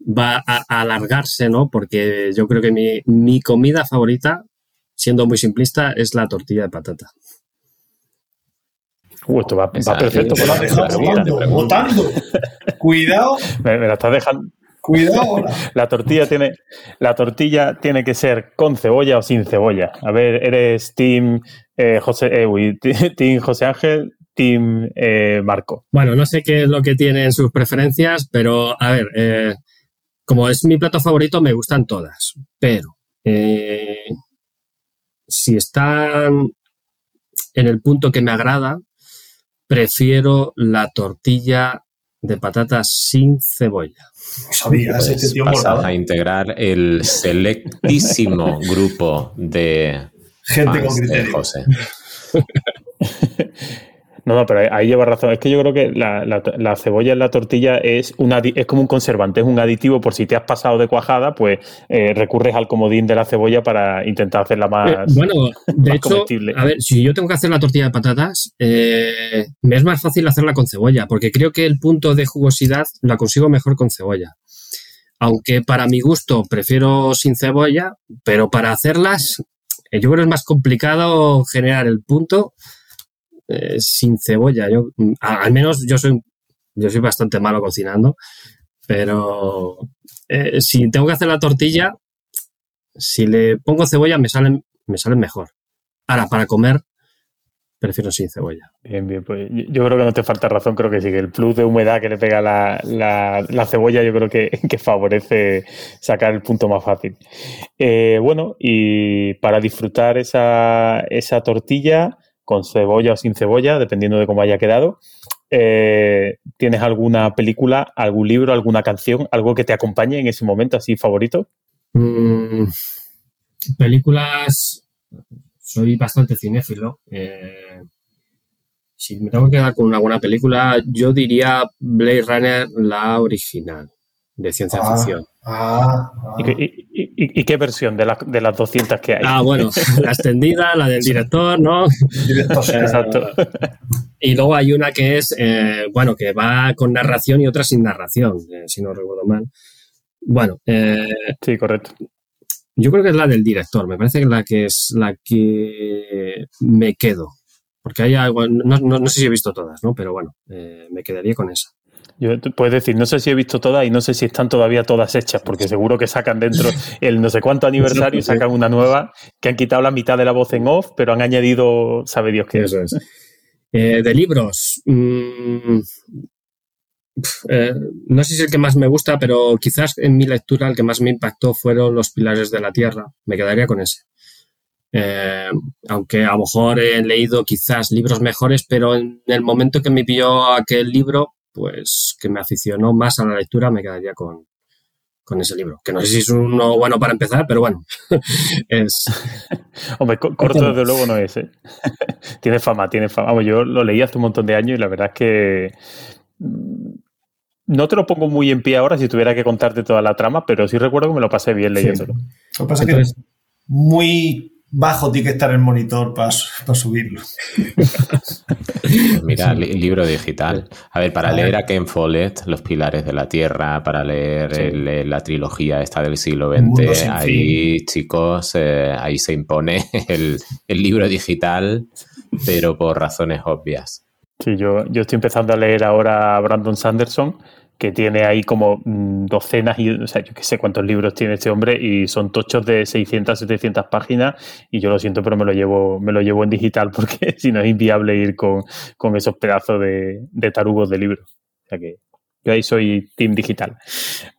va, a, alargarse, ¿no? Porque yo creo que mi, mi comida favorita, siendo muy simplista, es la tortilla de patata. Uh, esto va, perfecto. Me la dejando, botando. Cuidado. Me, la estás dejando. Cuidado *laughs* La tortilla tiene, la tortilla tiene que ser con cebolla o sin cebolla. A ver, eres Team eh, José, eh, team José Ángel, Team eh, Marco? Bueno, no sé qué es lo que tienen sus preferencias, pero a ver, eh, como es mi plato favorito, me gustan todas, pero eh, si están en el punto que me agrada, prefiero la tortilla de patatas sin cebolla. No sabías, este tío a integrar el selectísimo *laughs* grupo de gente con criterio. José. *laughs* No, no, pero ahí lleva razón. Es que yo creo que la, cebolla en la tortilla es, una, es como un conservante, es un aditivo por si te has pasado de cuajada, pues eh, recurres al comodín de la cebolla para intentar hacerla más. Eh, bueno, de hecho, a ver, si yo tengo que hacer la tortilla de patatas, eh, me es más fácil hacerla con cebolla, porque creo que el punto de jugosidad la consigo mejor con cebolla. Aunque para mi gusto prefiero sin cebolla, pero para hacerlas, yo creo que es más complicado generar el punto eh, sin cebolla. Yo, al menos yo soy, yo soy bastante malo cocinando, pero eh, si tengo que hacer la tortilla, si le pongo cebolla me salen, me salen mejor. Ahora, para comer, prefiero sin cebolla. Bien, bien, pues yo creo que no te falta razón, creo que sí, que el plus de humedad que le pega la, la, cebolla yo creo que, *laughs* que, favorece sacar el punto más fácil. Eh, bueno, y para disfrutar esa, esa tortilla, con cebolla o sin cebolla, dependiendo de cómo haya quedado. Eh, ¿Tienes alguna película, algún libro, alguna canción, algo que te acompañe en ese momento así favorito? Mm, películas, soy bastante cinéfilo. Eh, si me tengo que quedar con alguna película, yo diría Blade Runner, la original, de ciencia ah, ficción. Ah, ¿Y, qué versión de, de, las 200 que hay? Ah, bueno, *laughs* la extendida, la del director, ¿no? Exacto. Y luego hay una que es, eh, bueno, que va con narración y otra sin narración, eh, si no recuerdo mal. Bueno. Eh, sí, correcto. Yo creo que es la del director, me parece que es la que es la que me quedo. Porque hay algo, no, no, sé si he visto todas, ¿no? Pero bueno, me quedaría con esa. Yo puedes decir, no sé si he visto todas y no sé si están todavía todas hechas, porque seguro que sacan dentro *laughs* el no sé cuánto aniversario y sacan una nueva que han quitado la mitad de la voz en off, pero han añadido, sabe Dios qué. Eso es. Eh, de libros. Mm, eh, no sé si es el que más me gusta, pero quizás en mi lectura el que más me impactó fueron Los Pilares de la Tierra. Me quedaría con ese. Eh, aunque a lo mejor he leído quizás libros mejores, pero en el momento que me pilló aquel libro, pues que me aficionó más a la lectura, me quedaría con, con ese libro. Que no sé si es uno bueno para empezar, pero bueno, *laughs* es... *laughs* Hombre, corto desde luego no es, ¿eh? *laughs* tiene fama, tiene fama. yo lo leí hace un montón de años y la verdad es que mm, no te lo pongo muy en pie ahora si tuviera que contarte toda la trama, pero sí recuerdo que me lo pasé bien leyéndolo. Lo que pasa es que es muy bajo tiene que estar el monitor para, *laughs* subirlo. Pues mira, libro digital. A ver, para leer a Ken Follett, Los Pilares de la Tierra, para leer la trilogía esta del siglo XX, ahí, chicos, eh, ahí se impone *laughs* el, el, libro digital, pero por razones obvias. Sí, yo, yo estoy empezando a leer ahora a Brandon Sanderson que tiene ahí como mm, docenas y, o sea, yo qué sé cuántos libros tiene este hombre y son tochos de 600, 700 páginas y yo lo siento, pero me lo llevo, me lo llevo en digital *laughs* porque si no es inviable ir con, esos pedazos de, tarugos de libros. O sea que yo ahí soy team digital.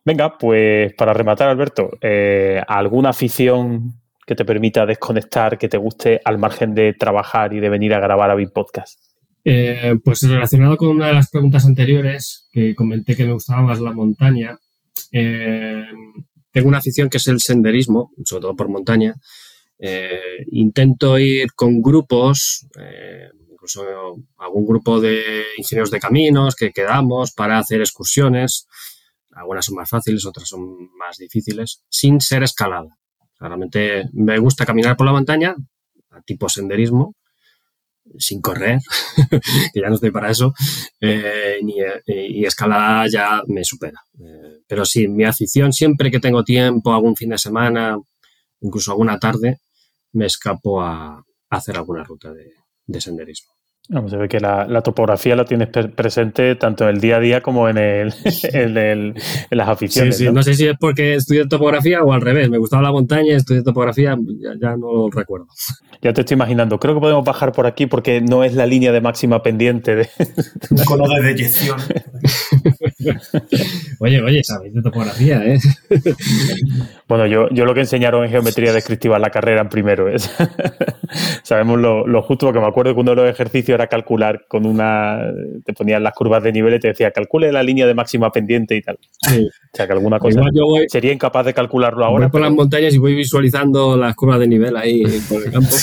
Venga, pues para rematar, Alberto, eh, ¿alguna afición que te permita desconectar, que te guste al margen de trabajar y de venir a grabar a mi podcast? Eh, pues relacionado con una de las preguntas anteriores, que comenté que me gustaba más la montaña, eh, tengo una afición que es el senderismo, sobre todo por montaña. Eh, intento ir con grupos, incluso algún grupo de ingenieros de caminos que quedamos para hacer excursiones. Algunas son más fáciles, otras son más difíciles, sin ser escalada. Realmente me gusta caminar por la montaña, tipo senderismo, sin correr, *laughs* que ya no estoy para eso, eh, ni, eh, y escalada ya me supera. Eh, pero sí, mi afición, siempre que tengo tiempo, algún fin de semana, incluso alguna tarde, me escapo a, hacer alguna ruta de senderismo. Vamos, se ve que la, topografía la tienes presente tanto en el día a día como en, el, *laughs* en, las aficiones. Sí, sí. ¿no? sé si es porque estudié topografía o al revés. Me gustaba la montaña, estudié topografía, ya, no lo recuerdo. Ya te estoy imaginando. Creo que podemos bajar por aquí porque no es la línea de máxima pendiente de. Un cono de deyección. *laughs* oye, oye, sabéis de topografía, ¿eh? *laughs* bueno, yo, yo lo que enseñaron en geometría descriptiva en la carrera en primero es. Sabemos lo, lo justo, porque me acuerdo que uno de los ejercicios calcular con una. Te ponían las curvas de nivel y te decía, calcule la línea de máxima pendiente y tal. O sea, que alguna cosa. sería incapaz de calcularlo ahora. Voy por las montañas y voy visualizando las curvas de nivel ahí por el campo.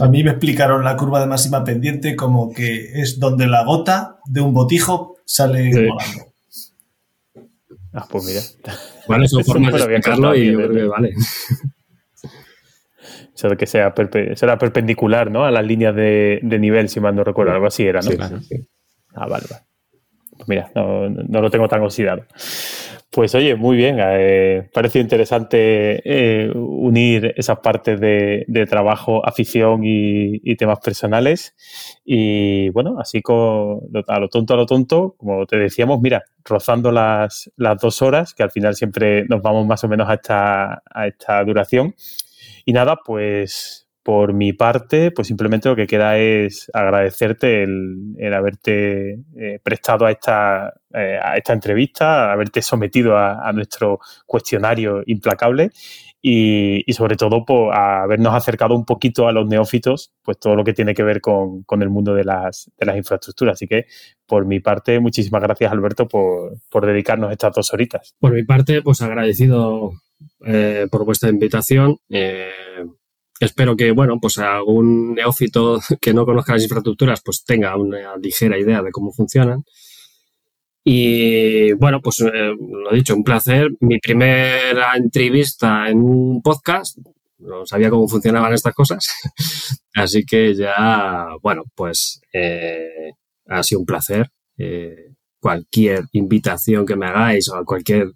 A mí me explicaron la curva de máxima pendiente como que es donde la gota de un botijo sale volando. Ah, pues mira. Bueno, son *laughs* formas de explicarlo y yo creo que vale que sea será perpendicular ¿no? a las líneas de, nivel, si mal no recuerdo, algo así era, ¿no? Ah, vale, vale. Pues mira, no, lo tengo tan oxidado. Pues oye, muy bien, eh, parece interesante eh, unir esas partes de, trabajo, afición y, temas personales. Y bueno, así con, a lo tonto, a lo tonto, como te decíamos, mira, rozando las, las dos horas, que al final siempre nos vamos más o menos a esta, a esta duración. Y nada, pues por mi parte, pues simplemente lo que queda es agradecerte el, haberte eh, prestado a esta, eh, a esta entrevista, haberte sometido a, nuestro cuestionario implacable y, sobre todo por habernos acercado un poquito a los neófitos, pues todo lo que tiene que ver con, el mundo de las, de las infraestructuras. Así que, por mi parte, muchísimas gracias, Alberto, por, por dedicarnos estas dos horitas. Por mi parte, pues agradecido eh, por vuestra invitación. Eh, espero que, bueno, pues algún neófito *laughs* que no conozca las infraestructuras, pues tenga una ligera idea de cómo funcionan. Y bueno, pues eh, lo dicho, un placer. Mi primera entrevista en un podcast, no sabía cómo funcionaban estas cosas. *laughs* Así que ya, bueno, pues ha sido un placer. cualquier invitación que me hagáis o cualquier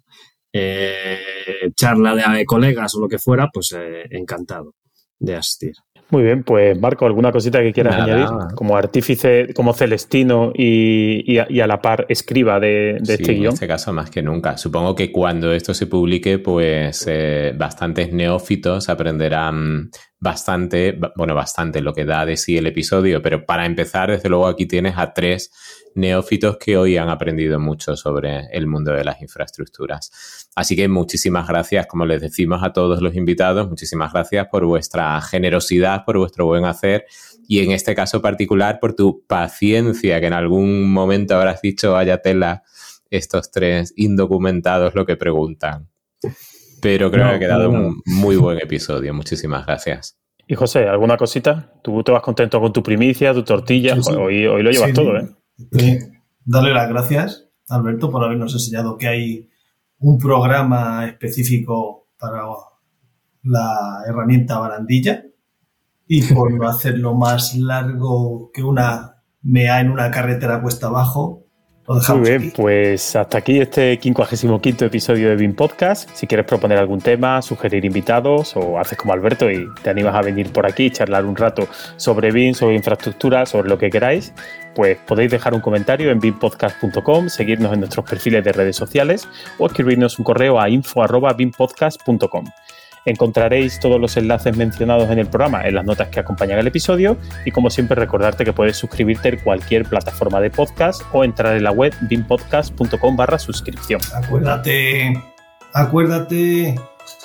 eh, charla de colegas o lo que fuera, pues eh, encantado de asistir. Muy bien, pues Marco, ¿alguna cosita que quieras añadir? Como artífice, como celestino y, a, la par escriba de, este guion. En este caso, más que nunca. Supongo que cuando esto se publique, pues eh, bastantes neófitos aprenderán bastante, bueno, bastante lo que da de sí el episodio, pero para empezar, desde luego aquí tienes a tres neófitos que hoy han aprendido mucho sobre el mundo de las infraestructuras. Así que muchísimas gracias, como les decimos a todos los invitados, muchísimas gracias por vuestra generosidad, por vuestro buen hacer y en este caso particular por tu paciencia, que en algún momento habrás dicho, vaya tela, estos tres indocumentados lo que preguntan. Pero creo que ha quedado un muy buen episodio. Muchísimas gracias. Y José, ¿alguna cosita? ¿Tú te vas contento con tu primicia, tu tortilla? Hoy, hoy, lo llevas todo, ¿eh? Darle las gracias, Alberto, por habernos enseñado que hay un programa específico para la herramienta barandilla y por no hacerlo más largo que una mea en una carretera cuesta abajo, muy bien, pues hasta aquí este 55 episodio de BIM Podcast. Si quieres proponer algún tema, sugerir invitados o haces como Alberto y te animas a venir por aquí y charlar un rato sobre BIM, sobre infraestructura, sobre lo que queráis, pues podéis dejar un comentario en bimpodcast.com, seguirnos en nuestros perfiles de redes sociales o escribirnos un correo a info.bimpodcast.com. Encontraréis todos los enlaces mencionados en el programa en las notas que acompañan el episodio y como siempre recordarte que puedes suscribirte en cualquier plataforma de podcast o entrar en la web bimpodcast.com barra suscripción. Acuérdate, acuérdate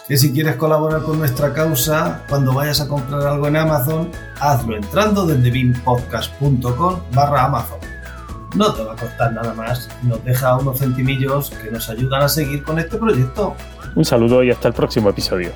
que si quieres colaborar con nuestra causa, cuando vayas a comprar algo en Amazon, hazlo entrando desde bimpodcast.com barra Amazon. No te va a costar nada más, nos deja unos centimillos que nos ayudan a seguir con este proyecto. Un saludo y hasta el próximo episodio.